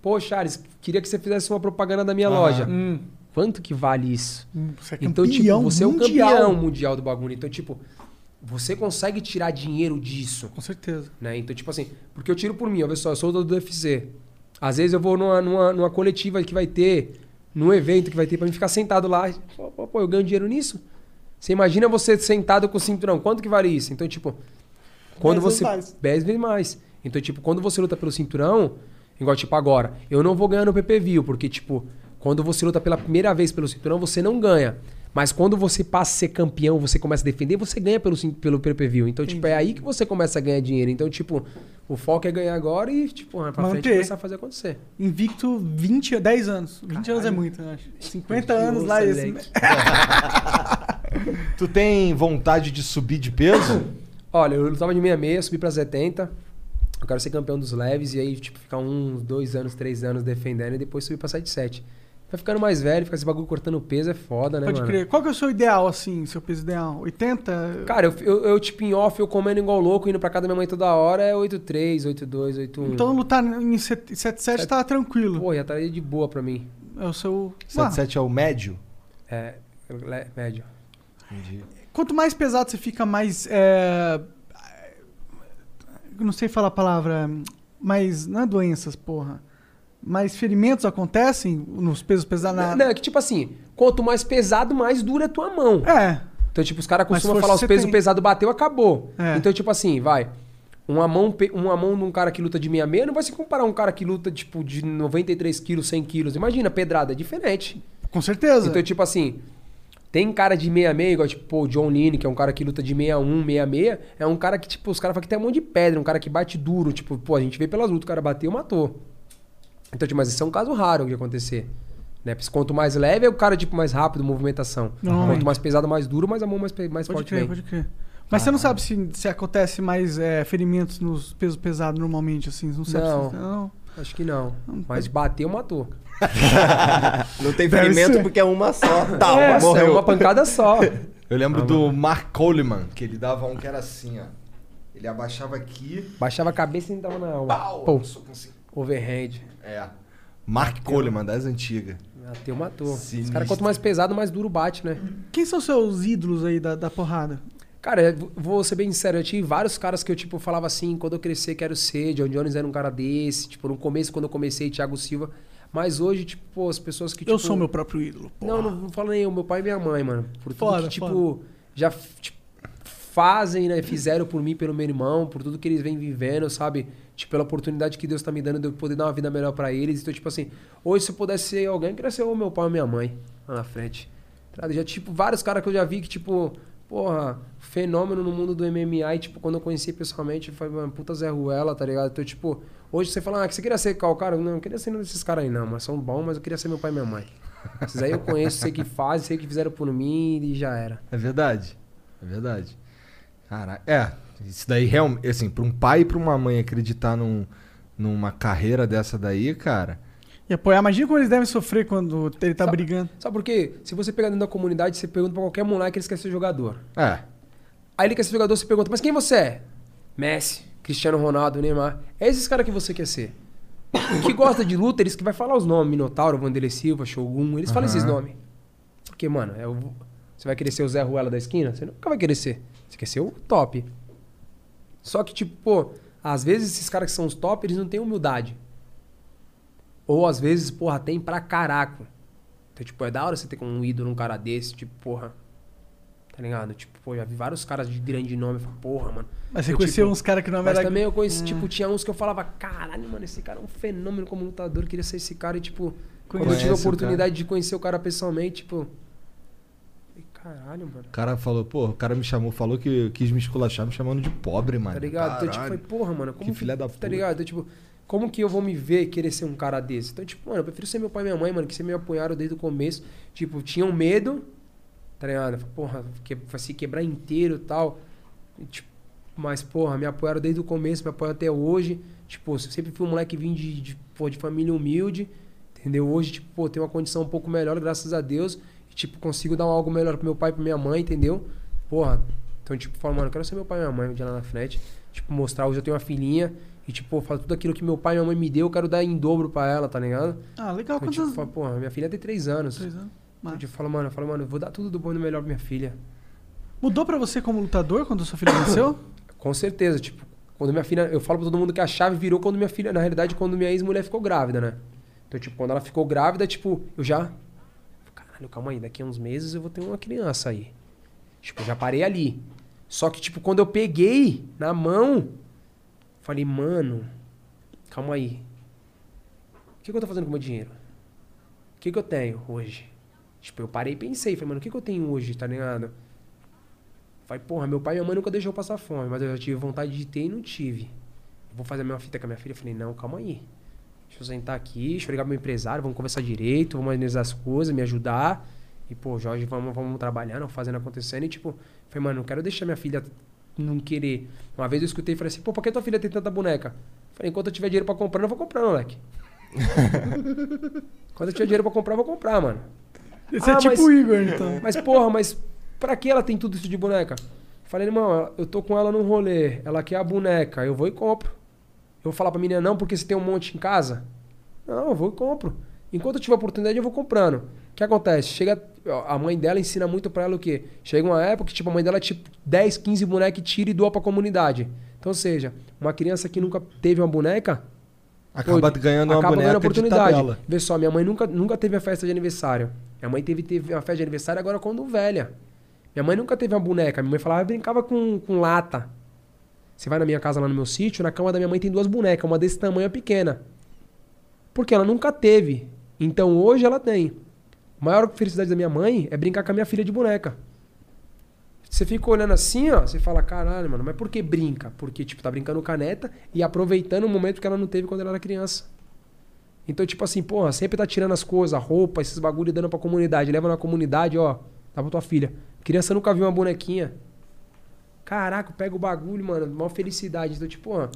pô, Charles, queria que você fizesse uma propaganda da minha Aham. loja. Hum, Quanto que vale isso? hum, você é Então, tipo, você é o mundial. campeão mundial do bagulho. Então, tipo, você consegue tirar dinheiro disso, Com certeza. né? Então, tipo assim, porque eu tiro por mim, olha só, eu sou do UFC. Às vezes eu vou numa, numa, numa coletiva que vai ter, num evento que vai ter, pra mim ficar sentado lá. Pô, pô, eu ganho dinheiro nisso? Você imagina você sentado com o cinturão, quanto que vale isso? Então, tipo, quando Dez você. mais. 10 vezes mais. Então, tipo, quando você luta pelo cinturão, igual, tipo, agora, eu não vou ganhar no PPV, porque, tipo, quando você luta pela primeira vez pelo cinturão, você não ganha. Mas quando você passa a ser campeão, você começa a defender, você ganha pelo, pelo PPV. Então, tipo, é aí que você começa a ganhar dinheiro. Então, tipo, o foco é ganhar agora e, tipo, pra frente Manter. começar a fazer acontecer. Invicto 20, 10 anos. 20 anos é muito, eu acho. 50 anos lá. Esse... Alex. Tu tem vontade de subir de peso? Olha, eu lutava de 66, subi pra 70. Eu quero ser campeão dos leves e aí, tipo, ficar uns dois anos, três anos defendendo e depois subir pra 77. Vai ficando mais velho, ficar esse bagulho cortando peso é foda, né, Pode mano? crer. Qual que é o seu ideal, assim, seu peso ideal? 80? Cara, eu, eu, eu, tipo, em off, eu comendo igual louco, indo pra casa da minha mãe toda hora, é 83, 82, 81. Então lutar em 77 tá tranquilo. Pô, já tá de boa pra mim. É o seu... Ah, 77 é o médio? É, médio. Entendi. Quanto mais pesado você fica, mais. É... Não sei falar a palavra. Mais. Não é doenças, porra. Mais ferimentos acontecem nos pesos pesados na. Não, é que tipo assim, quanto mais pesado, mais dura é tua mão. É. Então, tipo, os caras costumam falar os pesos tem. pesados bateu, acabou. É. Então, tipo assim, vai. Uma mão, uma mão de um cara que luta de 66 não vai se comparar a um cara que luta, tipo, de 93 quilos, 100 quilos. Imagina, pedrada, é diferente. Com certeza. Então, tipo assim, tem cara de 66, igual, tipo, o John Lean, que é um cara que luta de 61, 66, é um cara que, tipo, os caras falam que tem um monte de pedra, um cara que bate duro. Tipo, pô, a gente vê pelas lutas, o cara bateu, matou. Então, tipo, mas isso é um caso raro de acontecer. Né? Porque Quanto mais leve, é o cara, tipo, mais rápido, movimentação. Normalmente. Quanto mais pesado, mais duro, mais a mão mais, mais pode forte crer, vem. pode crer. Mas você não sabe se, se acontece mais é, ferimentos nos pesos pesados normalmente, assim? Não sabe Não. se. Não. Acho que não. Mas bateu, matou. Não tem ferimento porque é uma só. Tá, é, morreu. é uma pancada só. Eu lembro do Mark Coleman, que ele dava um que era assim, ó. Ele abaixava aqui, Baixava a cabeça e entrava na alma. pau, Pô, assim. overhand. É. Mark Coleman, das antigas. Bateu, matou. Os Sinistro. caras, quanto mais pesado, mais duro bate, né? Quem são seus ídolos aí da, da porrada? Cara, vou ser bem sincero, eu tive vários caras que eu, tipo, falava assim, quando eu crescer, quero ser. John Jones era um cara desse. Tipo, no começo, quando eu comecei, Thiago Silva. Mas hoje, tipo, pô, as pessoas que, tipo... eu sou meu próprio ídolo. Não, não, não falo nem eu, meu pai e minha mãe, mano. Por tudo Foda, que, tipo, foda. já tipo, fazem, né? Fizeram por mim, pelo meu irmão, por tudo que eles vêm vivendo, sabe? Tipo, pela oportunidade que Deus tá me dando de eu poder dar uma vida melhor pra eles. Então, tipo assim, hoje se eu pudesse ser alguém, eu queria ser o meu pai ou minha mãe lá na frente. Tá? Já, tipo, vários caras que eu já vi que, tipo, porra, fenômeno no mundo do MMA. E, tipo, quando eu conheci pessoalmente, foi uma puta Zé Ruela, tá ligado? Então, tipo, hoje você fala, ah, que você queria ser qual cara? Não, eu queria ser nenhum desses caras aí, não, mas são bons, mas eu queria ser meu pai e minha mãe. Esses aí eu conheço, sei que fazem, sei que fizeram por mim e já era. É verdade. É verdade. Cara, é. Isso daí realmente, assim, pra um pai e pra uma mãe acreditar num, numa carreira dessa daí, cara. E apoiar, imagina como eles devem sofrer quando ele tá Sabe- brigando. Sabe por quê? Se você pegar dentro da comunidade, você pergunta pra qualquer moleque, eles querem ser jogador. É. Aí ele quer ser jogador, você pergunta, mas quem você é? Messi, Cristiano Ronaldo, Neymar. É esses caras que você quer ser. que gosta de luta, eles que vai falar os nomes, Minotauro, Vanderlei Silva, Shogun, eles falam esses nomes. Porque, mano, é o- você vai querer ser o Zé Ruela da esquina? Você nunca vai querer ser. Você quer ser o top. Só que, tipo, pô, às vezes esses caras que são os top, eles não têm humildade. Ou às vezes, porra, tem pra caraca. Então, tipo, é da hora você ter como um ídolo um cara desse, tipo, porra. Tá ligado? Tipo, pô, já vi vários caras de grande nome. Eu falo, porra, mano. Mas você Eu, conheceu tipo, uns caras que não Mas era... também eu conheci, tipo, tinha uns que eu falava, caralho, mano, esse cara é um fenômeno como lutador, queria ser esse cara. E, tipo, quando eu tive a Conhece oportunidade de conhecer o cara pessoalmente, tipo. Caralho, mano. O cara falou, pô, o cara me chamou, falou que quis me esculachar, me chamando de pobre, mano. Tá ligado? Então, tipo, Caralho. foi, porra, mano, como Que filha da Tá puta. ligado? Então, tipo, como que eu vou me ver querer ser um cara desse? Então, tipo, mano, eu prefiro ser meu pai e minha mãe, mano, que sempre me apoiaram desde o começo. Tipo, tinham medo, tá ligado? Porra, que, se quebrar inteiro e tal. E, tipo, mas, porra, me apoiaram desde o começo, me apoiam até hoje. Tipo, eu sempre fui um moleque vindo de, de, pô, de família humilde, entendeu? Hoje, tipo, pô, tenho uma condição um pouco melhor, graças a Deus. Tipo, consigo dar algo melhor pro meu pai e pra minha mãe, entendeu? Porra, então, tipo, falo, mano, eu quero ser meu pai e minha mãe um dia lá na frente. Tipo, mostrar, hoje eu tenho uma filhinha. E, tipo, falo tudo aquilo que meu pai e minha mãe me deu, eu quero dar em dobro pra ela, tá ligado? Ah, legal. Então, Quantos tipo, falo, porra, minha filha tem três anos. Três anos. Então, tipo, falo, mano, eu falo, mano, eu vou dar tudo do bom e do melhor pra minha filha. Mudou pra você como lutador quando sua filha nasceu? Com certeza, tipo, quando minha filha. Eu falo pra todo mundo que a chave virou quando minha filha. Na realidade, quando minha ex-mulher ficou grávida, né? Então, tipo, quando ela ficou grávida, tipo, eu já. Caralho, calma aí, daqui a uns meses eu vou ter uma criança aí. Tipo, eu já parei ali. Só que, tipo, quando eu peguei na mão, falei, mano, calma aí. O que, que eu tô fazendo com o meu dinheiro? O que, que eu tenho hoje? Tipo, eu parei e pensei, falei, mano, o que, que eu tenho hoje, tá ligado? Falei, porra, meu pai e minha mãe nunca deixou eu passar fome, mas eu já tive vontade de ter e não tive. Vou fazer a mesma fita com a minha filha. Falei, não, calma aí. Deixa eu sentar aqui, deixa eu ligar pro meu empresário, vamos conversar direito, vamos analisar as coisas, me ajudar. E, pô, Jorge, vamos, vamos trabalhando, fazendo acontecendo. E, tipo, falei, mano, não quero deixar minha filha não querer. Uma vez eu escutei e falei assim, pô, por que tua filha tem tanta boneca? Falei, enquanto eu tiver dinheiro pra comprar, eu vou comprar, moleque. Quando eu tiver dinheiro pra comprar, eu vou comprar, mano. Esse Ah, é tipo mas- o Igor, então. Mas, porra, mas pra que ela tem tudo isso de boneca? Falei, irmão, eu tô com ela num rolê, ela quer a boneca, eu vou e compro. Eu vou falar pra menina, não, porque você tem um monte em casa? Não, eu vou e compro. Enquanto eu tiver oportunidade, eu vou comprando. O que acontece? Chega. A mãe dela ensina muito pra ela o quê? Chega uma época que, tipo, a mãe dela, tipo, 10, 15 bonecas e tira e doa pra comunidade. Então, ou seja, uma criança que nunca teve uma boneca, Acaba Pô, ganhando uma acaba boneca ganhando oportunidade. de tabela. Vê só, minha mãe nunca, nunca teve a festa de aniversário. Minha mãe teve, teve uma festa de aniversário agora quando velha. Minha mãe nunca teve uma boneca. Minha mãe falava, brincava com, com lata. Você vai na minha casa lá no meu sítio, na cama da minha mãe tem duas bonecas, uma desse tamanho e pequena. Porque ela nunca teve. Então hoje ela tem. A maior felicidade da minha mãe é brincar com a minha filha de boneca. Você fica olhando assim, ó, você fala, caralho, mano, mas por que brinca? Porque, tipo, tá brincando com a neta e aproveitando o momento que ela não teve quando ela era criança. Então, tipo assim, porra, sempre tá tirando as coisas, roupa, esses bagulho e dando pra comunidade. Leva na comunidade, ó, dá pra tua filha. Criança nunca viu uma bonequinha. Caraca, pega o bagulho, mano, maior felicidade. Então, tipo, ó,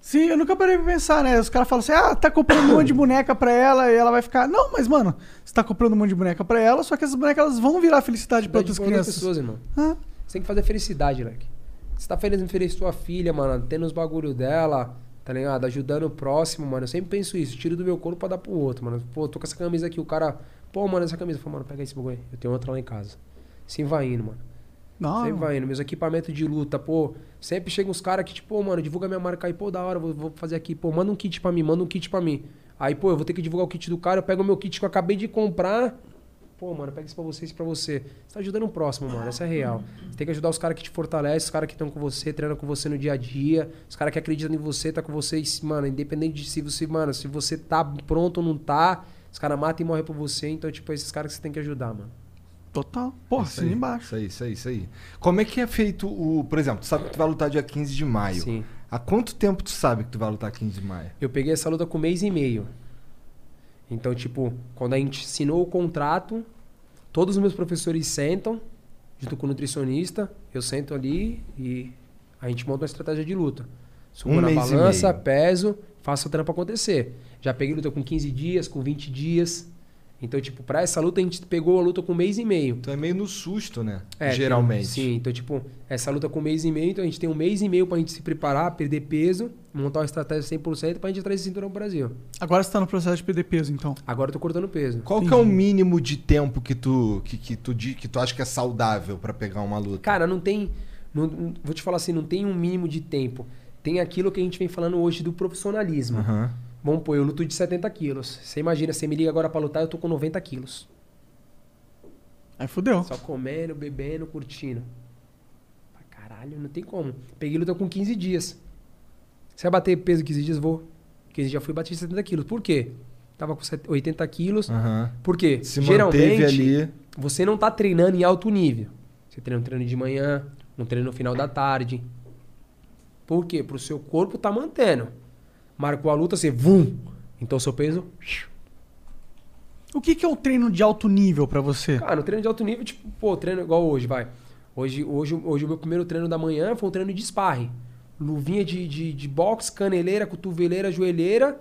Sim, eu nunca parei pra pensar, né? Os caras falam assim, ah, tá comprando um monte de boneca pra ela e ela vai ficar. Não, mas, mano, você tá comprando um monte de boneca pra ela, só que essas bonecas elas vão virar felicidade pra outras crianças. pessoas, irmão. Ah, Você tem que fazer felicidade, leque. Você tá feliz em feliz sua filha, mano, tendo os bagulho dela, tá ligado? Ajudando o próximo, mano. Eu sempre penso isso, tiro do meu corpo pra dar pro outro, mano. Pô, tô com essa camisa aqui, o cara, pô, mano, essa camisa. Eu falo, mano, pega esse bagulho aí. Eu tenho outra lá em casa. Assim vai indo, mano. Não. Sempre vai indo. Meus equipamentos de luta, pô. Sempre chegam uns caras que, tipo, pô, mano, divulga minha marca aí, pô, da hora, vou, vou fazer aqui, pô, manda um kit pra mim, manda um kit pra mim. Aí, pô, eu vou ter que divulgar o kit do cara, eu pego o meu kit que eu acabei de comprar. pô, mano, pega isso pra você, isso pra você. Você tá ajudando o próximo, mano. Essa é real. Você tem que ajudar os caras que te fortalecem, os caras que estão com você, treinam com você no dia a dia, os caras que acreditam em você, tá com você, mano, independente de se você, mano, se você tá pronto ou não tá, os caras matam e morrem por você. Então, tipo, esses caras que você tem que ajudar, mano. Total. Porra, Isso assina aí, embaixo. Isso aí, isso aí, isso aí. Como é que é feito o. Por exemplo, tu sabe que tu vai lutar dia 15 de maio. Sim. Há quanto tempo tu sabe que tu vai lutar 15 de maio? Eu peguei essa luta com um mês e meio. Então, tipo, quando a gente assinou o contrato, todos os meus professores sentam, junto com o nutricionista, eu sento ali e a gente monta uma estratégia de luta. Subo Um na mês e balança, meio. peso, faço o trampo acontecer. Já peguei luta com 15 dias, com 20 dias. Então, tipo, pra essa luta a gente pegou a luta com um mês e meio. Tu é meio no susto, né? É, Geralmente. tem- sim, então, tipo, essa luta com um mês e meio, então a gente tem um mês e meio pra gente se preparar, perder peso, montar uma estratégia 100% pra gente trazer esse cinturão pro Brasil. Agora você tá no processo de perder peso, então. Agora eu tô cortando peso. Qual que é o mínimo de tempo que tu, que, que tu, que tu acha que é saudável pra pegar uma luta? Cara, não tem. não- vou te falar assim, não tem um mínimo de tempo. Tem aquilo que a gente vem falando hoje do profissionalismo. Aham. Vamos pôr, eu luto de 70 quilos. Você imagina, você me liga agora pra lutar, eu tô com 90 quilos. Aí fudeu. Só comendo, bebendo, curtindo. Pra caralho, não tem como. Peguei luta com 15 dias. Você vai bater peso 15 dias? Vou. 15 dias já fui bater 70 quilos. Por quê? Tava com set- 80 quilos. Aham. Por quê? Se Geralmente, ali. você não tá treinando em alto nível. Você treina um treino de manhã, um treino no final da tarde. Por quê? Pro seu corpo tá mantendo. Marcou a luta, você vum. Então seu peso. O que, que é um treino de alto nível pra você? Cara, no treino de alto nível, tipo, pô, treino igual hoje, vai. Hoje, hoje, hoje o meu primeiro treino da manhã foi um treino de sparring. Luvinha de, de, de boxe, caneleira, cotoveleira, joelheira,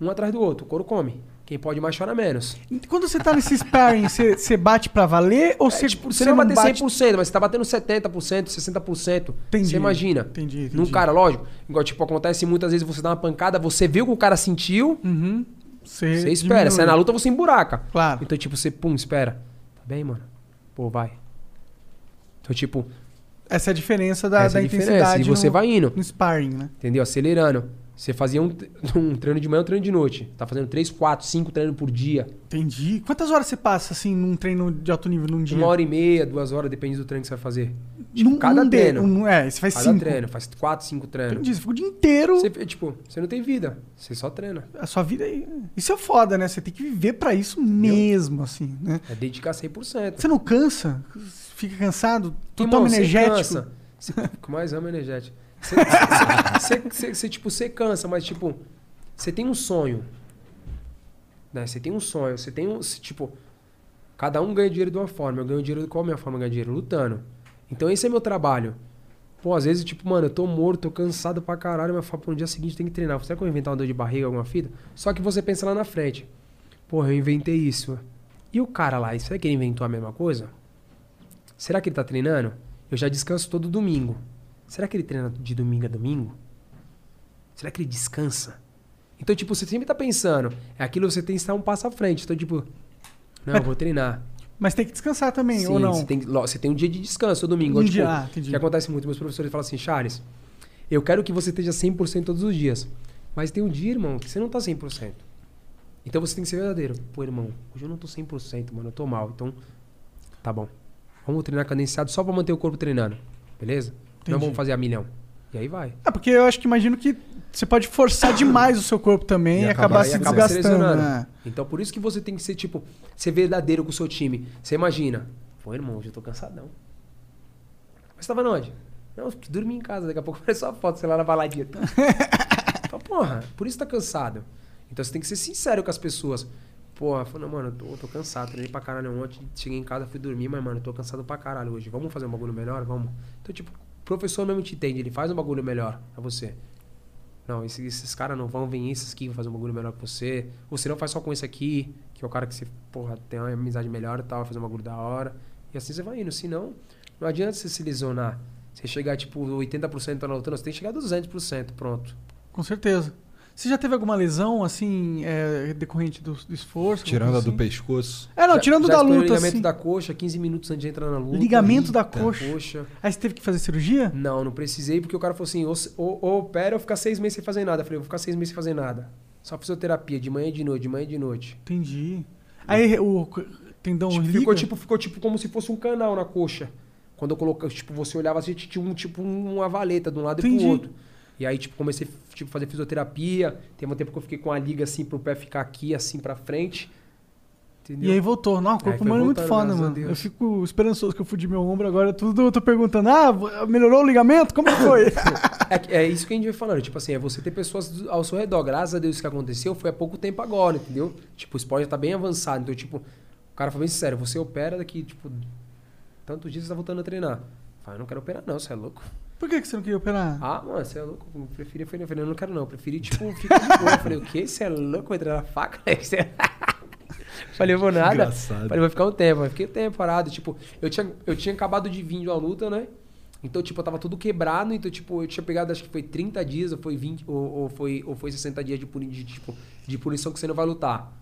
um atrás do outro. O couro come. Quem pode mais chora menos. Quando você tá nesse sparring, você, você bate pra valer ou você, É, tipo, você não vai bater 100%, mas você tá batendo 70%, 60%. Entendi, Você imagina. entendi, entendi. Num cara, lógico, igual tipo, acontece muitas vezes você dá uma pancada, você vê o que o cara sentiu, Uhum. Você, você espera. Se é na luta, você emburaca. Claro. Então, tipo, você, pum, espera. Tá bem, mano? Pô, vai. Então, tipo, Essa é a diferença da, essa da é a diferença. intensidade E você no, vai indo. no sparring, né? Entendeu? Acelerando. Você fazia um, um treino de manhã, um treino de noite. Tá fazendo 3, 4, 5 treinos por dia. Entendi. Quantas horas você passa, assim, num treino de alto nível num dia? Uma hora e meia, duas horas, depende do treino que você vai fazer. Num- cada num de- treino. um- é, você faz Cada cinco. treino, faz 4, 5 treinos. Entendi. Você fica o dia inteiro. Você, tipo, você não tem vida. Você só treina. A sua vida. é- Isso é foda, né? Você tem que viver pra isso mesmo, assim, né? É dedicar 100%. Você não cansa? Fica cansado? Irmão, toma você energético? cansa. Você, o que mais ama energético. Você, tipo, você cansa, mas, tipo, você tem um sonho. Né? Você tem um sonho. Você tem um. se, Tipo, cada um ganha dinheiro de uma forma. Eu ganho dinheiro. Qual é a minha forma de ganhar dinheiro? Lutando. Então, esse é meu trabalho. Pô, às vezes, tipo, mano, eu tô morto, tô cansado pra caralho, mas falo, pô, no dia seguinte tem que treinar. Será que eu vou inventar uma dor de barriga, alguma fita? Só que você pensa lá na frente. Porra, eu inventei isso. E o cara lá, será que ele inventou a mesma coisa? Será que ele tá treinando? Eu já descanso todo domingo. Será que ele treina de domingo a domingo? Será que ele descansa? Então, tipo, você sempre tá pensando. É aquilo que você tem que estar um passo à frente. Então, tipo, não, eu vou treinar. Mas tem que descansar também, Sim, ou não? Você tem, você tem um dia de descanso, o domingo. Um tipo, dia, ah, entendi. que acontece muito. Meus professores falam assim, Charles, eu quero que você esteja 100% todos os dias. Mas tem um dia, irmão, que você não tá 100%. Então você tem que ser verdadeiro. Pô, irmão, hoje eu não tô 100%, mano, eu tô mal. Então, tá bom. Vamos treinar cadenciado só pra manter o corpo treinando. Beleza? Não vamos fazer a milhão. E aí vai. É, porque eu acho que imagino que você pode forçar demais o seu corpo também e, E acabar acabar- se Aí acaba se desgastando. né? Então por isso que você tem que ser, tipo, ser verdadeiro com o seu time. Você imagina, pô, irmão, hoje eu tô cansadão. Mas você tava onde? Não, eu dormi em casa, daqui a pouco aparece sua foto, sei lá, na baladinha. Fala, porra, por isso tá cansado. Então você tem que ser sincero com as pessoas. Porra, falando, mano, eu tô, tô cansado, treinei pra caralho ontem, cheguei em casa, fui dormir, mas, mano, eu tô cansado pra caralho hoje. Vamos fazer um bagulho melhor? Vamos. Então, tipo, professor mesmo te entende, ele faz um bagulho melhor pra você. Não, esses, esses caras não vão vir esses aqui, vão fazer um bagulho melhor que você. Ou você não faz só com esse aqui, que é o cara que você, porra, tem uma amizade melhor e tal, vai fazer um bagulho da hora. E assim você vai indo. Senão, não adianta você se lesionar. Você chegar, tipo, 80% tá na luta, não, você tem que chegar a 200%, pronto. Com certeza. Você já teve alguma lesão, assim, é, decorrente do, do esforço? Tirando a do coisa pescoço. assim? É, não, Já- tirando já da luta, ligamento assim. da coxa, 15 minutos antes de entrar na luta. Ligamento da coxa? coxa. Aí você teve que fazer cirurgia? Não, não precisei, porque o cara falou assim, ou, ou, ou opera ou ficar seis meses sem fazer nada. Eu falei, eu vou ficar seis meses sem fazer nada. Só fisioterapia, de manhã e de noite, de manhã e de noite. Entendi. Aí o, Tendão Tipo, liga? ficou, tipo, ficou tipo como se fosse um canal na coxa. Quando eu coloquei, tipo, você olhava assim, tinha um, tipo uma valeta de um lado e Entendi. pro outro. E aí, tipo, comecei a tipo, fazer fisioterapia. Teve um tempo que eu fiquei com a liga assim pro pé ficar aqui, assim pra frente. Entendeu? E aí voltou. Não, o corpo humano é muito foda, mano. Eu fico esperançoso que eu fudi meu ombro agora. Tudo eu tô perguntando, ah, melhorou o ligamento? Como foi? É, é isso que a gente vem falando. Tipo assim, é você ter pessoas ao seu redor. Graças a Deus isso que aconteceu foi há pouco tempo agora, entendeu? Tipo, o esporte já tá bem avançado. Então, tipo, o cara foi bem sincero. Você opera daqui, tipo, tantos dias você tá voltando a treinar. Fala, eu não quero operar não, você é louco. Por que, que você não queria operar? Ah, mano, você é louco. Eu preferi, eu falei, eu falei, eu não quero não. Eu preferi, tipo, ficar de boa. Eu falei, o quê? Você é louco? Vai treinar faca? Você- falei, eu vou nada. Engraçado. Falei, vai ficar um tempo. Mas fiquei um tempo parado. Tipo, eu tinha, eu tinha acabado de vir de uma luta, né? Então, tipo, eu tava tudo quebrado. Então, tipo, eu tinha pegado, acho que foi 30 dias, ou foi 20, ou, ou foi, ou foi 60 dias de, puni, de, tipo, de punição que você não vai lutar.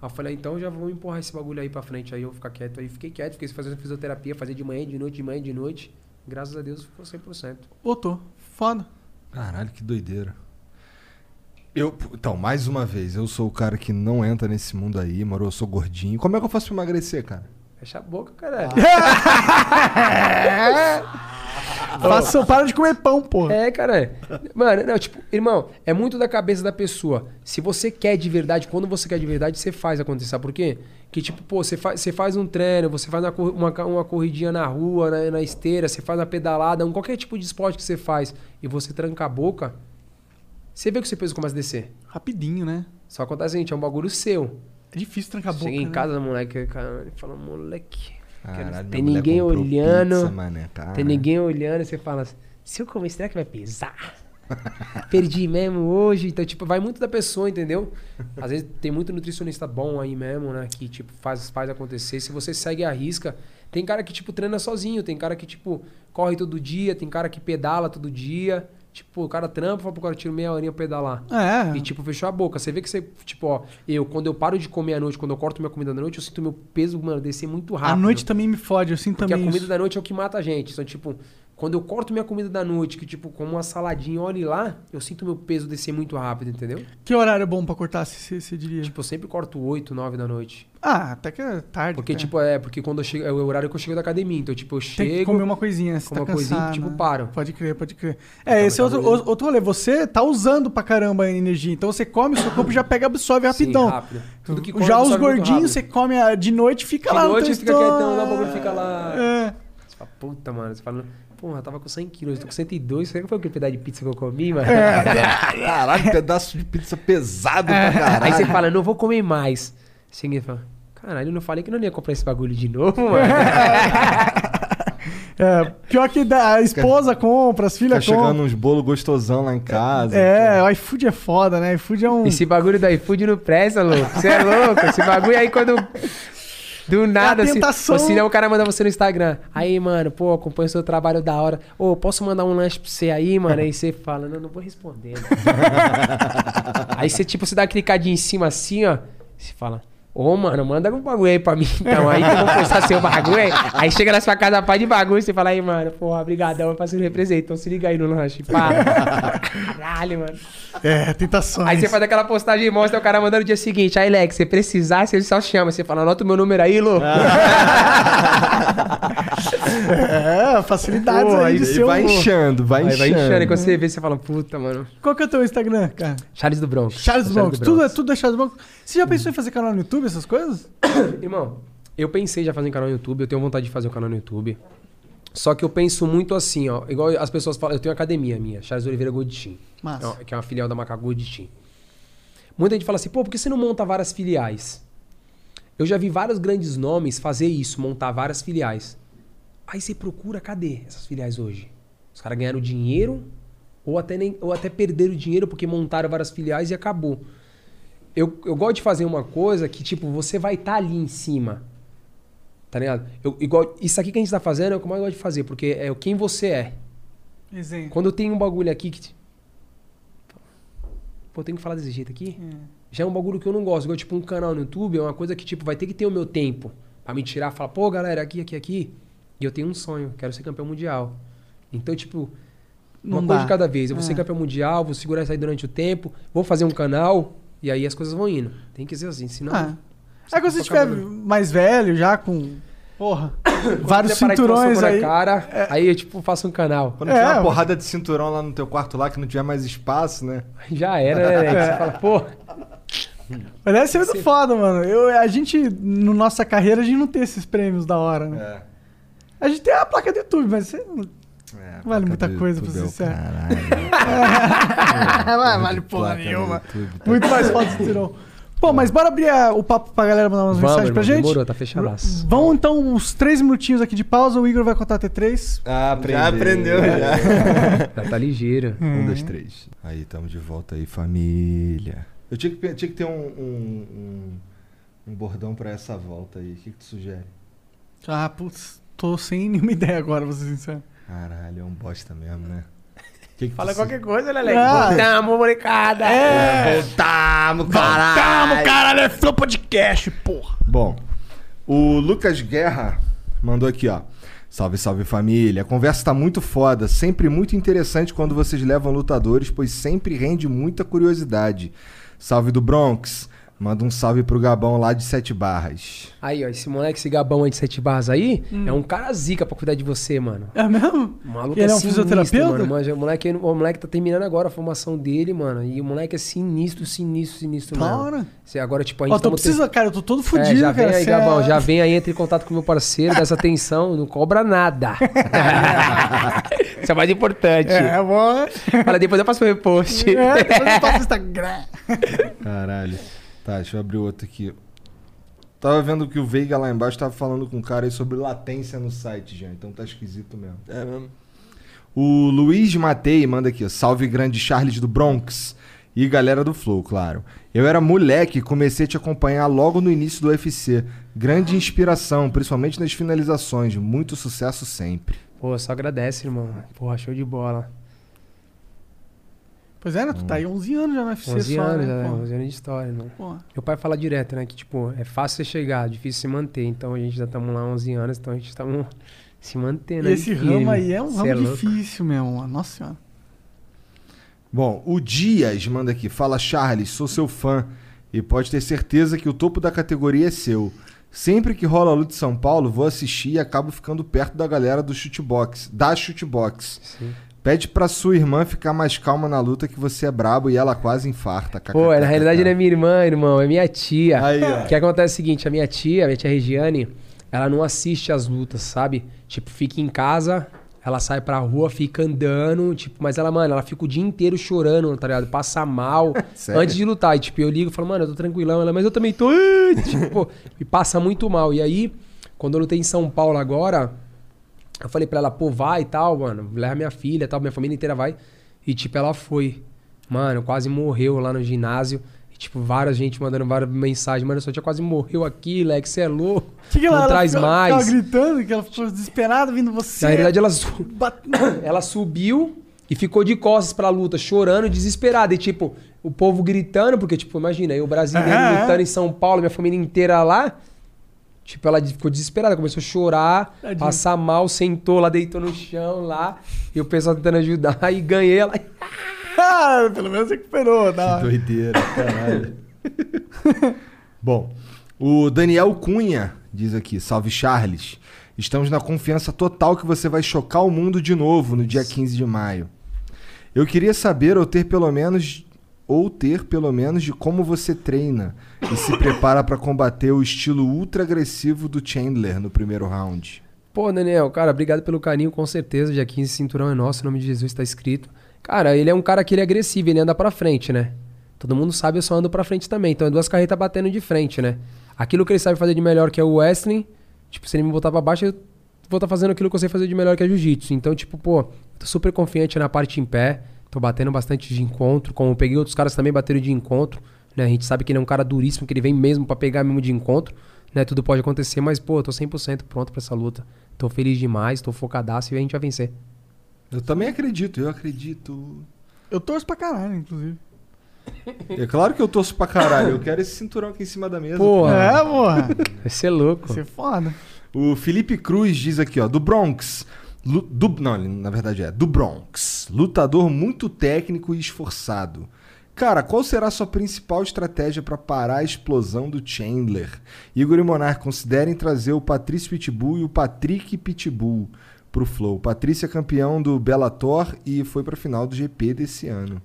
Aí eu falei, então já vamos empurrar esse bagulho aí pra frente. Aí eu ficar quieto. Aí fiquei quieto, fiquei fazendo fisioterapia, fazer de manhã, de noite, de manhã, de noite. Graças a Deus ficou 100%. Voltou. Foda. Caralho, que doideira. Eu, então, mais uma vez, eu sou o cara que não entra nesse mundo aí, moro? Eu sou gordinho. Como é que eu faço pra emagrecer, cara? Fecha a boca, caralho. Faça, para de comer pão, porra. É, cara. Mano, não, tipo, irmão, é muito da cabeça da pessoa. Se você quer de verdade, quando você quer de verdade, você faz acontecer. Sabe por quê? Que, tipo, pô, você faz, você faz um treino, você faz uma, uma, uma corridinha na rua, na, na esteira, você faz uma pedalada, um, qualquer tipo de esporte que você faz e você tranca a boca, você vê que o seu peso começa a descer. Rapidinho, né? Só acontece seguinte, é um bagulho seu. É difícil trancar a boca. Cheguei em né? casa, moleque, cara, ele fala, moleque. Caralho, tem ninguém olhando. pizza, mané, cara. Tem ninguém olhando e você fala assim, se eu comer, será que vai pesar? Perdi mesmo hoje. Então, tipo, vai muito da pessoa, entendeu? Às vezes tem muito nutricionista bom aí mesmo, né? Que, tipo, faz, faz acontecer. Se você segue a risca, tem cara que, tipo, treina sozinho. Tem cara que, tipo, corre todo dia. Tem cara que pedala todo dia. Tipo, o cara trampa, fala pro cara, tira meia horinha pra pedalar. É. E, tipo, fechou a boca. Você vê que você, tipo, ó, eu, quando eu paro de comer à noite, quando eu corto minha comida da noite, eu sinto meu peso, mano, descer muito rápido. A noite também me fode, eu sinto Porque também a comida isso. da noite é o que mata a gente. Então, tipo, quando eu corto minha comida da noite, que, tipo, como uma saladinha, olhe lá, eu sinto meu peso descer muito rápido, entendeu? Que horário é bom pra cortar, você diria? Tipo, eu sempre corto 8, 9 da noite. ah, até que é tarde. Porque, até. tipo, é, porque quando eu chego, é o horário que eu chego da academia. Então, tipo, eu Tem chego. que comer uma coisinha, você como tá uma coisinha, cansado, tipo, né? paro. Pode crer, pode crer. Então, É, esse é outro, outro rolê. Você tá usando pra caramba a energia. Então você come, seu corpo já pega e absorve Sim, rapidão. rápido. Tudo que come, já os gordinhos, você come de noite fica De lá noite no fica quietão, lá, o bagulho fica lá. É. Você fala, puta, mano. Você fala, porra, eu tava com 100 quilos, eu tô com 102. Será que foi aquele pedaço de pizza que eu comi, mano? Caralho, pedaço de pizza pesado pra caralho. Aí você fala, não vou comer mais. Chega e fala, caralho, eu não falei que não ia comprar esse bagulho de novo, mano. É, pior que a esposa compra, as filhas chegando compram. uns bolos gostosão lá em casa. É, o iFood é foda, né? iFood é um. Esse bagulho do iFood não presta, louco. Você é louco. Esse bagulho aí quando. Do nada, assim. tentação. Ou senão o cara manda você no Instagram. Aí, mano, pô, acompanho o seu trabalho da hora. Ô, posso mandar um lanche pra você aí, mano? Aí você fala, não, não vou responder. mano. aí você, tipo, você dá uma clicadinha em cima assim, ó. Você fala. Ô, mano, manda um bagulho aí pra mim, então. Aí que eu vou postar seu bagulho. Aí, aí chega na sua casa, pai de bagulho, você fala aí, mano, porra, brigadão, pra se representar. Então se liga aí no lanche, pá. Caralho, mano. É, tentações. Aí você faz aquela postagem e mostra o cara mandando no dia seguinte. Aí, Lex, se precisar, você só chama. Você fala, anota o meu número aí, louco. É, facilidades Pô, aí aí de E ser vai inchando, vai Aí inchando. vai inchando. E quando você vê, você fala, puta, mano. Qual que é o teu Instagram, cara? Charles do Bronx. Charles Bronx. do Tudo, é, tudo é Charles Bronx. Você já pensou em fazer canal no YouTube, essas coisas? Irmão, eu pensei já fazer um canal no YouTube. Eu tenho vontade de fazer um canal no YouTube. Só que eu penso muito assim, ó. Igual as pessoas falam, eu tenho uma academia minha, Charles Oliveira. Massa. Ó, Que é uma filial da Macaco Team. Muita gente fala assim, pô, por que você não monta várias filiais? Eu já vi vários grandes nomes fazer isso, montar várias filiais. Aí você procura, cadê essas filiais hoje? Os caras ganharam dinheiro ou até, nem, ou até perderam dinheiro porque montaram várias filiais e acabou. Eu, eu gosto de fazer uma coisa que, tipo, você vai estar ali em cima. Tá ligado? Eu, igual, isso aqui que a gente tá fazendo é o que eu mais gosto de fazer, porque é o quem você é. Exemplo. Quando eu tenho um bagulho aqui que. Pô, eu tenho que falar desse jeito aqui? Já é um bagulho que eu não gosto. Igual, tipo, um canal no YouTube é uma coisa que, tipo, vai ter que ter o meu tempo. Pra me tirar e falar, pô, galera, aqui, aqui, aqui. E eu tenho um sonho, quero ser campeão mundial. Então, tipo, uma Não coisa dá. de cada vez. Eu vou ser É. campeão mundial, vou segurar isso aí durante o tempo, vou fazer um canal, e aí as coisas vão indo. Tem que ser assim, senão. Ah. Aí quando você estiver mais velho, já com. Porra. vários cinturões na aí. cara, aí eu, tipo, faço um canal. Quando tiver É, uma ó. porrada de cinturão lá no teu quarto lá, que não tiver mais espaço, né? Já era, né? Aí Você fala, pô, Mas deve ser muito foda, mano. Eu, a gente, no nossa carreira, a gente não tem esses prêmios da hora, né? É. A gente tem a placa do YouTube, mas você É, Vale muita coisa, pra ser é sincero. caralho. Vale porra nenhuma. YouTube, tá? Muito mais foda do cinturão. Pô, mas bora abrir a- o papo pra galera mandar umas vamos, mensagens irmão, pra gente? demorou, tá fechadaço. Vamos então uns três minutinhos aqui de pausa. O Igor vai contar até três. Ah, aprendeu. Já aprendeu, já. Já tá ligeiro. Um, dois, três. Aí, tamo de volta aí, família. Eu tinha que, tinha que ter um, um, um, um bordão pra essa volta aí. O que, que tu sugere? Ah, putz, tô sem nenhuma ideia agora, vou ser sincero. Caralho, é um bosta mesmo, né? Que que Fala qualquer coisa, Lele. Ah. Voltamos, molecada. É, Voltamos, caralho. Tamo, caralho, é Flow Podcast, porra. Bom, o Lucas Guerra mandou aqui, ó. Salve, salve família. A conversa tá muito foda, sempre muito interessante quando vocês levam lutadores, pois sempre rende muita curiosidade. Salve do Bronx. Manda um salve pro Gabão lá de Sete Barras. Aí, ó, esse moleque, esse gabão aí de sete barras aí, é um cara zica pra cuidar de você, mano. É mesmo? O maluco Ele é um sinistro, fisioterapeuta? Mano. Mas o, moleque, o moleque tá terminando agora a formação dele, mano. E o moleque é sinistro, sinistro, sinistro Da mesmo. hora. Você, agora, tipo, a Ó, gente tô tamo precisa, cara, eu tô todo É, fudido, já vem cara. aí, você Gabão, é- já vem aí, entre em contato com o meu parceiro, dessa atenção, não cobra nada. Isso é mais importante. É, bom. Fala, depois eu faço o repost. É, depois eu passo no Instagram. Caralho. Tá, deixa eu abrir outro aqui. Tava vendo que o Veiga lá embaixo tava falando com um cara aí sobre latência no site, já. Então tá esquisito mesmo. É mesmo. O Luiz Matei manda aqui, ó. Salve grande Charles do Bronx. E galera do Flow, claro. Eu era moleque e comecei a te acompanhar logo no início do UFC. Grande inspiração, principalmente nas finalizações. Muito sucesso sempre. Pô, só agradece, irmão. Porra, show de bola. Pois é, né? Tu tá aí 11 anos já no UFC 11 só, anos, né? né? Pô. 11 anos de história, irmão. Pô. Meu pai fala direto, né? Que, tipo, é fácil você chegar, difícil se manter. Então a gente já estamos lá 11 anos, então a gente estamos se mantendo. E aí esse firme. ramo aí é um Cê ramo louco. difícil mesmo, mano. Nossa senhora. Bom, o Dias manda aqui. Fala, Charles, sou seu fã. E pode ter certeza que o topo da categoria é seu. Sempre que rola a luta em São Paulo, vou assistir e acabo ficando perto da galera do chutebox, da chutebox. Sim. Pede pra sua irmã ficar mais calma na luta que você é brabo e ela quase infarta. Pô, na realidade não é minha irmã, irmão, é minha tia. Aí, ó. O que acontece é o seguinte, a minha tia, a minha tia Regiane, ela não assiste as lutas, sabe? Tipo, fica em casa, ela sai pra rua, fica andando, tipo, mas ela, mano, ela fica o dia inteiro chorando, tá ligado? Passa mal antes de lutar. E, tipo, eu ligo e falo, mano, eu tô tranquilão. Ela, mas eu também tô. Tipo, me passa muito mal. E aí, quando eu lutei em São Paulo agora, eu falei pra ela, pô, vai e tal, mano. Leva minha filha e tal, minha família inteira vai. E, tipo, ela foi. Mano, quase morreu lá no ginásio. E, tipo, várias gente mandando várias mensagens. Mano, sua tia quase morreu aqui, Lex, você é louco. Que que não ela, ela traz ficava- mais. Ficava gritando, que ela ficou desesperada vindo você. Na realidade, ela, su- ela subiu e ficou de costas pra luta, chorando, desesperada. E, tipo, o povo gritando, porque, tipo, imagina, eu brasileiro É, é. lutando em São Paulo, minha família inteira lá. Tipo, ela ficou desesperada, começou a chorar, Tadinho. passar mal, sentou lá, deitou no chão lá. E o pessoal tentando ajudar. E ganhei ela. Ah, pelo menos recuperou, tá? Que doideira, caralho. Bom, o Daniel Cunha diz aqui: Salve Charles. Estamos na confiança total que você vai chocar o mundo de novo no dia 15 de maio. Eu queria saber ou ter pelo menos ou ter pelo menos de como você treina e se prepara para combater o estilo ultra agressivo do Chandler no primeiro round. Pô, Daniel, cara, obrigado pelo carinho, com certeza. Dia 15, cinturão é nosso, em nome de Jesus tá escrito. Cara, ele é um cara que ele é agressivo, ele anda pra frente, né? Todo mundo sabe, eu só ando pra frente também. Então é duas carretas batendo de frente, né? Aquilo que ele sabe fazer de melhor, que é o wrestling, tipo, se ele me botar pra baixo, eu vou estar fazendo aquilo que eu sei fazer de melhor, que é jiu-jitsu. Então, tipo, pô, tô super confiante na parte em pé, tô batendo bastante de encontro, como eu peguei outros caras também bateram de encontro, né? A gente sabe que ele é um cara duríssimo, que ele vem mesmo pra pegar mesmo de encontro, né? Tudo pode acontecer, mas, pô, eu tô 100% pronto pra essa luta. Tô feliz demais, tô focadaço e a gente vai vencer. Eu também acredito, eu acredito. Eu torço pra caralho, inclusive. É claro que eu torço pra caralho, eu quero esse cinturão aqui em cima da mesa. Porra. É, porra. Vai ser louco. Vai ser foda. O Felipe Cruz diz aqui, ó, do Bronx. Do, não, na verdade é do Bronx. Lutador muito técnico e esforçado. Cara, qual será a sua principal estratégia pra parar a explosão do Chandler? Igor e Monark considerem trazer o Patrício Pitbull e o Patrick Pitbull pro Flow. O Patrício é campeão do Bellator e foi pra final do GP desse ano.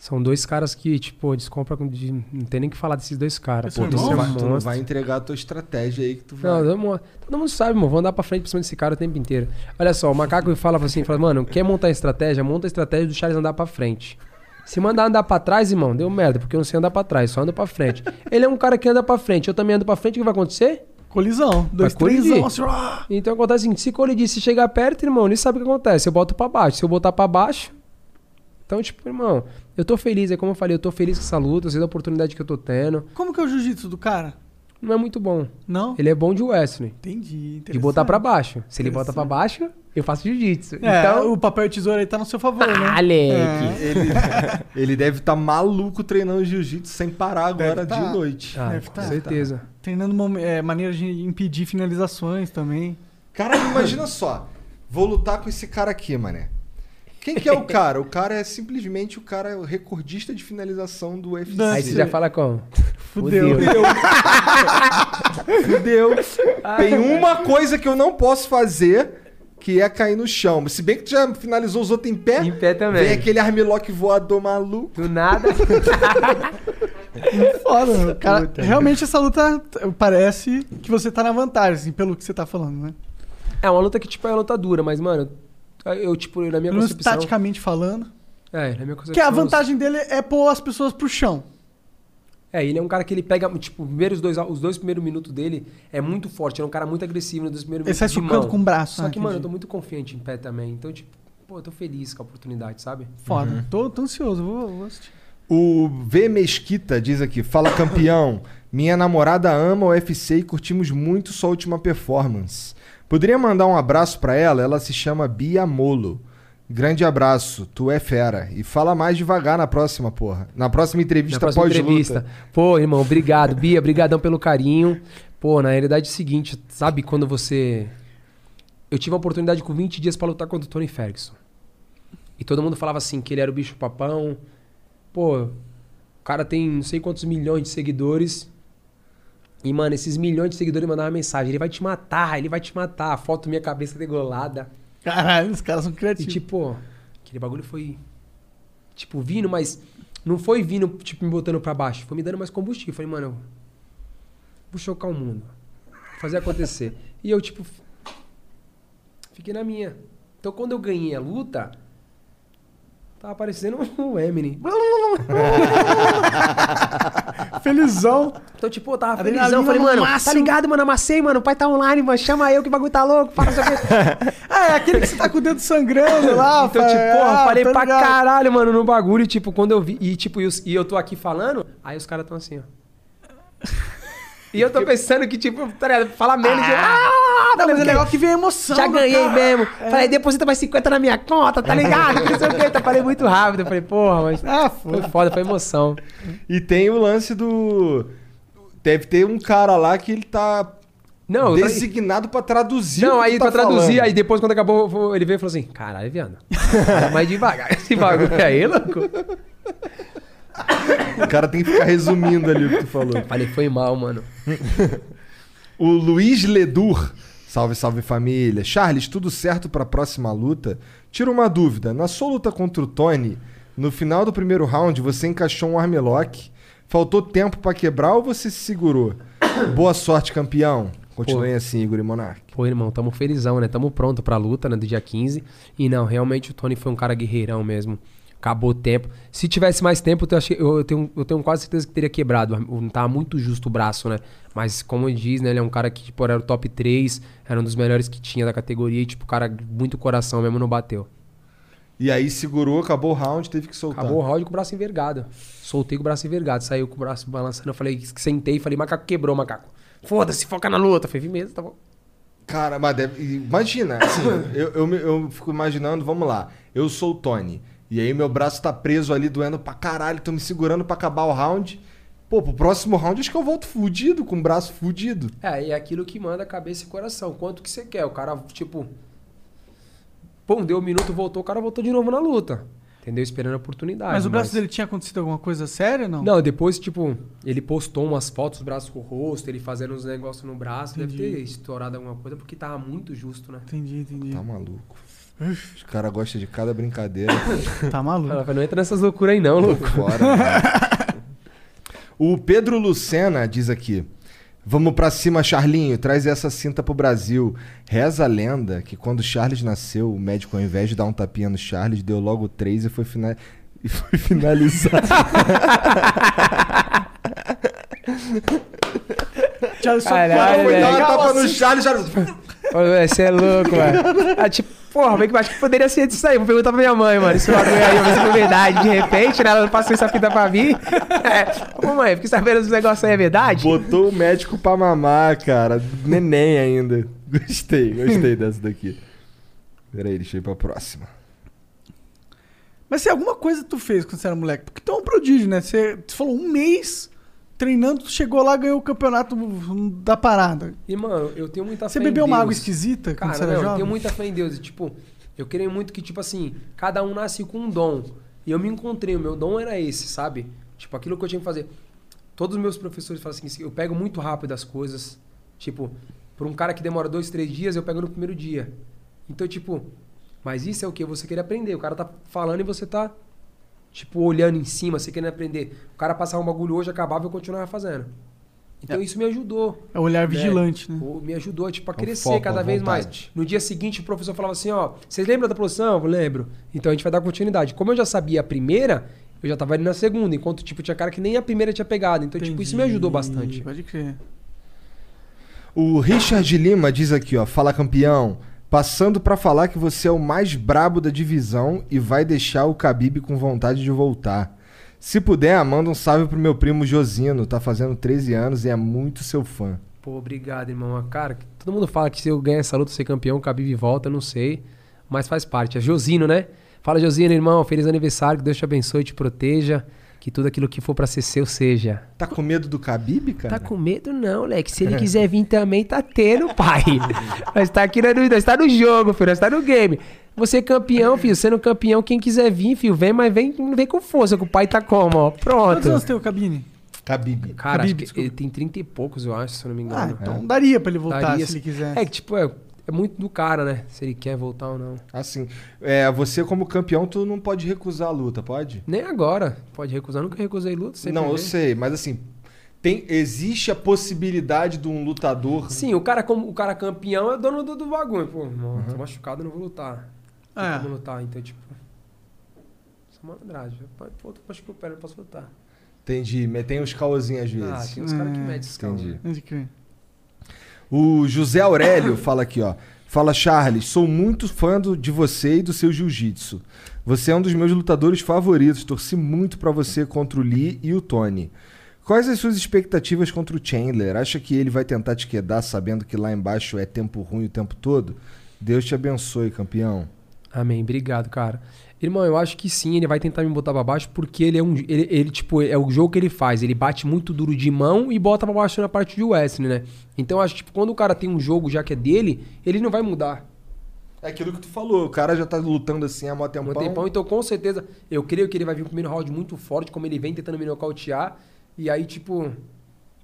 São dois caras que, tipo, descompra com- de, não tem nem o que falar desses dois caras. Pô, Tu irmãos? não, é vai, tu não vai entregar a tua estratégia aí que tu vai. Não, todo mundo, todo mundo sabe, mano. Vamos andar pra frente pra cima desse cara o tempo inteiro. Olha só, o macaco fala assim: fala, mano, quer montar estratégia? Monta a estratégia do Charles andar pra frente. Se mandar andar pra trás, irmão, deu merda, porque eu não sei andar pra trás, só anda pra frente. Ele é um cara que anda pra frente, eu também ando pra frente, o que vai acontecer? Colisão. Dois, três, assim! Então acontece o seguinte: se colidir, se chegar perto, irmão, nem sabe o que acontece. Eu boto pra baixo. Se eu botar pra baixo. Então, tipo, irmão, eu tô feliz, é como eu falei, eu tô feliz com essa luta, eu sei da oportunidade que eu tô tendo. Como que é o jiu-jitsu do cara? Não é muito bom. Não? Ele é bom de Wesley. Entendi. De botar pra baixo. Se ele bota pra baixo, eu faço jiu-jitsu. É, então. o papel e tesoura aí tá no seu favor, né? Ah, Leque. Ele, ele deve estar maluco treinando jiu-jitsu sem parar agora Deve de tá. noite. Ah, Deve com tá, certeza. Treinando mom- é, maneiras de impedir finalizações também. Caralho, imagina só. Vou lutar com esse cara aqui, mané. Quem que é o cara? O cara é simplesmente o cara recordista de finalização do UFC. Aí você já fala como? Fudeu. Fudeu. Fudeu. Tem uma coisa que eu não posso fazer, que é cair no chão. Se bem que tu já finalizou os outros em pé. Em pé também. Vem aquele armlock voador maluco. Do nada. Foda, mano. cara. Realmente essa luta parece que você tá na vantagem, assim, pelo que você tá falando, né? é uma luta que, tipo, é uma luta dura, mas, mano, eu, tipo, na minha Pelo concepção. taticamente falando. É, na minha concepção. Que a vantagem dele é pôr as pessoas pro chão. É, ele é um cara que ele pega, tipo, primeiros dois, os dois primeiros minutos dele é muito forte. Ele é um cara muito agressivo nos dois primeiros Ele sai minutos. socando mão. com o braço. Só ah, que, mano, eu tô muito confiante em pé também. Então, tipo, pô, eu tô feliz com a oportunidade, sabe? Foda. Tô, tô ansioso, vou, vou assistir. O V Mesquita diz aqui: Fala campeão, minha namorada ama o UFC e curtimos muito sua última performance. Poderia mandar um abraço pra ela? Ela se chama Bia Molo. Grande abraço, tu é fera. E fala mais devagar na próxima, porra. Na próxima entrevista Na próxima entrevista. Pô, irmão, obrigado. Bia, brigadão pelo carinho. Pô, na realidade é o seguinte, sabe quando você... Eu tive a oportunidade com 20 dias pra lutar contra o Tony Ferguson. E todo mundo falava assim, que ele era o bicho papão. Pô, o cara tem não sei quantos milhões de seguidores. E, mano, esses milhões de seguidores mandavam mensagem. Ele vai te matar, ele vai te matar. Foto minha cabeça degolada. Caralho, os caras são E criativos. tipo, aquele bagulho foi. Tipo, vindo, mas. Não foi vindo, tipo, me botando pra baixo. Foi me dando mais combustível. Falei, mano, eu vou chocar o mundo. Vou fazer acontecer. e eu, tipo. Fiquei na minha. Então quando eu ganhei a luta. Tava parecendo o Eminem. Felizão. Então, tipo, eu tava felizão. Falei, no mano, máximo. tá ligado, mano? Amassei, mano. O pai tá online, mano. Chama eu que o bagulho tá louco. É aquele que você tá com o dedo sangrando lá. Então, fa- tipo, porra, ah, falei tô pra ligado. caralho, mano, no bagulho. E, tipo, quando eu vi. E, tipo, e, e eu tô aqui falando, aí os caras tão assim, ó. E eu tô pensando que, tipo, tá ligado? Fala menos e eu. Ah, Não, mas é legal que vem a emoção. Já ganhei cara. mesmo. Falei, deposita mais 50 na minha conta, tá ligado? Que não sei o quê. Então, falei muito rápido. Falei, porra, mas. Ah, Foi foda. foi emoção. E tem o lance do. Deve ter um cara lá que ele tá Não, designado pra traduzir. o Não, que aí tá pra traduzir, falando. aí depois quando acabou, ele veio e falou assim: caralho, viado. Fala mais devagar esse bagulho aí, louco. O cara tem que ficar resumindo ali o que tu falou. Falei, foi mal, mano. O Luiz Ledur. Salve, salve família. Charles, tudo certo pra próxima luta? Tira uma dúvida. Na sua luta contra o Tony, no final do primeiro round, você encaixou um armlock. Faltou tempo pra quebrar ou você se segurou? Boa sorte, campeão. Continuem assim, Igor e Monark. Pô, irmão, tamo felizão, né? Tamo pronto pra luta, né? Do dia 15. E não, realmente o Tony foi um cara guerreirão mesmo. Acabou o tempo. Se tivesse mais tempo, eu, achei- eu- tenho, eu tenho quase certeza que teria quebrado. Não tava muito justo o braço, né? Mas como ele diz, né? Ele é um cara que, tipo, era o top 3, era um dos melhores que tinha da categoria. E, tipo, cara, muito coração mesmo, não bateu. E aí segurou, acabou o round, teve que soltar. Acabou o round com o braço envergado. Soltei com o braço envergado. Saiu com o braço balançando. Eu falei, sentei e falei, macaco quebrou, macaco. Foda-se, foca na luta. Falei, vi mesmo, tá bom. Cara, mas deve- imagina, assim, eu, eu, eu fico imaginando, vamos lá, eu sou o Tony, e aí meu braço tá preso ali, doendo pra caralho, tô me segurando pra acabar o round. Pô, pro próximo round acho que eu volto fudido, com o braço fudido. É, e é aquilo que manda cabeça e coração. Quanto que você quer? O cara, tipo. Pum, deu um minuto, voltou, o cara voltou de novo na luta. Entendeu? Esperando a oportunidade. Mas o braço dele tinha acontecido alguma coisa séria, não? Não, depois, tipo, ele postou umas fotos, os braços com o rosto, ele fazendo uns negócios no braço. Deve Entendi. ter estourado alguma coisa, porque tava muito justo, né? Entendi, entendi. Tá maluco. Os caras gostam de cada brincadeira. Tá maluco. Ela não entra nessas loucuras aí não, louco. Fora. o Pedro Lucena diz aqui. Vamos pra cima, Charlinho. Traz essa cinta pro Brasil. Reza a lenda que quando Charles nasceu, o médico, ao invés de dar um tapinha no Charles, deu logo três e foi, fina... e foi finalizado. Charles só Caralho, foi dar uma tapa no assim. Charles, Charles. Você é louco, mano. Ah, tipo, porra, bem que eu acho que poderia ser disso aí. Vou perguntar pra minha mãe, mano. Esse bagulho aí, se foi verdade. De repente, né, ela não passou essa fita pra mim. É. Ô, mãe, fiquei sabendo se negócio aí é verdade? Botou o médico pra mamar, cara. Neném ainda. Gostei, gostei dessa daqui. Peraí, deixa eu ir pra próxima. Mas se alguma coisa tu fez quando você era moleque, porque tu é um prodígio, né? Você, você falou um mês treinando, chegou lá e ganhou o campeonato da parada. E, mano, eu tenho muita Você fé em bebeu uma Deus. água esquisita quando Cara, você era não, eu jovem? tenho muita fé em Deus. E, tipo, eu creio muito que, tipo assim, cada um nasce com um dom. E eu me encontrei, o meu dom era esse, sabe? Tipo, aquilo que eu tinha que fazer. Todos os meus professores falam assim, eu pego muito rápido as coisas. Tipo, por um cara que demora dois, três dias, eu pego no primeiro dia. Então, tipo, mas isso é o que? Você querer aprender. O cara tá falando e você tá, tipo, olhando em cima, você querendo aprender. O cara passava um bagulho hoje, acabava e eu continuava fazendo. Então isso me ajudou. É o olhar né? vigilante, né? Me ajudou, tipo, a É crescer foco, cada uma vez mais. No dia seguinte, o professor falava assim, ó, vocês lembram da produção? Eu lembro. Então a gente vai dar continuidade. Como eu já sabia a primeira, eu já tava ali na segunda, enquanto, tipo, tinha cara que nem a primeira tinha pegado. Então, tipo, isso me ajudou bastante. Pode crer. O Richard Lima diz aqui, ó. Fala campeão. Passando pra falar que você é o mais brabo da divisão e vai deixar o Khabib com vontade de voltar. Se puder, manda um salve pro meu primo Josino. Tá fazendo 13 anos e é muito seu fã. Pô, obrigado, irmão. Cara, todo mundo fala que se eu ganhar essa luta, ser campeão, o Khabib volta, não sei. Mas faz parte. É Josino, né? Fala, Josino, irmão. Feliz aniversário. Que Deus te abençoe e te proteja. Que tudo aquilo que for pra ser seu seja. Tá com medo do Khabib, cara? Tá com medo não, Leque. Se ele quiser vir também, tá tendo, pai. nós tá aqui na dúvida, nós tá no jogo, filho. Nós tá no game. Você é campeão, filho. Sendo campeão, quem quiser vir, filho, vem, mas vem, vem com força, que o pai tá como, ó. Quantos Pronto. anos tem o Cabine? Khabib. Cara, Khabib, acho que desculpa. ele tem 30 e poucos, eu acho, se eu não me Ah, engano. então daria pra ele voltar Daria, se ele quiser. É que, tipo, é, é muito do cara, né? Se ele quer voltar ou não. Assim, é, você como campeão, tu não pode recusar a luta, pode? Nem agora. Pode recusar. Nunca recusei luta. sempre não, eu veio. sei, mas assim, tem, existe a possibilidade de um lutador... Sim, o cara, como, o cara campeão é dono do, do bagulho. Pô, irmão, tô machucado, eu não vou lutar. Não É. como lutar, então, tipo. Essa malandragem. Pô, tô machucando o pé, não posso lutar. Entendi, mas tem uns caosinhos às vezes. Ah, tem uns caras que É, medem esses caras. entendi. O José Aurélio fala aqui, ó. Fala, Charles, sou muito fã do- de você e do seu jiu-jitsu. Você é um dos meus lutadores favoritos. Torci muito pra você contra o Lee e o Tony. Quais as suas expectativas contra o Chandler? Acha que ele vai tentar te quedar sabendo que lá embaixo é tempo ruim o tempo todo? Deus te abençoe, campeão. Amém, obrigado, cara. Irmão, eu acho que sim, ele vai tentar me botar pra baixo porque ele é um. Ele, ele, tipo, é o jogo que ele faz. Ele bate muito duro de mão e bota pra baixo na parte de wrestling, né? Então eu acho que, tipo, quando o cara tem um jogo já que é dele, ele não vai mudar. É aquilo que tu falou, o cara já tá lutando assim há mó tempão. um tempão, então com certeza eu creio que ele vai vir o primeiro round muito forte, como ele vem tentando me nocautear. E aí, tipo,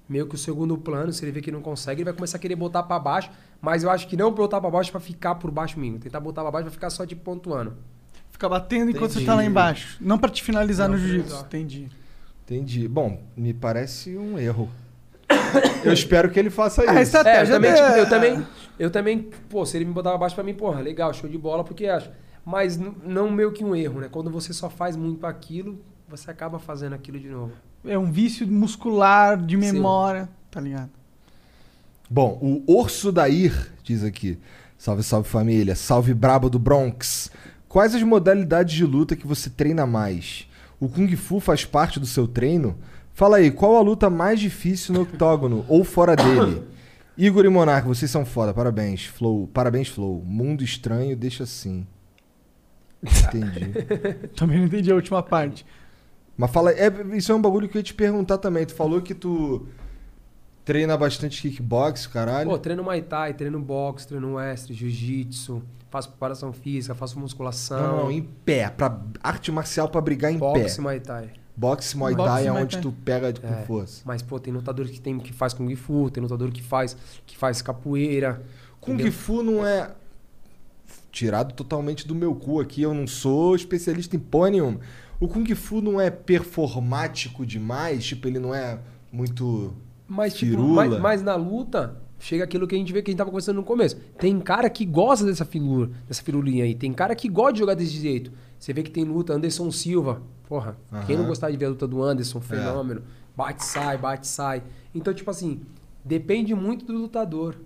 meio que o segundo plano, se ele vê que não consegue, ele vai começar a querer botar pra baixo. Mas eu acho que não botar pra baixo pra ficar por baixo mesmo. Tentar botar pra baixo pra ficar só, tipo, pontuando. Fica batendo enquanto você Entendi. tá lá embaixo. Não pra te finalizar Não, no jiu-jitsu. Entendi. Entendi. Bom, me parece um erro. Eu espero que ele faça Ah, isso. É, eu estratégia também, tipo, eu também, eu também, pô, se ele me botar pra baixo pra mim, porra, legal, show de bola, porque acho. Mas não meio que um erro, né? Quando você só faz muito aquilo, você acaba fazendo aquilo de novo. É um vício muscular, de memória, tá ligado? Bom, o Orso Dair diz aqui. Salve, salve família. Salve brabo do Bronx. Quais as modalidades de luta que você treina mais? O Kung Fu faz parte do seu treino? Fala aí, qual a luta mais difícil no octógono ou fora dele? Igor e Monarca, vocês são foda. Parabéns, Flow. Parabéns, Flow. Mundo estranho, deixa assim. Entendi. Também não entendi a última parte. Mas fala, é, isso é um bagulho que eu ia te perguntar também. Tu falou que tu Treina bastante kickbox, caralho. Pô, treino Muay Thai, treino boxe, treino wrestling, jiu-jitsu, faço preparação física, faço musculação. não, não, em pé. Pra, arte marcial pra brigar em boxe pé. Muay Thai. Boxe Muay Boxe Thai é onde tu pega com É, força. Mas, pô, tem lutador que, tem, que faz Kung Fu, tem lutador que faz, que faz capoeira. Kung entendeu? Fu não é. Tirado totalmente do meu cu aqui, eu não sou especialista em porra nenhuma. O Kung Fu não é performático demais? Tipo, ele não é muito. Mas, tipo, mas, mas na luta, chega aquilo que a gente vê que a gente tava conversando no começo. Tem cara que gosta dessa filura, dessa firulinha aí. Tem cara que gosta de jogar desse jeito. Você vê que tem luta, Anderson Silva. Porra, quem não gostar de ver a luta do Anderson, fenômeno. Bate, sai, bate, sai. Então, tipo assim, depende muito do lutador.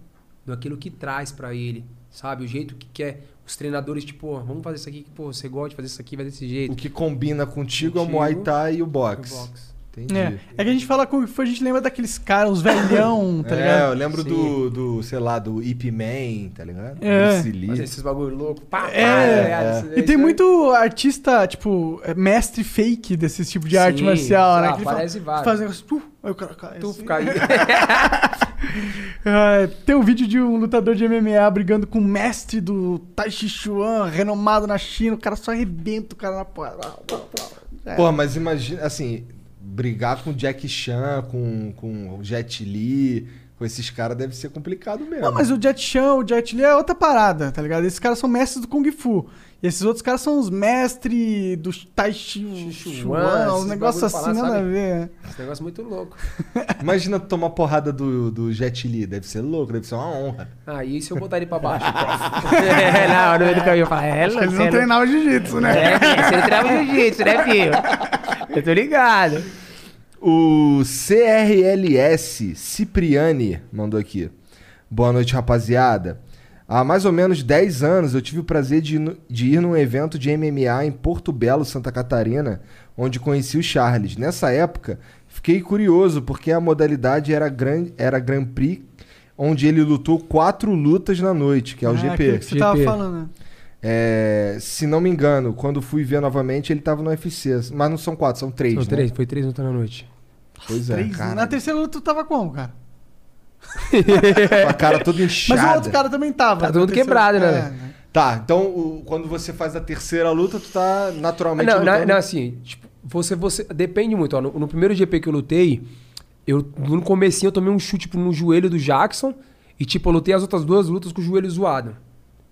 Daquilo que traz pra ele. Sabe? O jeito que quer. Os treinadores, tipo, ó, vamos fazer isso aqui, que, pô, você gosta de fazer isso aqui, vai desse jeito. O que combina contigo, é o Contigo Muay Thai e o boxe. O boxe. Entendi. É. é que a gente fala Fu, a gente lembra daqueles caras, os velhão, tá É, ligado? eu lembro Sim. do, do, sei lá, do Ip Man, tá ligado? É. Fazer esses bagulho louco. Pá, pá, É, tá? Isso- E tem é- muito artista, tipo, é, mestre fake desse tipo de arte Sim, marcial, né? ah, Que ele aparece fala- vários. Faz um negócio, aí o cara cai. Tu assim. fica aí. Ah, tem um vídeo de um lutador de MMA brigando com o mestre do Tai Chi Chuan, renomado na China, o cara só arrebenta o cara na. É. Porra, mas imagina, assim, brigar com Jack Chan, com, com Jet Li, com esses caras deve ser complicado mesmo. Não, mas o Jet Chan, o Jet Li é outra parada, tá ligado? Esses caras são mestres do Kung Fu. E esses outros caras são os mestres do Tai Chi Chuan, Chuan, uns negócios assim, lá, nada a sabe? ver. Esse negócio é muito louco. Imagina tu tomar porrada do, do Jet Li, deve ser louco, deve ser uma honra. Ah, e se eu botar ele pra baixo? é, na hora do caminho eu falo, é, Eles não treinavam jiu-jitsu, né? É, filho, você não trava jiu-jitsu, né, filho? Eu tô ligado. O CRLS Cipriani mandou aqui. Boa noite, rapaziada. Há mais ou menos 10 anos eu tive o prazer de, ir no- de ir num evento de MMA em Porto Belo, Santa Catarina, onde conheci o Charles. Nessa época, fiquei curioso porque a modalidade era, gran, era Grand Prix, onde ele lutou quatro lutas na noite, que é o Ah, GP. que você tava GP. falando, né? É, se não me engano, quando fui ver novamente, ele tava no UFC. Mas não são quatro, são três, São né? três, foi três lutas na noite. Pois é, Três, cara. na terceira luta tu tava como, cara? Com a cara toda Mas inchada. o outro cara também tava. Tá todo quebrado, né, É, velho? Tá, então o- quando você faz a terceira luta, tu tá naturalmente Não, não, lutando... não, assim, tipo, você, você. Depende muito, ó. No, no primeiro GP que eu lutei, eu no comecinho eu tomei um chute tipo, no joelho do Jackson. E, tipo, eu lutei as outras duas lutas com o joelho zoado.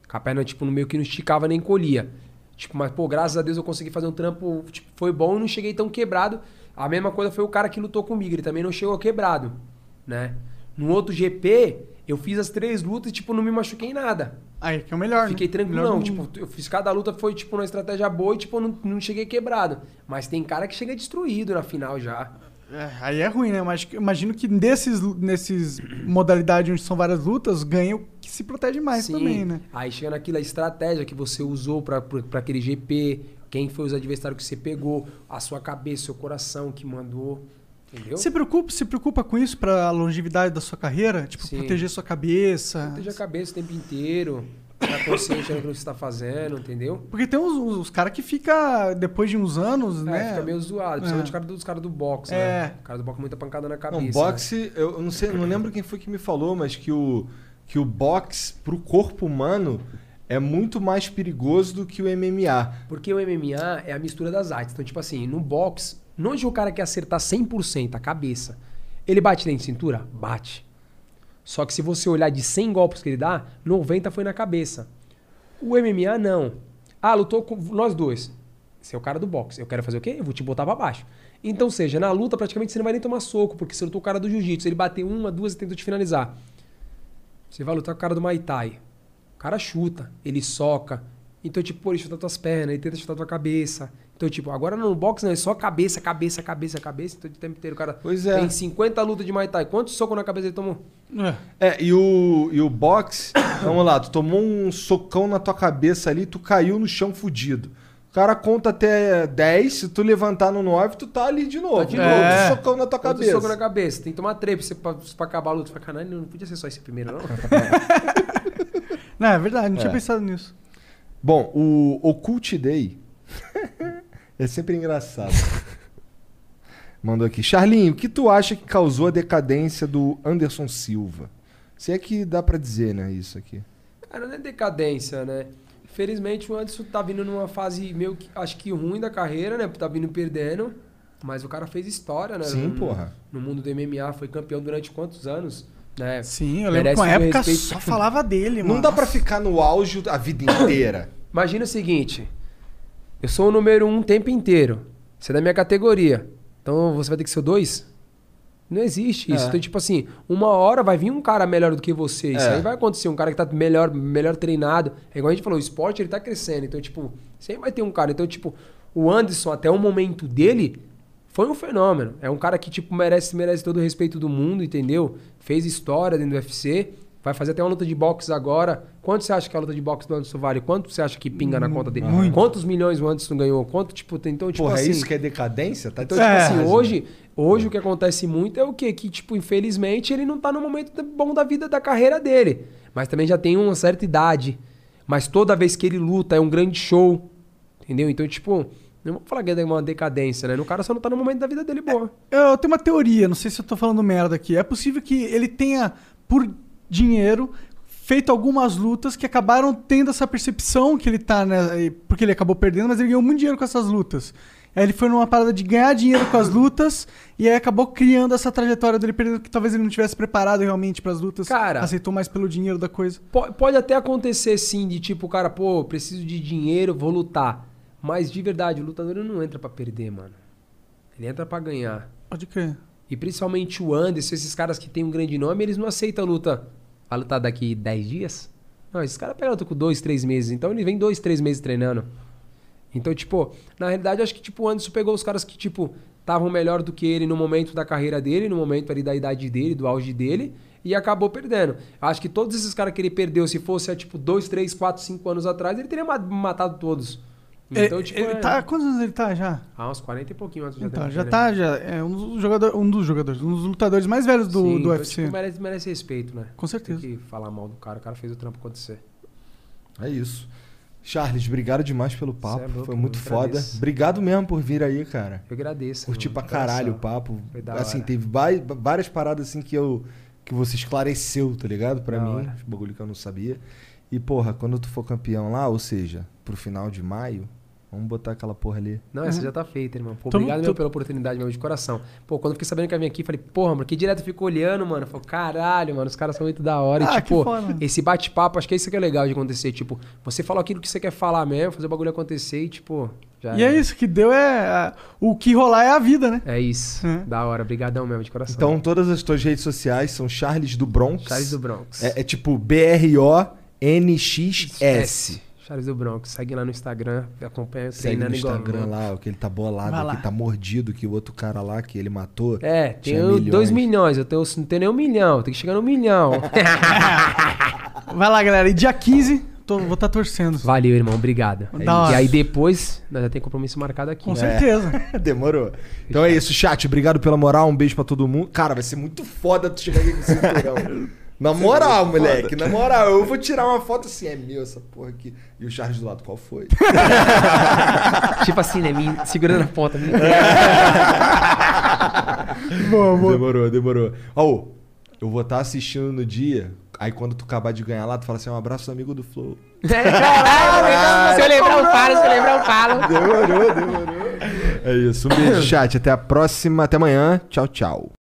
Com a perna, tipo, no meio que não esticava nem colhia. Tipo, mas, pô, graças a Deus eu consegui fazer um trampo, tipo, foi bom e não cheguei tão quebrado. A mesma coisa foi o cara que lutou comigo, ele também não chegou quebrado, né? No outro GP, eu fiz as três lutas e, tipo, não me machuquei em nada. Aí que é o melhor, Fiquei né? tranquilão. Melhor do Tipo, eu fiz cada luta, foi tipo uma estratégia boa e tipo, eu não, não cheguei quebrado. Mas tem cara que chega destruído na final já. É, aí é ruim, né? Mas imagino que nesses, nesses modalidades onde são várias lutas, ganha o que se protege mais Sim. também, né? Aí chega naquela estratégia que você usou pra aquele GP, quem foi os adversários que você pegou, a sua cabeça, seu coração que mandou. Entendeu? Se preocupa, se preocupa com isso pra longevidade da sua carreira? Tipo, Sim. proteger sua cabeça. Proteja a cabeça o tempo inteiro. Ficar consciente daquilo que você tá fazendo, entendeu? Porque tem uns, uns caras que fica depois de uns anos, É, né? fica meio zoado. Principalmente É. os caras dos caras do boxe, É. né? O cara do boxe muita pancada na cabeça. Não, né? boxe, eu eu não sei, não lembro quem foi que me falou, mas que o, que o boxe pro corpo humano é muito mais perigoso do que o MMA. Porque o MMA é a mistura das artes. Então, tipo assim, no boxe, onde o cara quer acertar 100% a cabeça, ele bate dentro de cintura? Bate. Só que se você olhar de 100 golpes que ele dá, 90 foi na cabeça. O MMA não. Ah, lutou com nós dois. Você é o cara do boxe. Eu quero fazer o quê? Eu vou te botar pra baixo. Então, seja, na luta praticamente você não vai nem tomar soco, porque você lutou com o cara do jiu-jitsu. Ele bateu uma, duas e tentou te finalizar. Você vai lutar com o cara do Muay Thai. O cara chuta, ele soca. Então, tipo, pô, ele chuta tuas pernas, ele tenta chutar tua cabeça. Então, tipo, agora no boxe não, é só cabeça, cabeça, cabeça, cabeça. Então, o tempo inteiro o cara Pois é. tem 50 lutas de Muay Thai. Quantos socos na cabeça ele tomou? É. É, e o, e o boxe, vamos lá, tu tomou um socão na tua cabeça ali, tu caiu no chão fudido. O cara conta até 10, se tu levantar no 9, tu tá ali de novo. Tá de novo. socão na tua Outro cabeça. soco na cabeça. Tem que tomar três pra, você, pra, pra acabar a luta. Fala, caralho, não podia ser só esse primeiro, não? Não, é verdade, não tinha É. pensado nisso. Bom, o Occult Day é sempre engraçado. Mandou aqui. Charlinho, o que tu acha que causou a decadência do Anderson Silva? Se é que dá pra dizer, né, isso aqui. Cara, não é decadência, né? Infelizmente o Anderson tá vindo numa fase meio que, acho que ruim da carreira, né? Tá vindo perdendo. Mas o cara fez história, né? Sim, no, porra. No mundo do MMA, foi campeão durante quantos anos? Né? Sim, eu lembro que uma época respeito. só falava dele, mano. Não dá pra ficar no auge a vida inteira. Imagina o seguinte: eu sou o número um o tempo inteiro. Você é da minha categoria. Então você vai ter que ser o dois? Não existe isso. É. Então, tipo assim, uma hora vai vir um cara melhor do que você. Isso É. aí vai acontecer. Um cara que tá melhor, melhor treinado. É igual a gente falou, o esporte ele tá crescendo. Então, tipo, sempre vai ter um cara. Então, tipo, o Anderson, até o momento dele, foi um fenômeno. É um cara que, tipo, merece, merece todo o respeito do mundo, entendeu? Fez história dentro do UFC. Vai fazer até uma luta de boxe agora. Quanto você acha que a luta de boxe do Anderson vale? Quanto você acha que pinga na conta dele? Quantos milhões o Anderson ganhou? Quanto, tipo, tem- então, tipo Porra, assim... é isso que é decadência? Tá Então, tipo É. assim, hoje, hoje o que acontece muito é o quê? Que, tipo, infelizmente, ele não tá no momento bom da vida da carreira dele. Mas também já tem uma certa idade. Mas toda vez que ele luta é um grande show. Entendeu? Então, tipo, não vou falar que é uma decadência, né? O cara só não tá no momento da vida dele boa. Eu tenho uma teoria, não sei se eu tô falando merda aqui. É possível que ele tenha, por dinheiro, feito algumas lutas que acabaram tendo essa percepção que ele tá, né? Porque ele acabou perdendo, mas ele ganhou muito dinheiro com essas lutas. Aí ele foi numa parada de ganhar dinheiro com as lutas e aí acabou criando essa trajetória dele perdendo que talvez ele não tivesse preparado realmente pras lutas. Cara- aceitou mais pelo dinheiro da coisa. Po- Pode até acontecer sim, de tipo, cara, pô, preciso de dinheiro, vou lutar. Mas de verdade, o lutador não entra pra perder, mano. Ele entra pra ganhar. Pode crer. E principalmente o Anderson, esses caras que tem um grande nome, eles não aceitam a luta. A lutar daqui 10 dias? Não, esses caras pegam luta com 2, 3 meses. Então ele vem 2, 3 meses treinando. Então, tipo, na realidade, acho que tipo, o Anderson pegou os caras que, tipo, estavam melhor do que ele no momento da carreira dele, no momento ali da idade dele, do auge dele, e acabou perdendo. Acho que todos esses caras que ele perdeu, se fosse tipo, 2, 3, 4, 5 anos atrás, ele teria ma- matado todos. Então, ele, tipo, ele é- tá. Quantos anos ele tá já? Ah, uns 40 e pouquinho antes Então, já tá, já é um dos, jogador, um dos jogadores, um dos lutadores mais velhos do, Sim, do então, UFC. tipo, merece, merece respeito, né? Com certeza. Tem que falar mal do cara, o cara fez o trampo acontecer. É isso. Charles, obrigado demais pelo papo. Cê é louco, Foi muito foda. agradeço. Obrigado mesmo por vir aí, cara. Eu agradeço. Curti mano, pra caralho o papo. Foi da Assim, hora. teve várias paradas assim que eu que você esclareceu, tá ligado? Pra Da mim, hora. bagulho que eu não sabia. E porra, quando tu for campeão lá, ou seja, pro final de maio, vamos botar aquela porra ali. Não, essa já tá feita, irmão. Pô, obrigado mesmo pela oportunidade, mesmo, de coração. Pô, quando eu fiquei sabendo que ia vir aqui, falei, porra, mano, que direto eu fico olhando, mano. Falei, caralho, mano, os caras são muito da hora. Ah, e, tipo, foda. esse bate-papo, acho que é isso que é legal de acontecer. Tipo, você fala aquilo que você quer falar mesmo, fazer o bagulho acontecer e, tipo, já E é isso, que deu é. a- o que rolar é a vida, né? É isso. É. Da hora. Obrigadão mesmo, de coração. Então, todas as tuas redes sociais são Charles do Bronx. Charles do Bronx. É, é tipo B-R-O-N-X-S. Charles do Bronx. Segue lá no Instagram, acompanha Segue no treinando igual Instagram louco. lá, o que ele tá bolado, lá. que tá mordido, que o outro cara lá que ele matou. É, tenho milhões. 2 milhões. Eu tenho, não tenho nem um milhão. Tem que chegar no milhão. Vai lá, galera. E dia 15, tô- vou estar torcendo. Valeu, irmão. Obrigado. Da hora. E aí depois, nós já tem compromisso marcado aqui. Com né? certeza. Demorou. Então é isso, chat. Obrigado pela moral. Um beijo pra todo mundo. Cara, vai ser muito foda tu chegar aqui com o cinturão. Na moral, moleque. Na moral, eu vou tirar uma foto assim. É meu essa porra aqui. E o Charles do lado, qual foi? tipo assim, né? Me segurando a ponta. Me... Demorou, demorou. Ó, eu vou estar assistindo no dia. Aí quando tu acabar de ganhar lá, tu fala assim: um abraço amigo do Flow. Caralho, se eu lembrar, eu falo. Se eu lembrar, eu falo. Demorou, demorou. É isso. Um beijo, chat. Até a próxima. Até amanhã. Tchau, tchau.